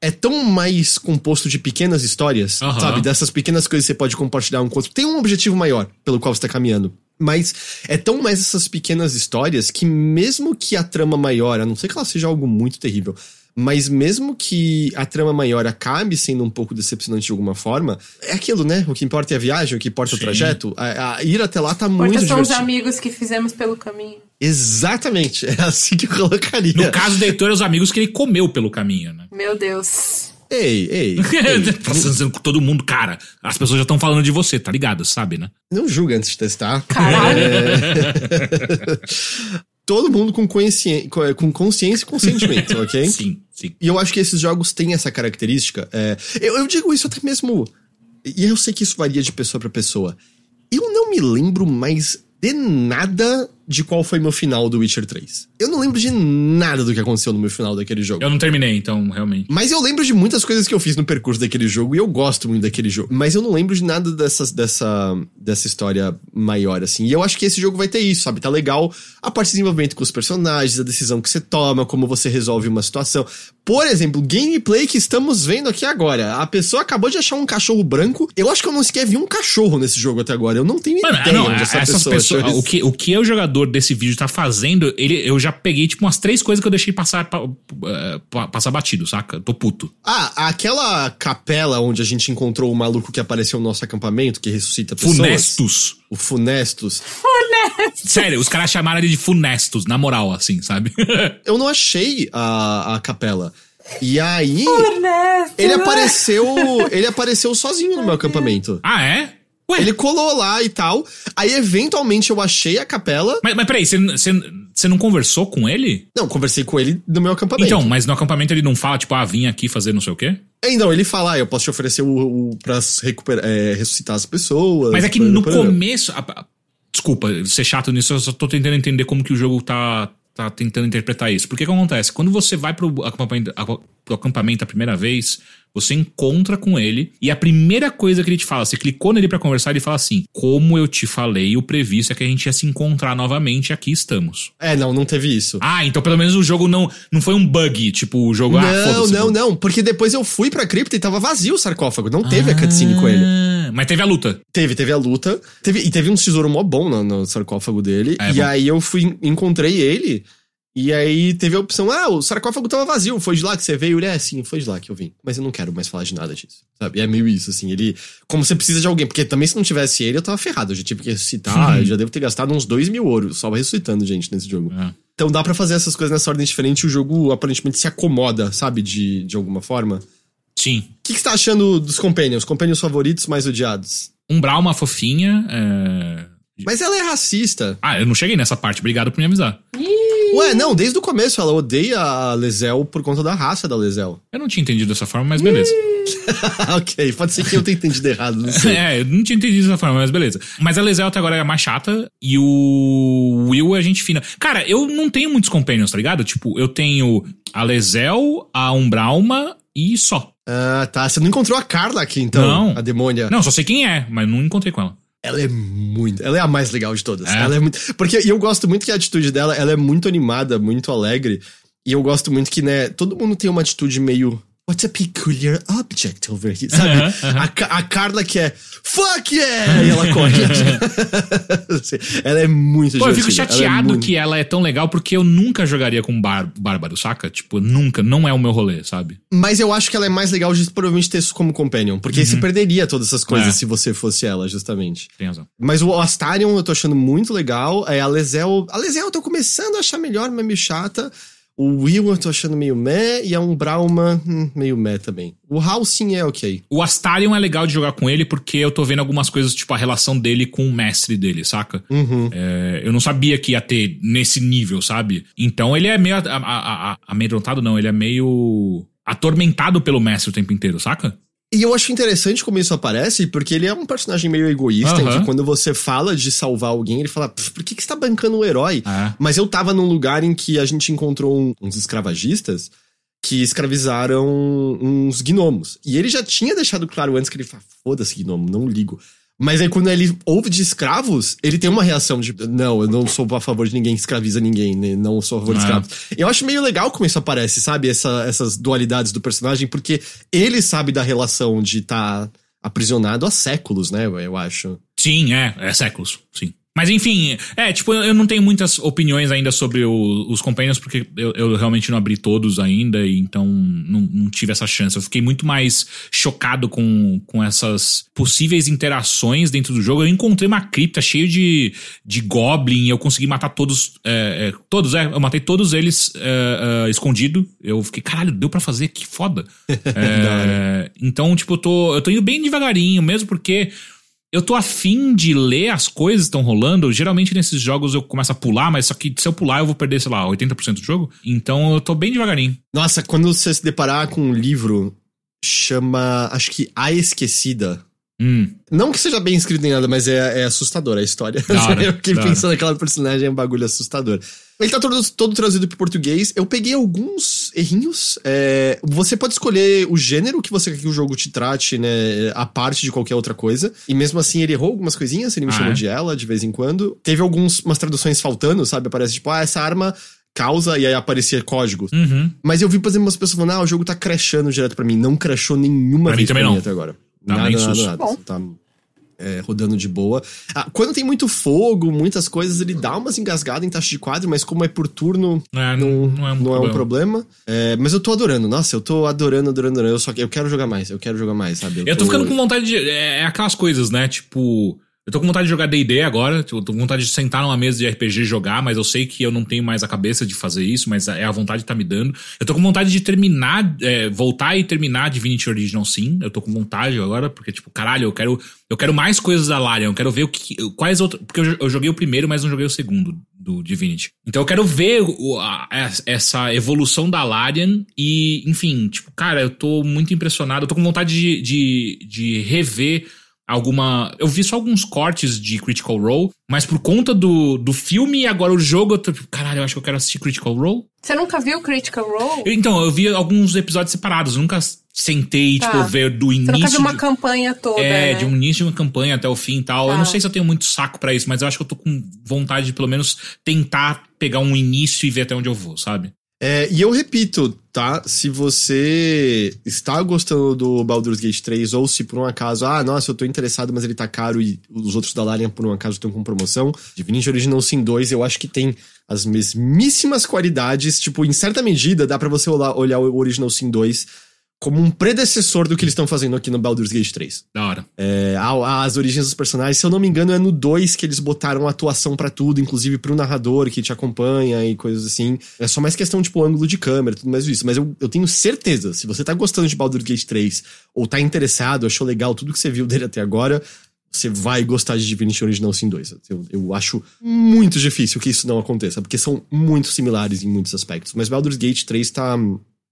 é tão mais composto de pequenas histórias, Aham. sabe? Dessas pequenas coisas que você pode compartilhar um com outro. Tem um objetivo maior pelo qual você tá caminhando. Mas é tão mais essas pequenas histórias que, mesmo que a trama maior, a não ser que ela seja algo muito terrível, mas mesmo que a trama maior acabe sendo um pouco decepcionante de alguma forma, é aquilo, né? O que importa é a viagem, o que importa é o Sim. trajeto. A, a ir até lá tá muito Porque são os divertido. amigos que fizemos pelo caminho. Exatamente, é assim que eu colocaria. No caso do Heitor, os amigos que ele comeu pelo caminho, né? Meu Deus. Ei, ei, ei. Passando com todo mundo, cara. As pessoas já estão falando de você, tá ligado? Sabe, né? Não julga antes de testar. Caralho. Todo mundo com, consciência, com consciência e consentimento, ok? Sim, sim. E eu acho que esses jogos têm essa característica. é, eu, eu digo isso até mesmo. E eu sei que isso varia de pessoa pra pessoa. Eu não me lembro mais de nada de qual foi meu final do Witcher 3. Eu não lembro de nada do que aconteceu no meu final daquele jogo. Eu não terminei, então, realmente. Mas eu lembro de muitas coisas que eu fiz no percurso daquele jogo e eu gosto muito daquele jogo. Mas eu não lembro de nada dessas, dessa, dessa história maior, assim. E eu acho que esse jogo vai ter isso, sabe? Tá legal a parte de desenvolvimento com os personagens, a decisão que você toma, como você resolve uma situação. Por exemplo, gameplay que estamos vendo aqui agora. A pessoa acabou de achar um cachorro branco. Eu acho que eu não sequer vi um cachorro nesse jogo até agora. Eu não tenho Mano, ideia não, onde essa essas pessoa pessoas. O que, o que o jogador desse vídeo tá fazendo, ele, eu já peguei, tipo, umas três coisas que eu deixei passar, pa- eh, pa- passar batido, saca? Tô puto. Ah, aquela capela onde a gente encontrou o maluco que apareceu no nosso acampamento, que ressuscita pessoas. Funestos. O Funestus. Sério, os caras chamaram ele de funestos, na moral, assim, sabe? eu não achei a, a capela. E aí, Ernesto, ele apareceu. Ele apareceu sozinho no meu acampamento. ah, é? Ué, Ele colou lá e tal. Aí, eventualmente, eu achei a capela. mas, mas peraí, você, não conversou com ele? Não, conversei com ele no meu acampamento. Então, mas no acampamento ele não fala, tipo, ah, vim aqui fazer não sei o quê? Então, ele fala, ah, eu posso te oferecer o, o pra recuperar, é, ressuscitar as pessoas. Mas é que no começo. a- a- desculpa ser chato nisso, eu só tô tentando entender como que o jogo tá, tá tentando interpretar isso. Porque que acontece? Quando você vai pro acampamento, pro acampamento a primeira vez, você encontra com ele e a primeira coisa que ele te fala, você clicou nele pra conversar, ele fala assim: Como eu te falei, o previsto é que a gente ia se encontrar novamente aqui estamos. É, não, não teve isso. Ah, então pelo menos o jogo não, não foi um bug, tipo, o jogo. ah, não, foda-se, não, não. Porque depois eu fui pra cripta e tava vazio o sarcófago. Não teve a cutscene com ele. Mas teve a luta. Teve, teve a luta. Teve, e teve um tesouro mó bom no, no sarcófago dele. É, e bom. aí eu fui, encontrei ele. E aí teve a opção, ah, o sarcófago tava vazio, foi de lá que você veio? Ele, é, sim, foi de lá que eu vim. Mas eu não quero mais falar de nada disso, sabe? É meio isso, assim, ele... Como você precisa de alguém, porque também se não tivesse ele, eu tava ferrado. Eu já tive que ressuscitar, eu já devo ter gastado uns dois mil ouros só ressuscitando gente nesse jogo. É. Então dá pra fazer essas coisas nessa ordem diferente e o jogo aparentemente se acomoda, sabe? De, de alguma forma. O Sim. que, que você tá achando dos Companions? Companions favoritos mais odiados? Umbral, uma fofinha. é, Mas ela é racista. Ah, eu não cheguei nessa parte, obrigado por me avisar. Ué, não, desde o começo ela odeia a Lezel por conta da raça da Lezel. Eu não tinha entendido dessa forma, mas beleza. ok, pode ser que eu tenha entendido errado, não sei. é, eu não tinha entendido dessa forma, mas beleza. Mas a Lezel até agora é a mais chata e o Will é gente fina. Cara, eu não tenho muitos companions, tá ligado? Tipo, eu tenho a Lezel, a Umbrauma e só. Ah, tá. Você não encontrou a Carla aqui, então? Não. A demônia. Não, só sei quem é, mas não encontrei com ela. Ela é muito. Ela é a mais legal de todas. É? Ela é muito. Porque eu gosto muito que a atitude dela, ela é muito animada, muito alegre. E eu gosto muito que, né, todo mundo tem uma atitude meio. What's a peculiar object over here? Sabe? A, a Carla que é. Fuck yeah! E ela corre. Ela é muito Pô, eu fico divertida, ela é chateado muito- que ela é tão legal porque eu nunca jogaria com bar bárbaro, saca? Tipo, nunca. Não é o meu rolê, sabe? Mas eu acho que ela é mais legal de provavelmente ter isso como companion. Porque aí você perderia todas essas coisas É. se você fosse ela, justamente. Tem razão. Mas o Astarion eu tô achando muito legal. É, a Lezel. A Lezel eu tô começando a achar melhor, mas meio chata. O Will eu tô achando meio meh. E a Umbrauma, hum, meio meh também. O Hal sim é ok. O Astarion é legal de jogar com ele porque eu tô vendo algumas coisas, tipo a relação dele com o mestre dele, saca? Uhum. É, eu não sabia que ia ter nesse nível, sabe? Então ele é meio a- a- a- amedrontado, não, ele é meio atormentado pelo mestre o tempo inteiro, saca? E eu acho interessante como isso aparece, porque ele é um personagem meio egoísta, em Aham. que quando você fala de salvar alguém, ele fala, "Pff, por que, que você tá bancando o herói? É. Mas eu tava num lugar em que a gente encontrou um- uns escravagistas que escravizaram uns gnomos. E ele já tinha deixado claro antes que ele fala, foda-se gnomo, não ligo. Mas aí quando ele ouve de escravos, ele tem uma reação de, não, eu não sou a favor de ninguém que escraviza ninguém, né? não sou a favor de É. escravos. Eu acho meio legal como isso aparece, sabe? Essa- essas dualidades do personagem, porque ele sabe da relação de estar aprisionado há séculos, né? Eu acho. Sim, é, é séculos, sim. Mas enfim, é, tipo, eu não tenho muitas opiniões ainda sobre o- os Companions, porque eu, eu realmente não abri todos ainda, e então não, não tive essa chance. Eu fiquei muito mais chocado com, com essas possíveis interações dentro do jogo. Eu encontrei uma cripta cheia de, de Goblin, e eu consegui matar todos. é, é, todos, é, eu matei todos eles é, é, escondido. Eu fiquei, caralho, deu pra fazer, que foda. É, então, tipo, eu tô, eu tô indo bem devagarinho, mesmo porque eu tô afim de ler as coisas que estão rolando. Geralmente nesses jogos eu começo a pular, mas só que se eu pular eu vou perder, sei lá, 80% do jogo. Então eu tô bem devagarinho. Nossa, quando você se deparar com um livro, chama, acho que A Esquecida. Hum, Não que seja bem escrito nem nada, mas é, é assustador a história. Da hora, eu fiquei da hora. pensando naquela personagem, é um bagulho assustador. Ele tá todo, todo traduzido pro português. Eu peguei alguns errinhos. É, você pode escolher o gênero que você quer que o jogo te trate, né? A parte de qualquer outra coisa. E mesmo assim, ele errou algumas coisinhas, ele me Ah, chamou é? de ela de vez em quando. Teve algumas umas traduções faltando, sabe? Aparece tipo, ah, essa arma causa, e aí aparecia código. uhum. Mas eu vi, por exemplo, umas pessoas falando, ah, o jogo tá crashando direto pra mim. Não crashou nenhuma Pra mim vez também pra mim não. até agora. Dá nada, nada, nada. Bom. Tá é, rodando de boa. Ah, quando tem muito fogo, muitas coisas, ele dá umas engasgadas em taxa de quadro, mas como é por turno, É, não, não é um não é um problema. problema. É, mas eu tô adorando. Nossa, eu tô adorando, adorando, adorando. Eu só eu quero jogar mais, eu quero jogar mais, sabe? Eu tô ficando com vontade de. É, é aquelas coisas, né? Tipo. Eu tô com vontade de jogar DD agora. Eu tô com vontade de sentar numa mesa de RPG e jogar, mas eu sei que eu não tenho mais a cabeça de fazer isso, mas é a vontade que tá me dando. Eu tô com vontade de terminar, é, voltar e terminar Divinity Original Sim. Eu tô com vontade agora, porque, tipo, caralho, eu quero, eu quero mais coisas da Larian. Eu quero ver o que. Quais outras. Porque eu, eu joguei o primeiro, mas não joguei o segundo do Divinity. Então eu quero ver o- a- essa evolução da Larian e, enfim, tipo, cara, eu tô muito impressionado. Eu tô com vontade de, de, de rever alguma. Eu vi só alguns cortes de Critical Role, mas por conta do, do filme e agora o jogo, eu tô tipo, caralho, eu acho que eu quero assistir Critical Role. Você nunca viu Critical Role? Eu- Então, eu vi alguns episódios separados, eu nunca sentei, Tá. tipo, ver do Você início. nunca viu uma de- campanha toda, é, né? de um início de uma campanha até o fim e tal. Eu Tá. não sei se eu tenho muito saco pra isso, mas eu acho que eu tô com vontade de pelo menos tentar pegar um início e ver até onde eu vou, sabe? É, e eu repito, tá? Se você está gostando do Baldur's Gate 3, ou se por um acaso, ah, nossa, eu tô interessado, mas ele tá caro e os outros da Larian por um acaso estão com promoção, Divinity Original Sin 2, eu acho que tem as mesmíssimas qualidades, tipo, em certa medida, dá pra você olhar, olhar o Original Sin 2 como um predecessor do que eles estão fazendo aqui no Baldur's Gate 3. Da hora. É, as origens dos personagens, se eu não me engano, é no 2 que eles botaram atuação pra tudo, inclusive pro narrador que te acompanha e coisas assim. É só mais questão, tipo, ângulo de câmera, tudo mais isso. Mas eu, eu tenho certeza, se você tá gostando de Baldur's Gate 3, ou tá interessado, achou legal tudo que você viu dele até agora, você vai gostar de Divinity Original Sin 2. Eu, eu acho muito difícil que isso não aconteça, porque são muito similares em muitos aspectos. Mas Baldur's Gate 3 tá,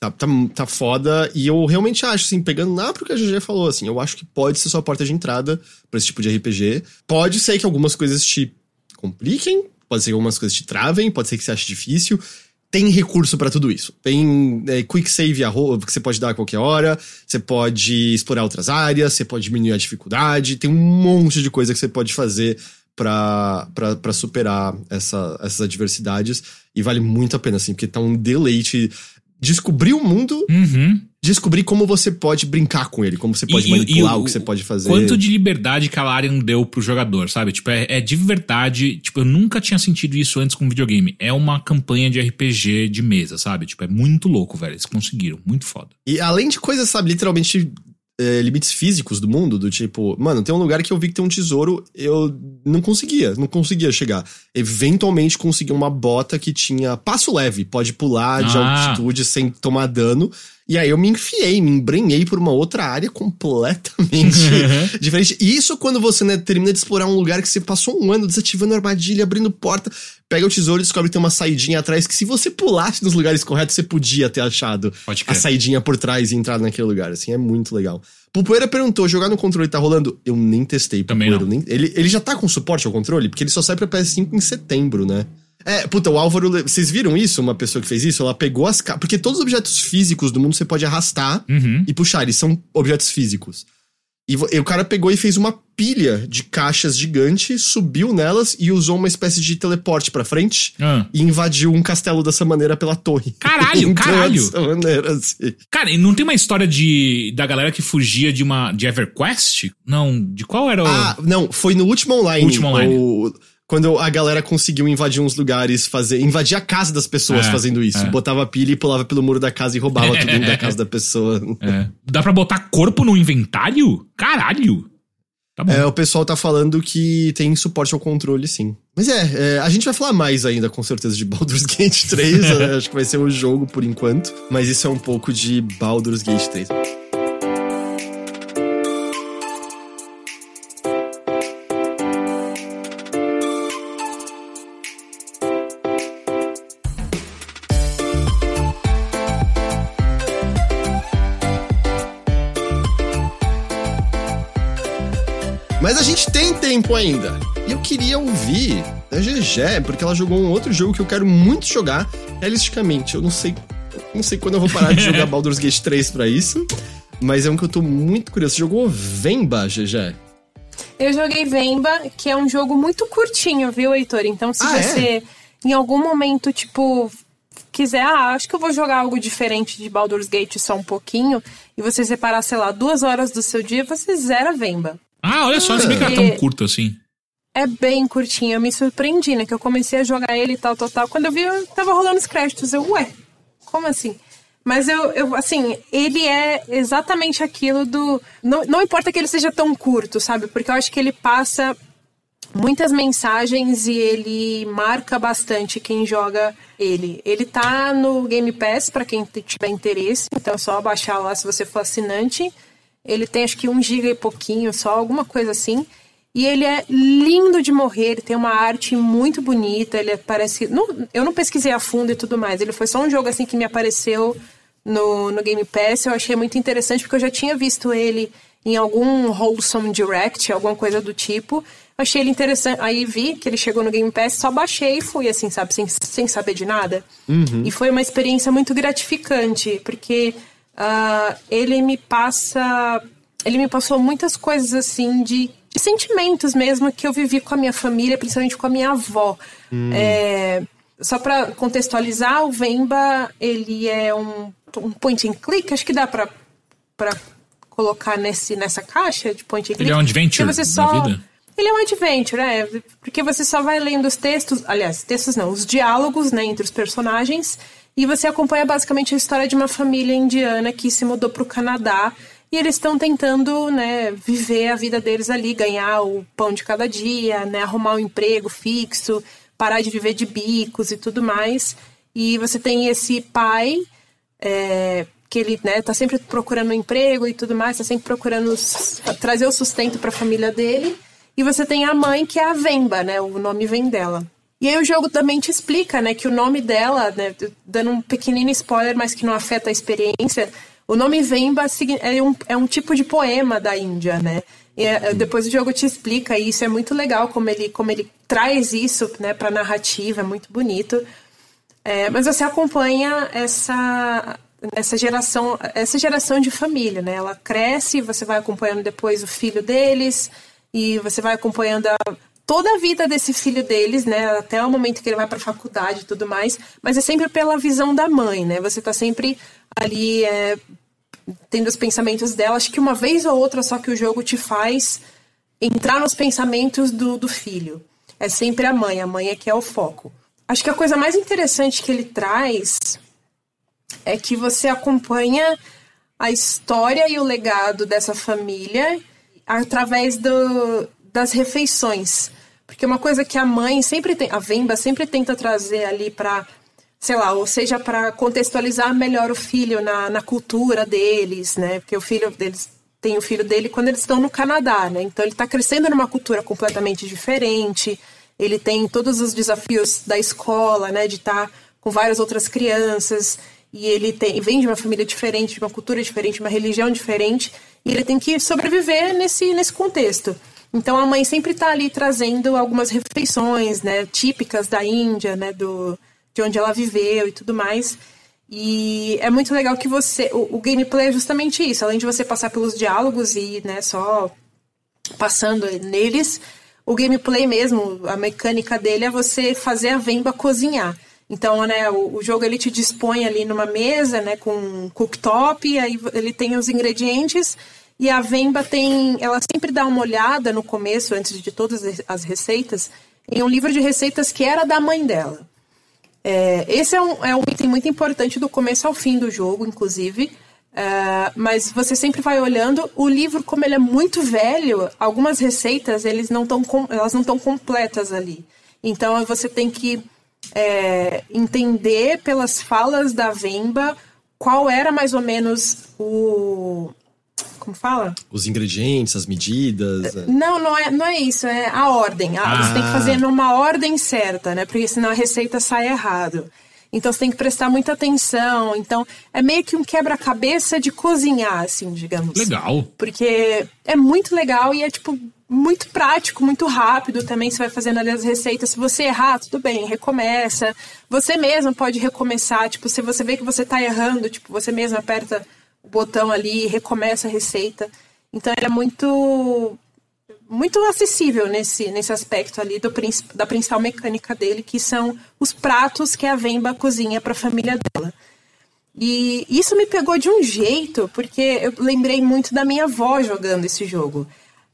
tá, tá, tá foda, e eu realmente acho, assim, pegando lá pro que a GG falou, assim, eu acho que pode ser sua porta de entrada pra esse tipo de RPG. Pode ser que algumas coisas te compliquem, pode ser que algumas coisas te travem, pode ser que você ache difícil. tem recurso para tudo isso. Tem é, quick save que você pode dar a qualquer hora, você pode explorar outras áreas, você pode diminuir a dificuldade, tem um monte de coisa que você pode fazer para superar essa, essas adversidades. E vale muito a pena, assim, porque tá um deleite. Descobrir o mundo Uhum. descobrir como você pode brincar com ele, como você pode E- manipular e o que você pode fazer. Quanto de liberdade que a Larian deu pro jogador, sabe? Tipo, é, é de verdade. Tipo, eu nunca tinha sentido isso antes com videogame. É uma campanha de RPG de mesa, sabe? Tipo, é muito louco, velho. Eles conseguiram. Muito foda. E além de coisas, sabe, literalmente é, limites físicos do mundo, do tipo, mano, tem um lugar que eu vi que tem um tesouro, eu não conseguia, não conseguia chegar. Eventualmente consegui uma bota que tinha passo leve, pode pular de Ah. altitude sem tomar dano. E aí eu me enfiei, me embrenhei por uma outra área completamente diferente. E Isso quando você né, termina de explorar um lugar que você passou um ano desativando armadilha, abrindo porta, pega o tesouro e descobre que tem uma saidinha atrás que se você pulasse nos lugares corretos, você podia ter achado a saidinha por trás e entrar naquele lugar. Assim, é muito legal. Pupoeira perguntou: jogar no controle tá rolando? Eu nem testei, Também Pupoeira. não. nem- ele, ele já tá com suporte ao controle? Porque ele só sai pra PS5 em setembro, né? É, puta, o Álvaro. le- Vocês viram isso? Uma pessoa que fez isso? Ela pegou as. ca- Porque todos os objetos físicos do mundo você pode arrastar Uhum. e puxar, eles são objetos físicos. E, e o cara pegou e fez uma pilha de caixas gigante, subiu nelas e usou uma espécie de teleporte pra frente Ah. e invadiu um castelo dessa maneira pela torre. Caralho, caralho. Dessa maneira, assim. Cara, e não tem uma história de da galera que fugia de uma de EverQuest? Não, de qual era o Ah, não, foi no último online. Último online. o- quando a galera conseguiu invadir uns lugares, fazer. Invadir a casa das pessoas É, fazendo isso. é. Botava pilha e pulava pelo muro da casa e roubava tudo da casa da pessoa. É. Dá pra botar corpo no inventário? Caralho. Tá bom. É, o pessoal tá falando que tem suporte ao controle, sim. Mas é, é, a gente vai falar mais ainda, com certeza, de Baldur's Gate 3. né? Acho que vai ser o jogo por enquanto. Mas isso é um pouco de Baldur's Gate 3. Tempo ainda. E eu queria ouvir da GG, porque ela jogou um outro jogo que eu quero muito jogar, realisticamente. Eu não sei, não sei quando eu vou parar de jogar Baldur's Gate 3 pra isso, mas é um que eu tô muito curioso. Você jogou Vemba, GG? Eu joguei Vemba, que é um jogo muito curtinho, viu, Heitor? Então, se Ah, é? você em algum momento, tipo, quiser, ah, acho que eu vou jogar algo diferente de Baldur's Gate só um pouquinho, e você separar, sei lá, duas horas do seu dia, você zera Vemba. Ah, olha só, não sabia que era tão Porque- curto assim. É bem curtinho, eu me surpreendi, né? Que eu comecei a jogar ele e tal, tal, tal. Quando eu vi, eu tava rolando os créditos. Eu, ué, como assim? Mas eu, eu assim, ele é exatamente aquilo do. Não, não importa que ele seja tão curto, sabe? Porque eu acho que ele passa muitas mensagens e ele marca bastante quem joga ele. Ele tá no Game Pass para quem tiver interesse, então é só baixar lá se você for assinante. Ele tem acho que um giga e pouquinho, só alguma coisa assim. E ele é lindo de morrer, ele tem uma arte muito bonita, ele parece. Não, eu não pesquisei a fundo e tudo mais. Ele foi só um jogo assim que me apareceu no, no Game Pass. Eu achei muito interessante porque eu já tinha visto ele em algum Wholesome Direct, alguma coisa do tipo. Achei ele interessante. Aí vi que ele chegou no Game Pass, só baixei e fui assim, sabe, sem, sem saber de nada. E foi uma experiência muito gratificante, porque ah, ele me passa. Ele me passou muitas coisas assim de, de sentimentos mesmo que eu vivi com a minha família, principalmente com a minha avó. É, só pra contextualizar, o Vemba, ele é um, um point and click, acho que dá pra, pra colocar nesse, nessa caixa de point and click. Ele é um adventure você só- vida? Ele é um adventure, é, porque você só vai lendo os textos, aliás, textos não, os diálogos, né, entre os personagens, e você acompanha basicamente a história de uma família indiana que se mudou para o Canadá e eles estão tentando, né, viver a vida deles ali, ganhar o pão de cada dia, né, arrumar um emprego fixo, parar de viver de bicos e tudo mais. E você tem esse pai é, que ele né, tá sempre procurando um emprego e tudo mais, tá sempre procurando trazer o sustento para a família dele. E você tem a mãe, que é a Vemba, né? O nome vem dela. E aí o jogo também te explica, né, que o nome dela, né, dando um pequenino spoiler, mas que não afeta a experiência, o nome Vemba é um, é um tipo de poema da Índia, né? E é, depois o jogo te explica e isso é muito legal como ele, como ele traz isso, né, pra narrativa, é muito bonito. É, mas você acompanha essa essa geração essa geração de família, né? Ela cresce, você vai acompanhando depois o filho deles e você vai acompanhando a, toda a vida desse filho deles, né? Até o momento que ele vai para a faculdade e tudo mais, mas é sempre pela visão da mãe, né? Você tá sempre ali é, tendo os pensamentos dela. Acho que uma vez ou outra só que o jogo te faz entrar nos pensamentos do, do filho. É sempre a mãe, a mãe é que é o foco. Acho que a coisa mais interessante que ele traz é que você acompanha a história e o legado dessa família através do, das refeições. Porque uma coisa que a mãe sempre tem, a Vemba sempre tenta trazer ali para, sei lá, ou seja, para contextualizar melhor o filho na, na cultura deles, né? Porque o filho deles tem o filho dele quando eles estão no Canadá, né? Então ele está crescendo numa cultura completamente diferente. Ele tem todos os desafios da escola, né? De estar tá com várias outras crianças e ele tem, vem de uma família diferente, de uma cultura diferente, uma religião diferente, e ele tem que sobreviver nesse, nesse contexto. Então a mãe sempre está ali trazendo algumas refeições, né, típicas da Índia, né, do, de onde ela viveu e tudo mais. E é muito legal que você. O, o, gameplay é justamente isso. Além de você passar pelos diálogos e né, só passando neles, o gameplay mesmo, a mecânica dele é você fazer a Vemba cozinhar. Então, né, o, o, jogo ele te dispõe ali numa mesa, né, com um cooktop, aí ele tem os ingredientes e a Vemba tem, ela sempre dá uma olhada no começo, antes de todas as receitas, em um livro de receitas que era da mãe dela. É, esse é um, é um item muito importante do começo ao fim do jogo, inclusive. É, mas você sempre vai olhando o livro, como ele é muito velho, algumas receitas eles não tão, elas não estão completas ali. Então você tem que é, entender pelas falas da Vemba qual era mais ou menos o. Como fala? Os ingredientes, as medidas. É. Não, não é, não é isso, é a ordem. Ah. Você tem que fazer numa ordem certa, né? Porque senão a receita sai errado. Então você tem que prestar muita atenção. Então é meio que um quebra-cabeça de cozinhar, assim, digamos. Legal. Porque é muito legal e é tipo muito prático, muito rápido também. Você vai fazendo ali as receitas. Se você errar, tudo bem, recomeça. Você mesmo pode recomeçar. Tipo, se você vê que você está errando, tipo, você mesmo aperta o botão ali recomeça a receita. Então, ele é muito muito acessível nesse, nesse aspecto ali do, da principal mecânica dele, que são os pratos que a Vemba cozinha para a família dela. E isso me pegou de um jeito, porque eu lembrei muito da minha avó jogando esse jogo.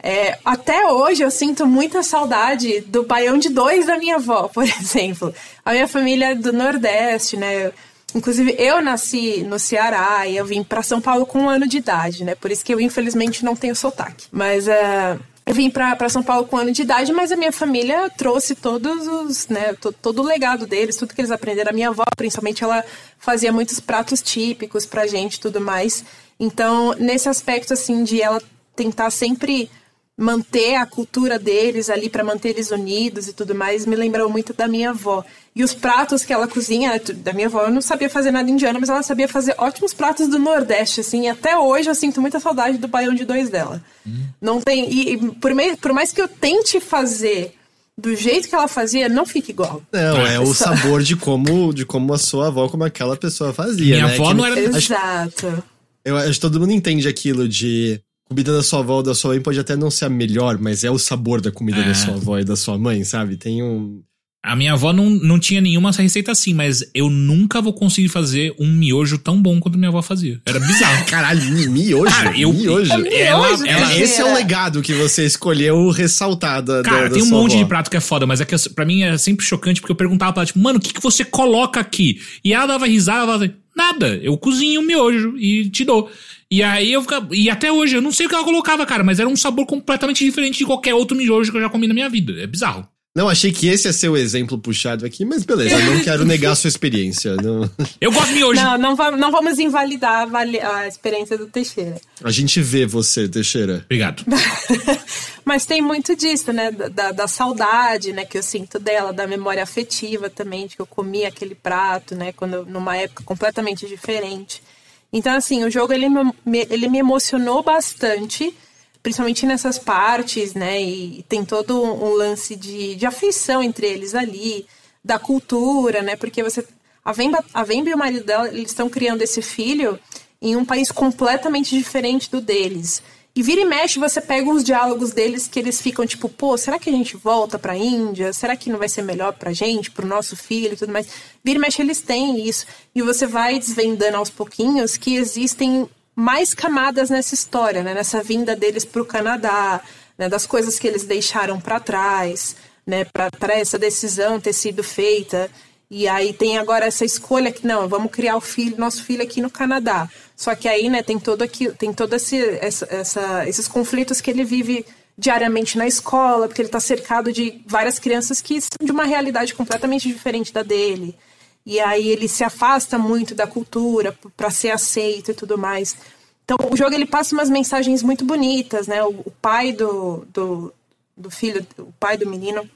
É, até hoje eu sinto muita saudade do baião de dois da minha avó, por exemplo. A minha família é do Nordeste, né? Inclusive, eu nasci no Ceará e eu vim para São Paulo com um ano de idade, né? Por isso que eu, infelizmente, não tenho sotaque. Mas uh, eu vim para São Paulo com um ano de idade, mas a minha família trouxe todos os, né? Todo, todo o legado deles, tudo que eles aprenderam. A minha avó, principalmente, ela fazia muitos pratos típicos pra gente tudo mais. Então, nesse aspecto, assim, de ela tentar sempre manter a cultura deles ali para manter eles unidos e tudo mais, me lembrou muito da minha avó. E os pratos que ela cozinha, da minha avó, eu não sabia fazer nada indiano, mas ela sabia fazer ótimos pratos do Nordeste, assim. E até hoje eu sinto muita saudade do baião de dois dela. Hum. Não tem. E, e por, meio, por mais que eu tente fazer do jeito que ela fazia, não fica igual. Não, é o sabor de como, de como a sua avó, como aquela pessoa fazia. Minha né? avó que, não era. Exato. Eu acho que todo mundo entende aquilo de comida da sua avó ou da sua mãe pode até não ser a melhor, mas é o sabor da comida é. da sua avó e da sua mãe, sabe? Tem um. A minha avó não, não tinha nenhuma receita assim, mas eu nunca vou conseguir fazer um miojo tão bom quanto minha avó fazia. Era bizarro. Caralho, miojo? Cara, eu, miojo. É ela, ela, ela, esse é o legado que você escolheu ressaltar da Cara, da, tem um monte avó. de prato que é foda, mas é que pra mim é sempre chocante porque eu perguntava pra ela, tipo, mano, o que, que você coloca aqui? E ela dava risada, ela falava, nada, eu cozinho um miojo e te dou. E aí eu ficava. E até hoje, eu não sei o que ela colocava, cara, mas era um sabor completamente diferente de qualquer outro miojo que eu já comi na minha vida. É bizarro. Não, achei que esse ia ser o exemplo puxado aqui, mas beleza, eu não quero negar a sua experiência. Não... Eu gosto de miojo. Não, não, vamos, não vamos invalidar a, a experiência do Teixeira. A gente vê você, Teixeira. Obrigado. mas tem muito disso, né? Da, da, saudade, né? Que eu sinto dela, da memória afetiva também, de que eu comi aquele prato, né? Quando, numa época completamente diferente. Então, assim, o jogo ele me, ele me emocionou bastante, principalmente nessas partes, né? E tem todo um lance de, de afeição entre eles ali, da cultura, né? Porque você. A Vemba, a Vemba e o marido dela, eles estão criando esse filho em um país completamente diferente do deles. E vira e mexe, você pega uns diálogos deles que eles ficam tipo, pô, será que a gente volta pra Índia? Será que não vai ser melhor pra gente, pro nosso filho e tudo mais? Vira e mexe, eles têm isso. E você vai desvendando aos pouquinhos que existem mais camadas nessa história, né? Nessa vinda deles pro Canadá, né? das coisas que eles deixaram para trás, né? Para essa decisão ter sido feita. E aí tem agora essa escolha que não, vamos criar o filho, nosso filho aqui no Canadá. Só que aí, né, tem todo aqui, tem todo esse, essa, essa, esses conflitos que ele vive diariamente na escola, porque ele está cercado de várias crianças que são de uma realidade completamente diferente da dele. E aí ele se afasta muito da cultura para ser aceito e tudo mais. Então o jogo ele passa umas mensagens muito bonitas, né? O, o pai do, do, do filho, o pai do menino,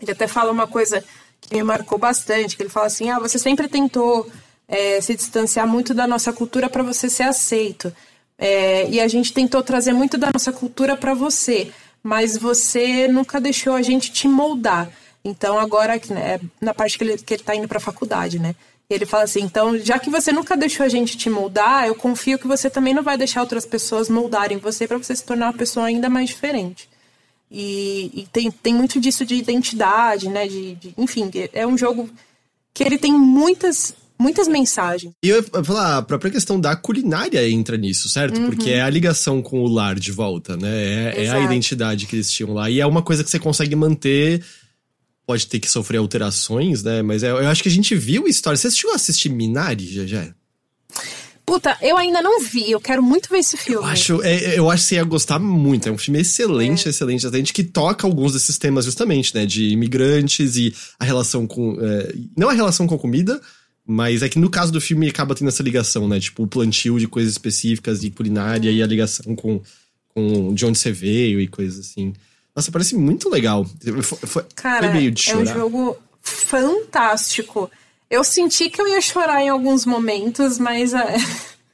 ele até fala uma coisa que me marcou bastante, que ele fala assim, ah, você sempre tentou é, se distanciar muito da nossa cultura para você ser aceito. É, e a gente tentou trazer muito da nossa cultura para você, mas você nunca deixou a gente te moldar. Então agora, né, na parte que ele, que ele tá indo para a faculdade, né? Ele fala assim, então, já que você nunca deixou a gente te moldar, eu confio que você também não vai deixar outras pessoas moldarem você para você se tornar uma pessoa ainda mais diferente. E, e, tem, tem muito disso de identidade, né? De, de, enfim, é um jogo que ele tem muitas muitas mensagens. E eu ia falar, a própria questão da culinária entra nisso, certo? Uhum. Porque é a ligação com o lar de volta, né? É, é, a identidade que eles tinham lá. E é uma coisa que você consegue manter. Pode ter que sofrer alterações, né? Mas é, eu acho que a gente viu a história. Você assistiu a assistir Minari, já já? Puta, eu ainda não vi, eu quero muito ver esse filme. Eu acho, é, eu acho que você ia gostar muito. É um filme excelente, é. excelente, excelente, que toca alguns desses temas justamente, né? De imigrantes e a relação com. É, não a relação com a comida, mas é que no caso do filme acaba tendo essa ligação, né? Tipo, o plantio de coisas específicas de culinária e a ligação com, com de onde você veio e coisas assim. Nossa, parece muito legal. Foi, foi, Cara, foi meio de chorar. é um jogo fantástico. Eu senti que eu ia chorar em alguns momentos, mas é,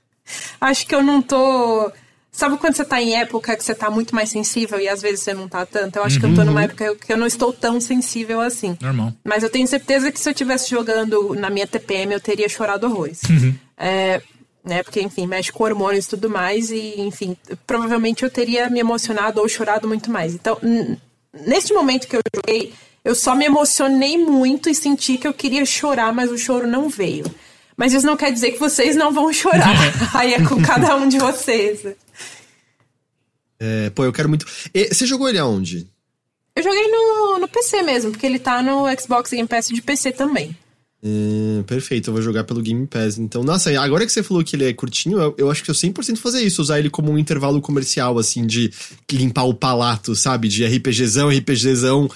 acho que eu não tô. Sabe quando você tá em época que você tá muito mais sensível e às vezes você não tá tanto? Eu acho uhum. que eu tô numa uhum. época que eu não estou tão sensível assim. Normal. Mas eu tenho certeza que se eu tivesse jogando na minha TPM, eu teria chorado horrores. Uhum. É, né? Porque, enfim, mexe com hormônios e tudo mais. E, enfim, provavelmente eu teria me emocionado ou chorado muito mais. Então, neste momento que eu joguei, eu só me emocionei muito e senti que eu queria chorar, mas o choro não veio. Mas isso não quer dizer que vocês não vão chorar. Aí é com cada um de vocês. É, pô, eu quero muito. E, você jogou ele aonde? Eu joguei no, no PC mesmo, porque ele tá no Xbox Game Pass de PC também. É, perfeito, eu vou jogar pelo Game Pass. Então, nossa, agora que você falou que ele é curtinho, eu, eu acho que eu 100% fazer isso, usar ele como um intervalo comercial, assim, de limpar o palato, sabe? De RPGzão, RPGzão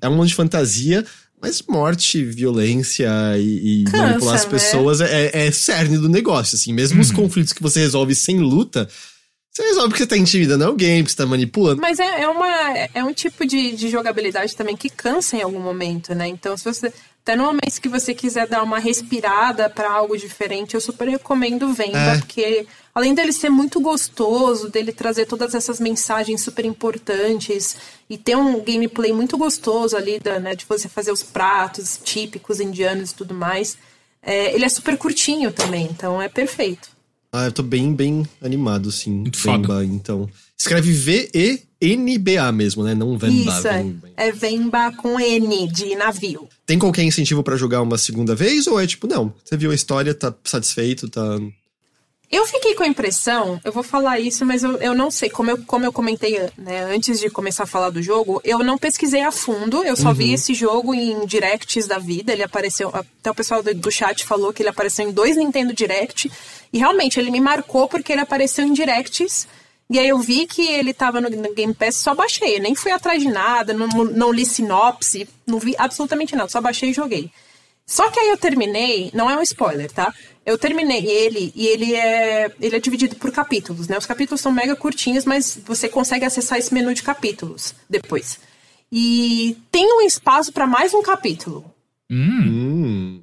é um mundo de fantasia, mas morte, violência e, e Cansa, manipular as né? pessoas né? é, é cerne do negócio, assim. Mesmo uhum. os conflitos que você resolve sem luta, você resolve porque você tá intimidando alguém, porque você tá manipulando. Mas é, é, uma, é um tipo de, de jogabilidade também que cansa em algum momento, né? Então, se você até no momento que você quiser dar uma respirada para algo diferente, eu super recomendo Venda, é. porque além dele ser muito gostoso, dele trazer todas essas mensagens super importantes e ter um gameplay muito gostoso ali, da, né, de você fazer os pratos típicos indianos e tudo mais, é, ele é super curtinho também, então é perfeito. Ah, eu tô bem, bem animado, sim. Muito Vemba, então. Escreve V-E-N-B-A mesmo, né? Não Vemba. Isso, é. é Vemba com N, de navio. Tem qualquer incentivo para jogar uma segunda vez? Ou é tipo, não, você viu a história, tá satisfeito, tá... Eu fiquei com a impressão, eu vou falar isso, mas eu, eu não sei, como eu, como eu comentei né, antes de começar a falar do jogo, eu não pesquisei a fundo, eu só uhum. vi esse jogo em directs da vida, ele apareceu, até o pessoal do, do chat falou que ele apareceu em dois Nintendo Direct, e realmente ele me marcou porque ele apareceu em directs, e aí eu vi que ele tava no, no Game Pass, só baixei, nem fui atrás de nada, não, não li sinopse, não vi absolutamente nada, só baixei e joguei. Só que aí eu terminei, não é um spoiler, tá? Eu terminei ele e ele é, ele é dividido por capítulos, né? Os capítulos são mega curtinhos, mas você consegue acessar esse menu de capítulos depois. E tem um espaço para mais um capítulo. Hum.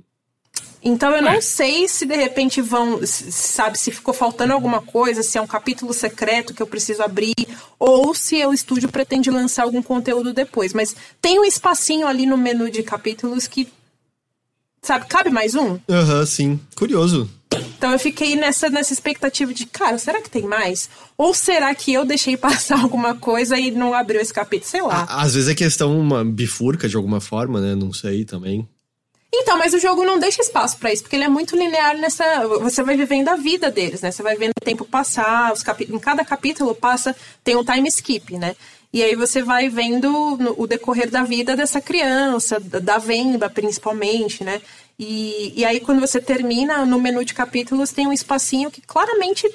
Então eu não sei se de repente vão, sabe, se ficou faltando alguma coisa, se é um capítulo secreto que eu preciso abrir, ou se o estúdio pretende lançar algum conteúdo depois. Mas tem um espacinho ali no menu de capítulos que sabe, cabe mais um? Aham, sim. Curioso. Então eu fiquei nessa, nessa expectativa de, cara, será que tem mais? Ou será que eu deixei passar alguma coisa e não abriu esse capítulo? Sei lá. Às vezes é questão uma bifurca de alguma forma, né? Não sei também. Então, mas o jogo não deixa espaço para isso, porque ele é muito linear nessa. Você vai vivendo a vida deles, né? Você vai vendo o tempo passar, os capi... em cada capítulo passa, tem um time skip, né? E aí você vai vendo o decorrer da vida dessa criança, da, da venda principalmente, né? E, e aí quando você termina, no menu de capítulos tem um espacinho que claramente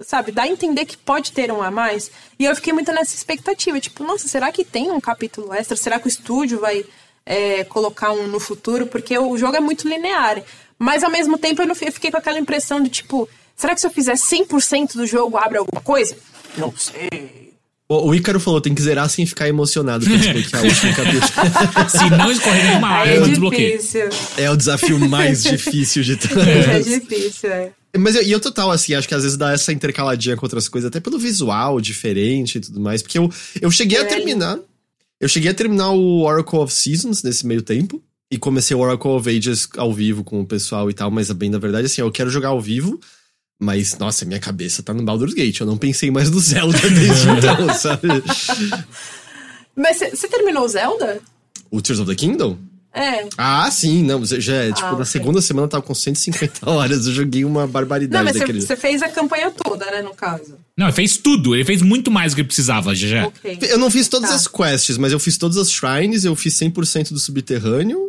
sabe, dá a entender que pode ter um a mais. E eu fiquei muito nessa expectativa, tipo, nossa, será que tem um capítulo extra? Será que o estúdio vai é, colocar um no futuro? Porque o jogo é muito linear. Mas ao mesmo tempo eu, não, eu fiquei com aquela impressão de, tipo, será que se eu fizer 100% do jogo abre alguma coisa? Não sei. O Ícaro falou, tem que zerar sem ficar emocionado pra desbloquear o último capítulo. Se não escorrer nenhuma área, é eu desbloqueio. difícil. É o desafio mais difícil de todos. É difícil, é. Mas eu, e eu total, assim, acho que às vezes dá essa intercaladinha com outras coisas, até pelo visual diferente e tudo mais. Porque eu, eu cheguei a É. terminar. Eu cheguei a terminar o Oracle of Seasons nesse meio tempo. E comecei o Oracle of Ages ao vivo com o pessoal e tal, mas bem, na verdade, assim, eu quero jogar ao vivo. Mas, nossa, minha cabeça tá no Baldur's Gate. Eu não pensei mais no Zelda desde então, sabe? Mas você terminou o Zelda? O Tears of the Kingdom? É. Ah, sim, não, já é, tipo, Ah, na ok. segunda semana eu tava com 150 horas, eu joguei uma Não, barbaridade mas daquele você fez a campanha toda, né, no caso. Não, ele fez tudo. Ele fez muito mais do que precisava, já. Ok. Eu não fiz todas Tá. as quests, mas eu fiz todas as shrines, eu fiz 100% do subterrâneo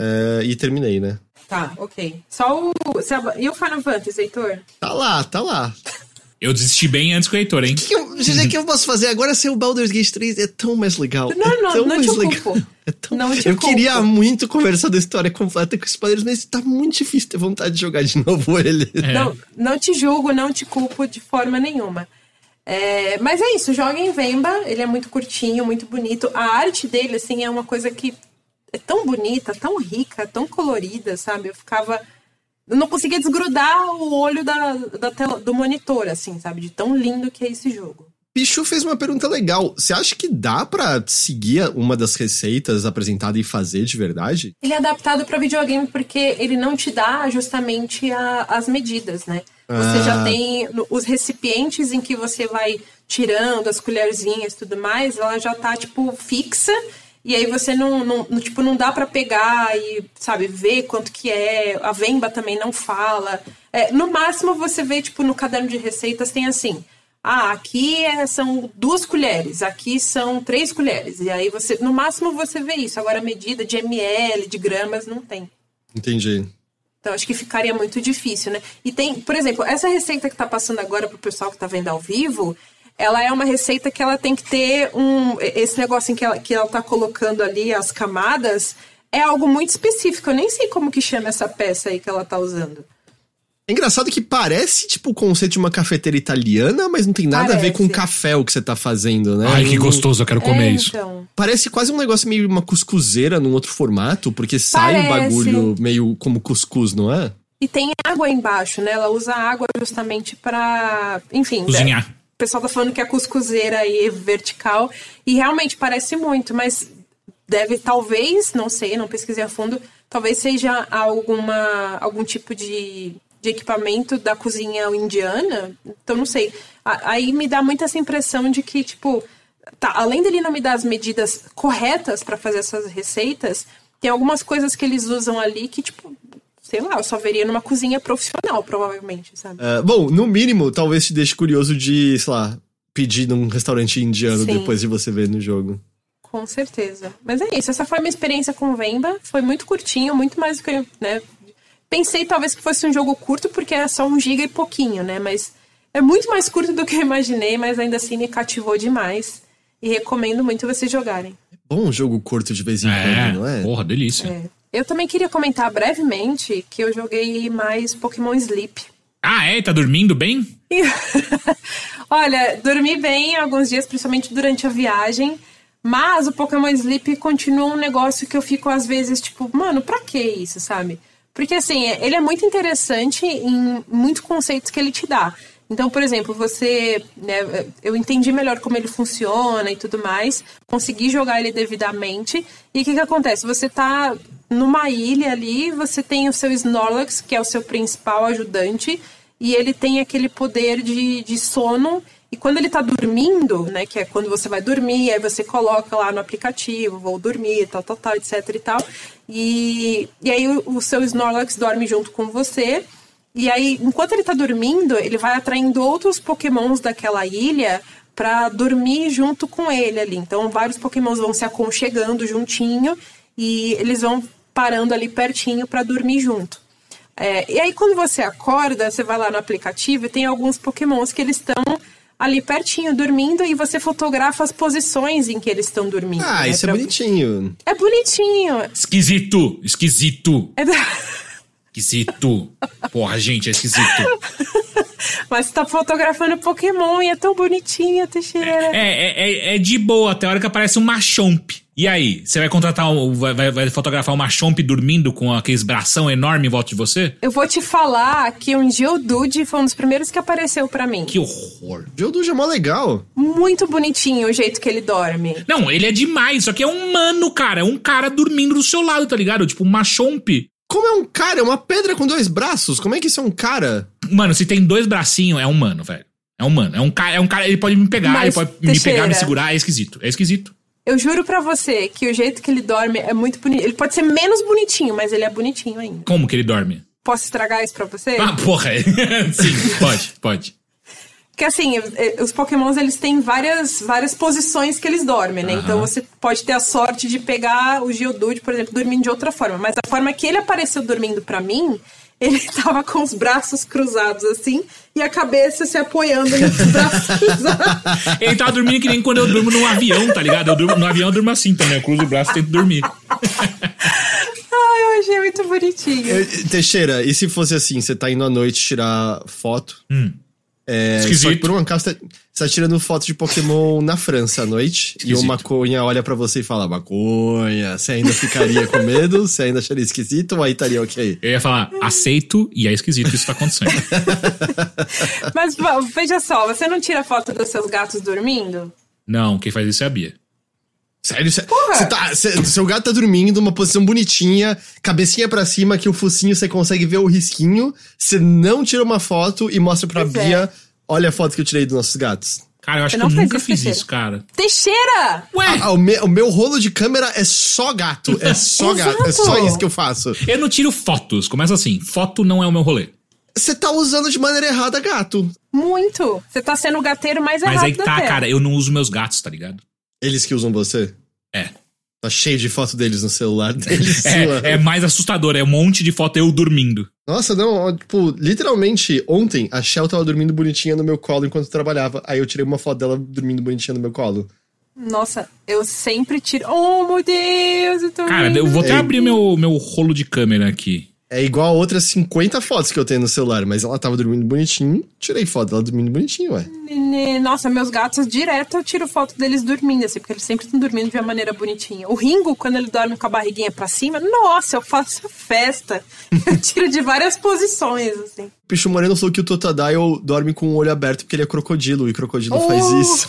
é, e terminei, né? Tá, ok. Só o. E o Final Fantasy, Heitor? Tá lá, tá lá. Eu desisti bem antes que o Heitor, hein? O que, eu, que eu posso fazer agora sem o Baldur's Gate 3? É tão mais legal. Não, é não, tão não mais te legal. culpo. É tão... Não te eu culpo. queria muito conversar da história completa com os padres, mas tá muito difícil ter vontade de jogar de novo ele. É. Não, não te julgo, não te culpo de forma nenhuma. É, mas é isso, joga em Vemba, ele é muito curtinho, muito bonito. A arte dele, assim, é uma coisa que é tão bonita, tão rica, tão colorida, sabe? Eu ficava. Eu não conseguia desgrudar o olho da, da tela, do monitor, assim, sabe? De tão lindo que é esse jogo. Pichu fez uma pergunta legal. Você acha que dá pra seguir uma das receitas apresentadas e fazer de verdade? Ele é adaptado para videogame porque ele não te dá justamente a- as medidas, né? Você Ah. já tem no- os recipientes em que você vai tirando as colherzinhas e tudo mais, ela já tá, tipo, fixa. E aí você não, não, não, tipo, não dá para pegar e, sabe, ver quanto que é. A Vemba também não fala. É, no máximo você vê, tipo, no caderno de receitas tem assim... Ah, aqui é- são duas colheres, aqui são três colheres. E aí você, no máximo você vê isso. Agora a medida de ml, de gramas, não tem. Entendi. Então acho que ficaria muito difícil, né? E tem, por exemplo, essa receita que tá passando agora pro pessoal que tá vendo ao vivo, ela é uma receita que ela tem que ter um. Esse negócio em que ela, que ela tá colocando ali as camadas é algo muito específico. Eu nem sei como que chama essa peça aí que ela tá usando. É engraçado que parece, tipo, o conceito de uma cafeteira italiana, mas não tem nada a ver com Parece. café o que você tá fazendo, né? Ai, que gostoso, eu quero comer é, isso. Então. Parece quase um negócio meio uma cuscuzeira num outro formato, porque sai o Parece. bagulho meio como cuscuz, não é? E tem água embaixo, né? Ela usa água justamente pra. Enfim. Cozinhar. né? Pessoal tá falando que é cuscuzeira aí vertical. E realmente parece muito, mas deve, talvez, não sei, não pesquisei a fundo, talvez seja alguma, algum tipo de, de equipamento da cozinha indiana. Então, não sei. A- Aí me dá muito essa impressão de que, tipo, tá, além dele não me dar as medidas corretas para fazer essas receitas, tem algumas coisas que eles usam ali que, tipo, sei lá, eu só veria numa cozinha profissional, provavelmente, sabe? É, bom, no mínimo, talvez te deixe curioso de, sei lá, pedir num restaurante indiano Sim. depois de você ver no jogo. Com certeza. Mas é isso, essa foi a minha experiência com o Vemba. Foi muito curtinho, muito mais do que eu, né? Pensei talvez que fosse um jogo curto, porque era só um giga e pouquinho, né? Mas é muito mais curto do que eu imaginei, mas ainda assim me cativou demais. E recomendo muito vocês jogarem. Bom um jogo curto de vez em É, quando, não é? porra, delícia. É. Eu também queria comentar brevemente que eu joguei mais Pokémon Sleep. Ah, é? Tá dormindo bem? Olha, dormi bem alguns dias, principalmente durante a viagem. Mas o Pokémon Sleep continua um negócio que eu fico às vezes tipo, mano, pra que isso, sabe? Porque assim, ele é muito interessante em muitos conceitos que ele te dá. Então, por exemplo, você. Né, eu entendi melhor como ele funciona e tudo mais, consegui jogar ele devidamente. E o que, que acontece? Você tá numa ilha ali, você tem o seu Snorlax, que é o seu principal ajudante, e ele tem aquele poder de, de sono. E quando ele tá dormindo, né, que é quando você vai dormir, aí você coloca lá no aplicativo, vou dormir, tal, tal, tal, etc e tal. E, e aí o, o seu Snorlax dorme junto com você. E aí, enquanto ele tá dormindo, ele vai atraindo outros pokémons daquela ilha para dormir junto com ele ali. Então, vários pokémons vão se aconchegando juntinho e eles vão parando ali pertinho para dormir junto. É, e aí, quando você acorda, você vai lá no aplicativo e tem alguns pokémons que eles estão ali pertinho, dormindo, e você fotografa as posições em que eles estão dormindo. Ah, né, isso pra... é bonitinho. É bonitinho. Esquisito! Esquisito! É... Esquisito! Porra, gente, é esquisito. Mas você tá fotografando Pokémon e é tão bonitinho, Teixeira. É, é, é, é de boa, até a hora que aparece um Machomp. E aí, você vai contratar, um, vai, vai, vai fotografar um Machomp dormindo com aqueles bração enorme em volta de você? Eu vou te falar que um Geodude foi um dos primeiros que apareceu para mim. Que horror. Geodude é mó legal. Muito bonitinho o jeito que ele dorme. Não, ele é demais, só que é um humano, cara. É um cara dormindo do seu lado, tá ligado? Tipo, um Machomp. Como é um cara? É uma pedra com dois braços? Como é que isso é um cara? Mano, se tem dois bracinhos, é humano, velho. É humano. É um cara, é um cara, ele pode me pegar, Mas, ele pode me Teixeira, pegar, me segurar, é esquisito. É esquisito. Eu juro pra você que o jeito que ele dorme é muito bonito. Ele pode ser menos bonitinho, mas ele é bonitinho ainda. Como que ele dorme? Posso estragar isso pra você? Ah, porra. Sim, pode, pode. Porque assim, os pokémons eles têm várias, várias posições que eles dormem, né? Então você pode ter a sorte de pegar o Geodude, por exemplo, dormindo de outra forma. Mas a forma que ele apareceu dormindo pra mim, ele tava com os braços cruzados assim e a cabeça se apoiando nos braços cruzados. Ele tava dormindo que nem quando eu durmo num avião, tá ligado? Eu durmo, no avião eu durmo assim também. Eu cruzo o braço e tento dormir. Ai, eu achei muito bonitinho. Teixeira, e se fosse assim, você tá indo à noite tirar foto? Hum. É, Esquisito. só que por um acaso você tá, tirando foto de Pokémon na França à noite e o Esquisito. maconha olha pra você e fala: Maconha, você ainda ficaria com medo? Você ainda acharia esquisito ou aí estaria ok? Eu ia falar, aceito e é esquisito que isso tá acontecendo. Mas bom, veja só, você não tira foto dos seus gatos dormindo? Não, quem faz isso é a Bia. Sério? Cê, Porra! cê tá, cê- seu gato tá dormindo numa posição bonitinha, cabecinha pra cima, que o focinho você consegue ver o risquinho. Você não tira uma foto e mostra pra Pois é. Olha a foto que eu tirei dos nossos gatos. Cara, eu acho Você que eu nunca isso, fiz Teixeira? isso, cara. Teixeira! Ué, Ah, o, me- o meu rolo de câmera é só gato. É só gato. É só isso que eu faço. eu não tiro fotos. Começa assim, foto não é o meu rolê. Você tá usando de maneira errada gato. Muito. Você tá sendo o gateiro mais Mas errado aí da tá, Terra. cara, eu não uso meus gatos, tá ligado? Eles que usam você? É. Tá cheio de foto deles no celular deles. sua. É, é mais assustador, é um monte de foto eu dormindo. Nossa, não, tipo, literalmente, ontem a Shell tava dormindo bonitinha no meu colo enquanto eu trabalhava. Aí eu tirei uma foto dela dormindo bonitinha no meu colo. Nossa, eu sempre tiro. Oh, meu Deus, eu tô Cara, rindo. eu vou até abrir meu, meu rolo de câmera aqui. É igual a outras 50 fotos que eu tenho no celular, mas ela tava dormindo bonitinho, tirei foto dela dormindo bonitinho, ué. Nossa, meus gatos direto eu tiro foto deles dormindo, assim, porque eles sempre estão dormindo de uma maneira bonitinha. O Ringo, quando ele dorme com a barriguinha pra cima, nossa, eu faço festa. Eu tiro de várias posições, assim. O Picho Moreno falou que o Totodile dorme com o olho aberto porque ele é crocodilo, e crocodilo Oh! faz isso.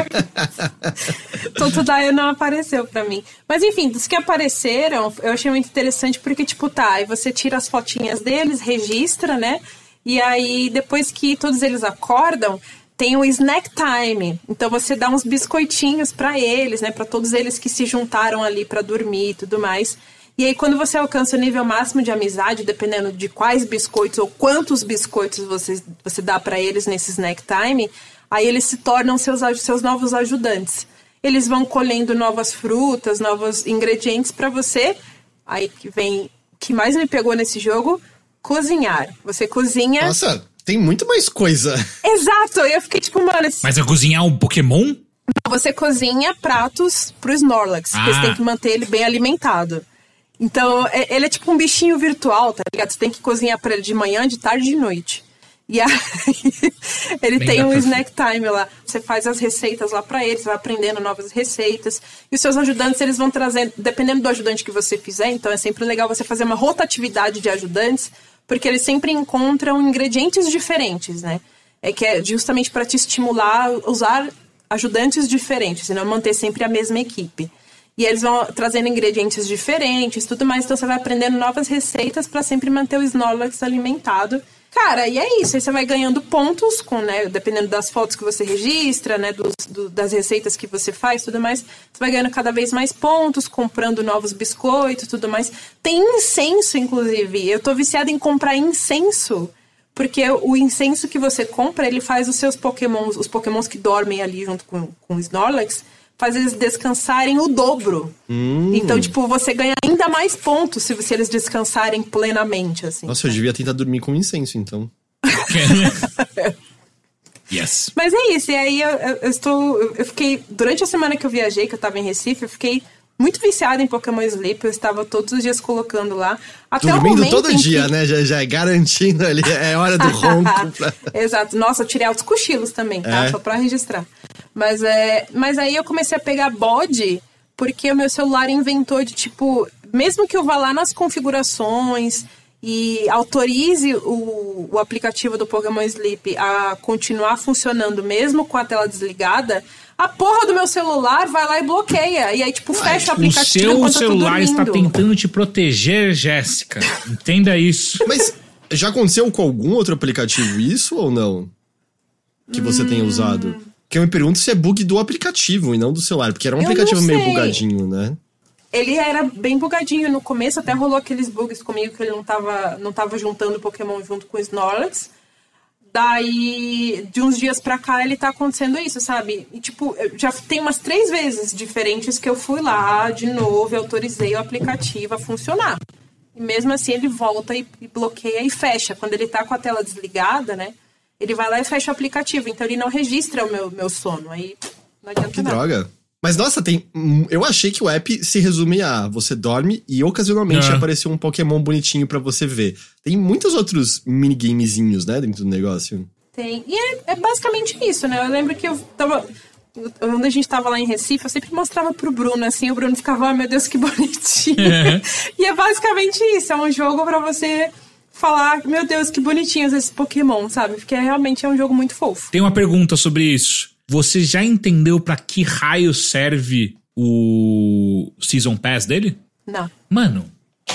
Toto Daia não apareceu pra mim. Mas enfim, dos que apareceram, eu achei muito interessante porque, tipo, tá, aí você tira as fotinhas deles, registra, né? E aí, depois que todos eles acordam, tem o snack time. Então você dá uns biscoitinhos pra eles, né? Pra todos eles que se juntaram ali pra dormir e tudo mais. E aí, quando você alcança o nível máximo de amizade, dependendo de quais biscoitos ou quantos biscoitos você, você dá pra eles nesse snack time, aí eles se tornam seus, seus novos ajudantes. Eles vão colhendo novas frutas, novos ingredientes pra você. Aí que vem o que mais me pegou nesse jogo, cozinhar. Você cozinha. Nossa, tem muito mais coisa. Exato! Eu fiquei tipo, mano, esse- Mas é cozinhar um Pokémon? você cozinha pratos pro Snorlax, porque Ah. você tem que manter ele bem alimentado. Então, é- ele é tipo um bichinho virtual, tá ligado? Você tem que cozinhar pra ele de manhã, de tarde e de noite. E aí, ele Bem tem um snack time lá. Você faz as receitas lá pra ele, você vai aprendendo novas receitas. E os seus ajudantes, eles vão trazendo, dependendo do ajudante que você fizer, então é sempre legal você fazer uma rotatividade de ajudantes, porque eles sempre encontram ingredientes diferentes, né? É que é justamente para te estimular a usar ajudantes diferentes, e não manter sempre a mesma equipe. E eles vão trazendo ingredientes diferentes, tudo mais. Então você vai aprendendo novas receitas para sempre manter o Snorlax alimentado. Cara, e é isso. Aí você vai ganhando pontos com, né? Dependendo das fotos que você registra, né? Dos, do, das receitas que você faz, tudo mais. Você vai ganhando cada vez mais pontos, comprando novos biscoitos, tudo mais. Tem incenso, inclusive. Eu tô viciada em comprar incenso. Porque o incenso que você compra, ele faz os seus pokémons, os pokémons que dormem ali junto com, com o Snorlax, faz eles descansarem o dobro. Hum. Então, tipo, você ganha ainda mais pontos se, se eles descansarem plenamente, assim. Nossa, eu devia tentar dormir com incenso, então. yes. Mas é isso, e aí eu, eu, eu estou. Eu fiquei. Durante a semana que eu viajei, que eu tava em Recife, eu fiquei muito viciada em Pokémon Sleep. Eu estava todos os dias colocando lá. Até Dormindo o momento todo dia, que... né? Já, já é garantindo ali, é hora do ronco. pra- Exato. Nossa, eu tirei altos cochilos também, tá? É. Só pra registrar. Mas, é... Mas aí eu comecei a pegar bode, porque o meu celular inventou de, tipo... Mesmo que eu vá lá nas configurações e autorize o, o aplicativo do Pokémon Sleep a continuar funcionando mesmo com a tela desligada, a porra do meu celular vai lá e bloqueia. E aí, tipo, fecha o O aplicativo seu enquanto eu tô celular está tentando te proteger, Jéssica. Entenda isso. Mas já aconteceu com algum outro aplicativo isso ou não? Que você tenha usado? Que eu me pergunto se é bug do aplicativo e não do celular, porque era um Eu aplicativo meio bugadinho, né? Ele era bem bugadinho no começo, até rolou aqueles bugs comigo que ele não tava, não tava juntando Pokémon junto com o Snorlax. Daí, de uns dias pra cá, ele tá acontecendo isso, sabe? E, tipo, já tem umas três vezes diferentes que eu fui lá de novo e autorizei o aplicativo a funcionar. E mesmo assim, ele volta e, e bloqueia e fecha. Quando ele tá com a tela desligada, né? Ele vai lá e fecha o aplicativo. Então, ele não registra o meu, meu sono. Aí, não adianta Que nada. droga. Mas nossa, tem. Eu achei que o app se resume a você dorme e ocasionalmente É. apareceu um Pokémon bonitinho pra você ver. Tem muitos outros minigamezinhos, né, dentro do negócio. Tem. E é, é basicamente isso, né? Eu lembro que eu tava. Quando a gente tava lá em Recife, eu sempre mostrava pro Bruno, assim, o Bruno ficava, oh, meu Deus, que bonitinho. e é basicamente isso, é um jogo pra você falar, meu Deus, que bonitinhos esses Pokémon, sabe? Porque é, realmente é um jogo muito fofo. Tem uma pergunta sobre isso. Você já entendeu pra que raio serve o Season Pass dele? Não, Mano,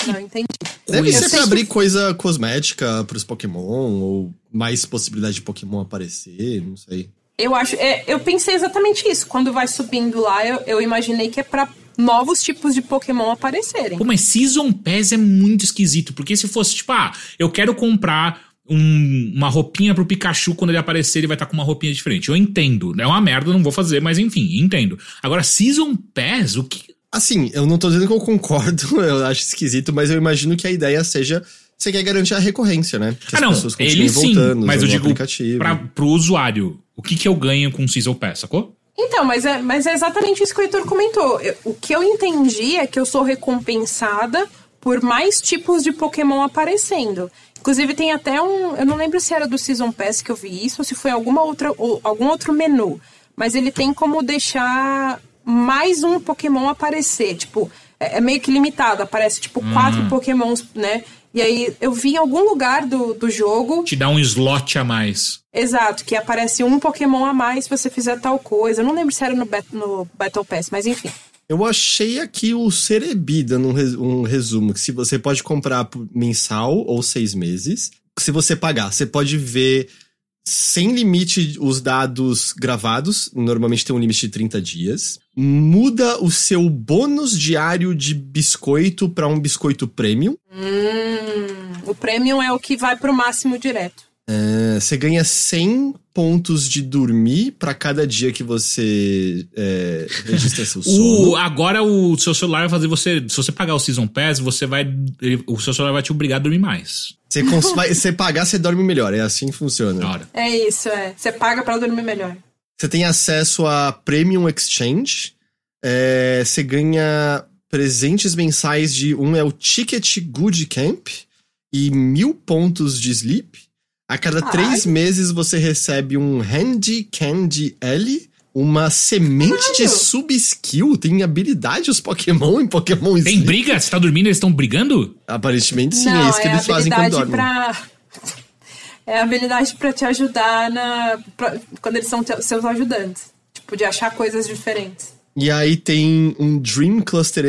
não entendi. Deve ser pra que- abrir coisa cosmética pros Pokémon, ou mais possibilidade de Pokémon aparecer, não sei. Eu acho. é, eu pensei exatamente isso. Quando vai subindo lá, eu, eu imaginei que é pra novos tipos de Pokémon aparecerem. Pô, mas Season Pass é muito esquisito. Porque se fosse, tipo, ah, eu quero comprar um- uma roupinha pro Pikachu, quando ele aparecer, ele vai estar com uma roupinha diferente. Eu entendo. É uma merda, não vou fazer, mas enfim, entendo. Agora, Season Pass, o que. Assim, eu não tô dizendo que eu concordo, eu acho esquisito, mas eu imagino que a ideia seja. Você quer garantir a recorrência, né? Que ah, não, ele sim, voltando, mas eu o digo aplicativo. pra, pro usuário, o que que eu ganho com Season Pass, sacou? Então, mas é, mas é exatamente isso que o Heitor comentou. Eu- o que eu entendi é que eu sou recompensada por mais tipos de Pokémon aparecendo. Inclusive, tem até um. Eu não lembro se era do Season Pass que eu vi isso ou se foi alguma outra, ou algum outro menu. Mas ele tem como deixar mais um Pokémon aparecer. Tipo, é, é meio que limitado. Aparece, tipo, quatro Pokémons, né? E aí eu vi em algum lugar do, do jogo Te dá um slot a mais. Exato, que aparece um Pokémon a mais se você fizer tal coisa. Eu não lembro se era no, no Battle Pass, mas enfim. Eu achei aqui o Cerebi dando um, res- um resumo, que se você pode comprar por mensal ou seis meses, se você pagar, você pode ver sem limite os dados gravados, normalmente tem um limite de 30 dias, muda o seu bônus diário de biscoito para um biscoito premium, Hum, o Premium é o que vai pro máximo direto. É, você ganha 100 pontos de dormir para cada dia que você é, registra seu sono. O, agora o seu celular vai fazer você. Se você pagar o Season Pass, você vai. ele- o seu celular vai te obrigar a dormir mais. Você, cons- vai- você pagar, você dorme melhor. É assim que funciona. É isso, é. Você paga pra dormir melhor. Você tem acesso a Premium Exchange. é, você ganha presentes mensais de. Um é o Ticket Good Camp e mil pontos de sleep. A cada Caralho. três meses você recebe um Handy Candy L. Uma semente de Caralho. sub-skill. Tem habilidade os Pokémon em Pokémon Tem Sleep. briga? Você tá dormindo? Eles estão brigando? Aparentemente sim, não, é isso que é eles fazem quando dormem. pra. É a habilidade pra te ajudar na. pra- quando eles são te- seus ajudantes. Tipo, de achar coisas diferentes. E aí tem um Dream Cluster.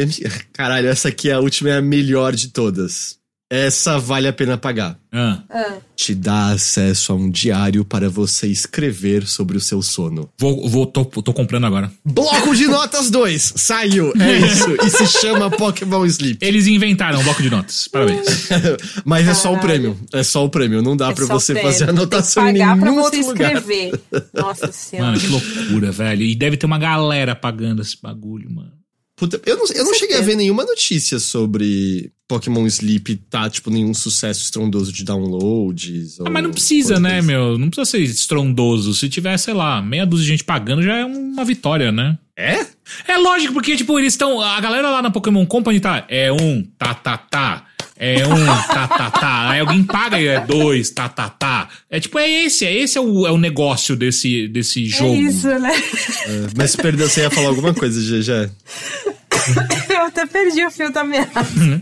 Caralho, essa aqui é a última, é a melhor de todas. Essa vale a pena pagar. Ah. Ah, Te dá acesso a um diário para você escrever sobre o seu sono. Vou, vou, tô, tô comprando agora. Bloco de notas 2, saiu, é isso. E se chama Pokémon Sleep. Eles inventaram um bloco de notas. Parabéns. Mas é só o Caralho. prêmio. É só o prêmio. Não dá é pra só você fazer Tem que anotação em pagar nenhum pra você outro lugar. escrever. Nossa senhora. Mano, que loucura, velho. E deve ter uma galera pagando esse bagulho, mano. Puta, eu não, eu não cheguei a ver nenhuma notícia sobre Pokémon Sleep tá, tipo, nenhum sucesso estrondoso de downloads. Ah, mas não precisa, né, meu? Não precisa ser estrondoso. Se tiver, sei lá, meia dúzia de gente pagando, já é uma vitória, né? É? É lógico, porque, tipo, eles estão. A galera lá na Pokémon Company tá. É um, tá, tá, tá. É um, tá, tá, tá. Aí alguém paga e é dois, tá, tá, tá. É tipo, é esse, é esse é o, é o negócio desse, desse jogo. É isso, né? É, Mas perdeu, você ia falar alguma coisa, GG? Eu até perdi o fio da meada. Uhum.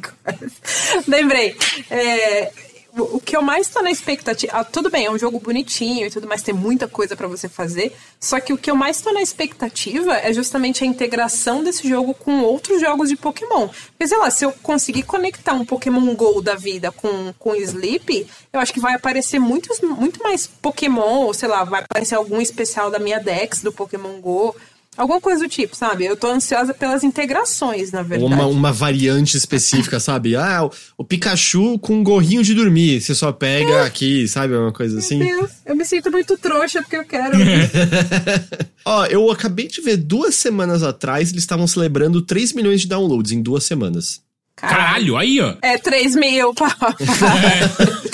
Lembrei. É, o que eu mais tô na expectativa. ah, tudo bem, é um jogo bonitinho e tudo mais, tem muita coisa pra você fazer. Só que o que eu mais tô na expectativa é justamente a integração desse jogo com outros jogos de Pokémon. Porque, sei lá, se eu conseguir conectar um Pokémon GO da vida com, com Sleep, eu acho que vai aparecer muitos, muito mais Pokémon, ou sei lá, vai aparecer algum especial da minha Dex do Pokémon GO. Alguma coisa do tipo, sabe? Eu tô ansiosa pelas integrações, na verdade. Uma, uma variante específica, sabe? Ah, o, o Pikachu com um gorrinho de dormir. Você só pega aqui, sabe? Uma coisa assim. Meu Deus, eu me sinto muito trouxa porque eu quero. Ó, eu acabei de ver duas semanas atrás, eles estavam celebrando 3 milhões de downloads em duas semanas. Caralho, aí, ó. É 3 mil, pá. É,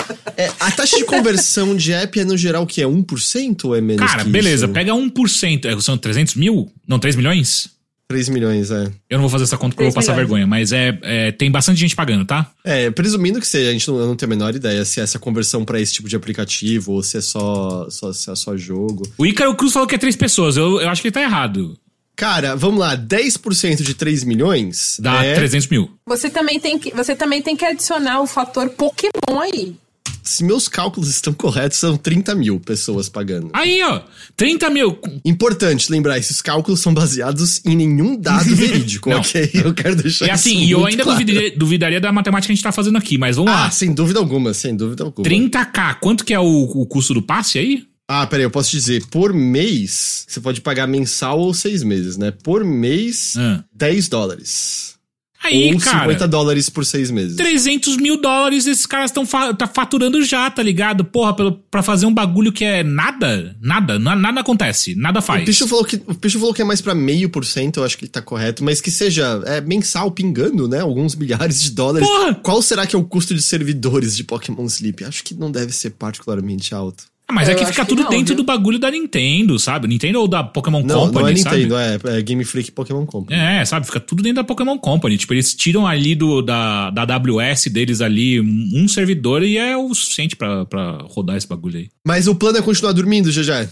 a taxa de conversão de app é no geral o que? É 1% ou é menos Cara, que beleza, isso? pega 1%. É, São 300 mil? Não, 3 milhões? 3 milhões, é. Eu não vou fazer essa conta porque eu vou 3 passar milhões. vergonha, mas é, é, tem bastante gente pagando, tá? É, presumindo que seja, a gente não, eu não tem a menor ideia se é essa conversão pra esse tipo de aplicativo ou se é só, só, se é só jogo. O Ícaro Cruz falou que é três pessoas. Eu, eu acho que ele tá errado. Cara, vamos lá, 10% de 3 milhões Dá é, 300 mil. Você também, tem que, você também tem que adicionar o fator Pokémon aí. Se meus cálculos estão corretos, são 30 mil pessoas pagando. Aí, ó. 30 mil. Importante lembrar, esses cálculos são baseados em nenhum dado verídico, ok? Eu quero deixar É assim, isso e eu ainda claro. duvidaria, duvidaria da matemática que a gente tá fazendo aqui, mas vamos Ah, lá. sem dúvida alguma, sem dúvida alguma. 30k, quanto que é o, o custo do passe aí? Ah, peraí, eu posso dizer, por mês, você pode pagar mensal ou seis meses, né? Por mês, Ah. 10 dólares. Aí, ou cara. 50 dólares por seis meses. 300 mil dólares esses caras estão fa tá faturando já, tá ligado? Porra, pelo, pra fazer um bagulho que é nada, nada, na- nada acontece, nada faz. O Pichu, falou que, o Pichu falou que é mais pra meio por cento, eu acho que ele tá correto, mas que seja é, mensal, pingando, né? Alguns milhares de dólares. Porra! Qual será que é o custo de servidores de Pokémon Sleep? Acho que não deve ser particularmente alto. Ah, mas é Eu que fica que tudo não, dentro viu? do bagulho da Nintendo, sabe? Nintendo ou da Pokémon Não, Company, não é sabe? Nintendo, é, é Game Freak Pokémon Company. É, sabe? Fica tudo dentro da Pokémon Company. Tipo, eles tiram ali do, da, da AWS deles ali um servidor e é o suficiente pra, pra rodar esse bagulho aí. Mas o plano é continuar dormindo, já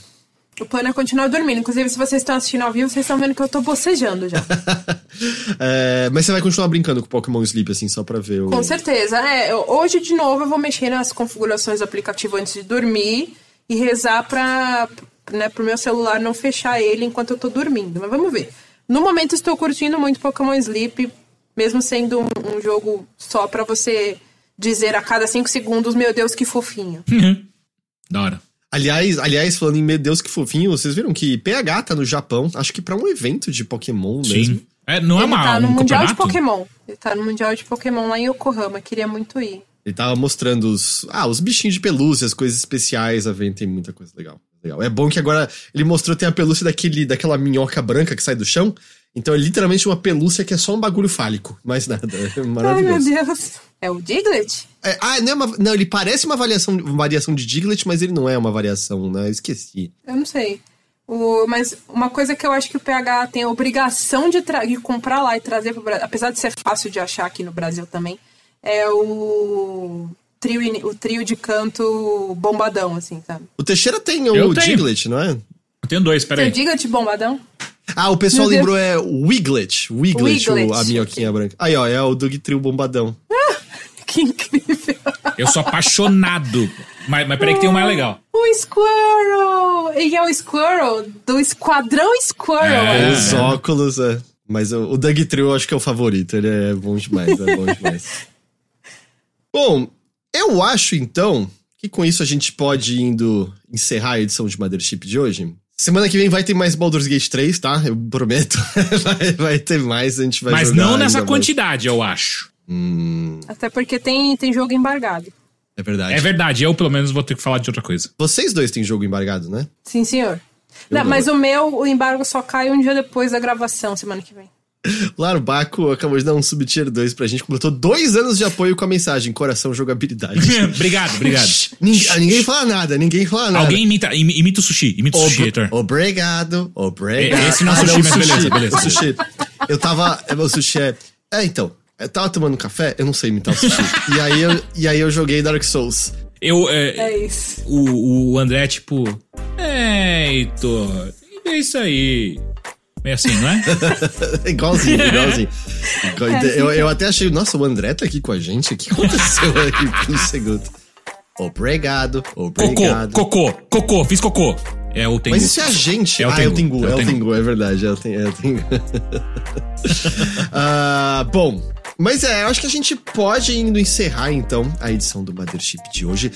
O plano é continuar dormindo. Inclusive, se vocês estão assistindo ao vivo, vocês estão vendo que eu tô bocejando já. É, mas você vai continuar brincando com Pokémon Sleep, assim, só pra ver o. Com certeza. É, eu- hoje, de novo, eu vou mexer nas configurações do aplicativo antes de dormir e rezar pra, né, pro meu celular não fechar ele enquanto eu tô dormindo. Mas vamos ver. No momento, estou curtindo muito Pokémon Sleep, mesmo sendo um, um jogo só pra você dizer a cada cinco segundos, meu Deus, que fofinho. Da hora. Aliás, aliás, falando em meu Deus que fofinho, vocês viram que PH tá no Japão, acho que pra um evento de Pokémon mesmo. Sim. É, não é Ele uma, tá no um Mundial de campeonato? Pokémon. Ele tá no Mundial de Pokémon lá em Yokohama. Queria muito ir. Ele tava mostrando os, ah, os bichinhos de pelúcia, as coisas especiais, a venda tem muita coisa legal. legal. É bom que agora ele mostrou tem a pelúcia daquele, daquela minhoca branca que sai do chão. Então é literalmente uma pelúcia que é só um bagulho fálico, mais nada. É Ai, meu maravilhoso. Deus. É o Diglett? É, ah, não, é uma- não, ele parece uma variação, uma variação de Diglett, mas ele não é uma variação, né? Eu esqueci. Eu não sei. O, mas uma coisa que eu acho que o PH tem a obrigação de, de comprar lá e trazer pro Brasil, apesar de ser fácil de achar aqui no Brasil também, é o trio, o trio de canto bombadão, assim, sabe? O Teixeira tem o tenho. Diglett, não é? Eu tenho dois, Tem peraí. o Diglett bombadão? Ah, o pessoal Meu Deus. lembrou é Wiglet. Wiglet, o- Wiglet, a minhoquinha branca. Aí, ó, é o Doug Trio Bombadão. Que incrível. Eu sou apaixonado Mas, mas peraí que tem um mais legal. O Squirrel! E é o Squirrel do Esquadrão Squirrel. É. né? Os óculos, é. Mas o, o Doug Trio eu acho que é o favorito. Ele é bom demais, é bom demais. bom, eu acho então que com isso a gente pode ir indo encerrar a edição de Mothership de hoje. Semana que vem vai ter mais Baldur's Gate 3, tá? Eu prometo. vai, vai ter mais, a gente vai Mas jogar não nessa ainda mais. quantidade, eu acho. Hum, Até porque tem, tem jogo embargado. é verdade. É verdade, eu pelo menos vou ter que falar de outra coisa. Vocês dois têm jogo embargado, né? Sim, senhor. Não. mas o meu, o embargo só cai um dia depois da gravação, semana que vem. Claro, o Baco acabou de dar um subtier 2 pra gente, completou dois anos de apoio com a mensagem Coração Jogabilidade. obrigado, obrigado. ninguém, ah, ninguém fala nada, ninguém fala nada. Alguém imita, imi- imita o sushi. Imita o sushi, Heitor. Obrigado, obrigado. Esse não é Ah, sushi, o mas beleza, beleza, O sushi. Eu tava. é, O sushi é. É, então. Eu tava tomando café, eu não sei imitar o sushi. e, aí eu, e aí eu joguei Dark Souls. Eu, é, É isso. o, o André, tipo. É, Heitor, é isso aí. É assim, não é? igualzinho, igualzinho. Igual- É assim eu, eu até achei, nossa, o André tá aqui com a gente? O que aconteceu aqui por um segundo? Obrigado, Cocô, obrigado. cocô, cocô, fiz cocô. É o Tengu. Mas isso é a gente. É o ah, é o Tengu, Tengu, é é o Tengu. Tengu, é verdade. É o Tengu. É o Tengu. Ah, bom, mas é, eu acho que a gente pode indo encerrar então a edição do Mothership de hoje.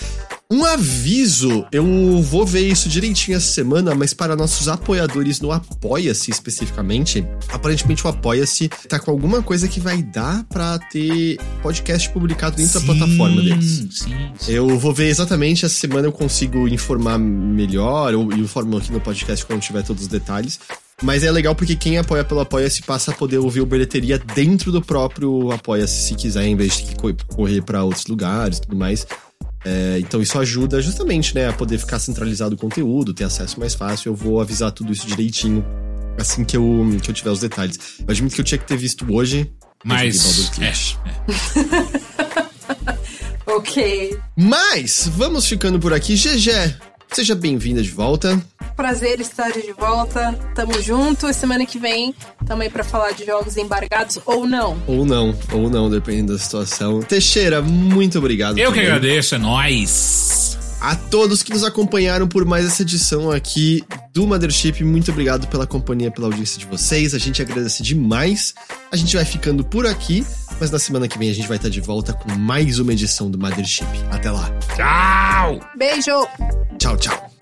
Um aviso, eu vou ver isso direitinho essa semana, mas para nossos apoiadores no Apoia-se especificamente, aparentemente o Apoia-se tá com alguma coisa que vai dar pra ter podcast publicado dentro da plataforma deles. Sim, sim. Eu vou ver exatamente essa semana eu consigo informar melhor, eu informo aqui no podcast quando tiver todos os detalhes. Mas é legal porque quem apoia pelo Apoia-se passa a poder ouvir o bilheteria dentro do próprio Apoia-se, se quiser, em vez de correr pra outros lugares e tudo mais. É, então isso ajuda justamente, né, a poder ficar centralizado o conteúdo, ter acesso mais fácil. Eu vou avisar tudo isso direitinho assim que eu, que eu tiver os detalhes. Eu admito que eu tinha que ter visto hoje. Mas. É, é. Ok. Mas vamos ficando por aqui. GG, seja bem-vinda de volta. Prazer estar de volta. Tamo junto. E semana que vem tamo aí pra falar de jogos embargados ou não. Ou não, ou não, dependendo da situação. Teixeira, muito obrigado. Eu que também. agradeço, é nóis. A todos que nos acompanharam por mais essa edição aqui do Mothership, muito obrigado pela companhia, pela audiência de vocês. A gente agradece demais. A gente vai ficando por aqui, mas na semana que vem a gente vai estar de volta com mais uma edição do Mothership. Até lá. Tchau. Beijo! Tchau, tchau.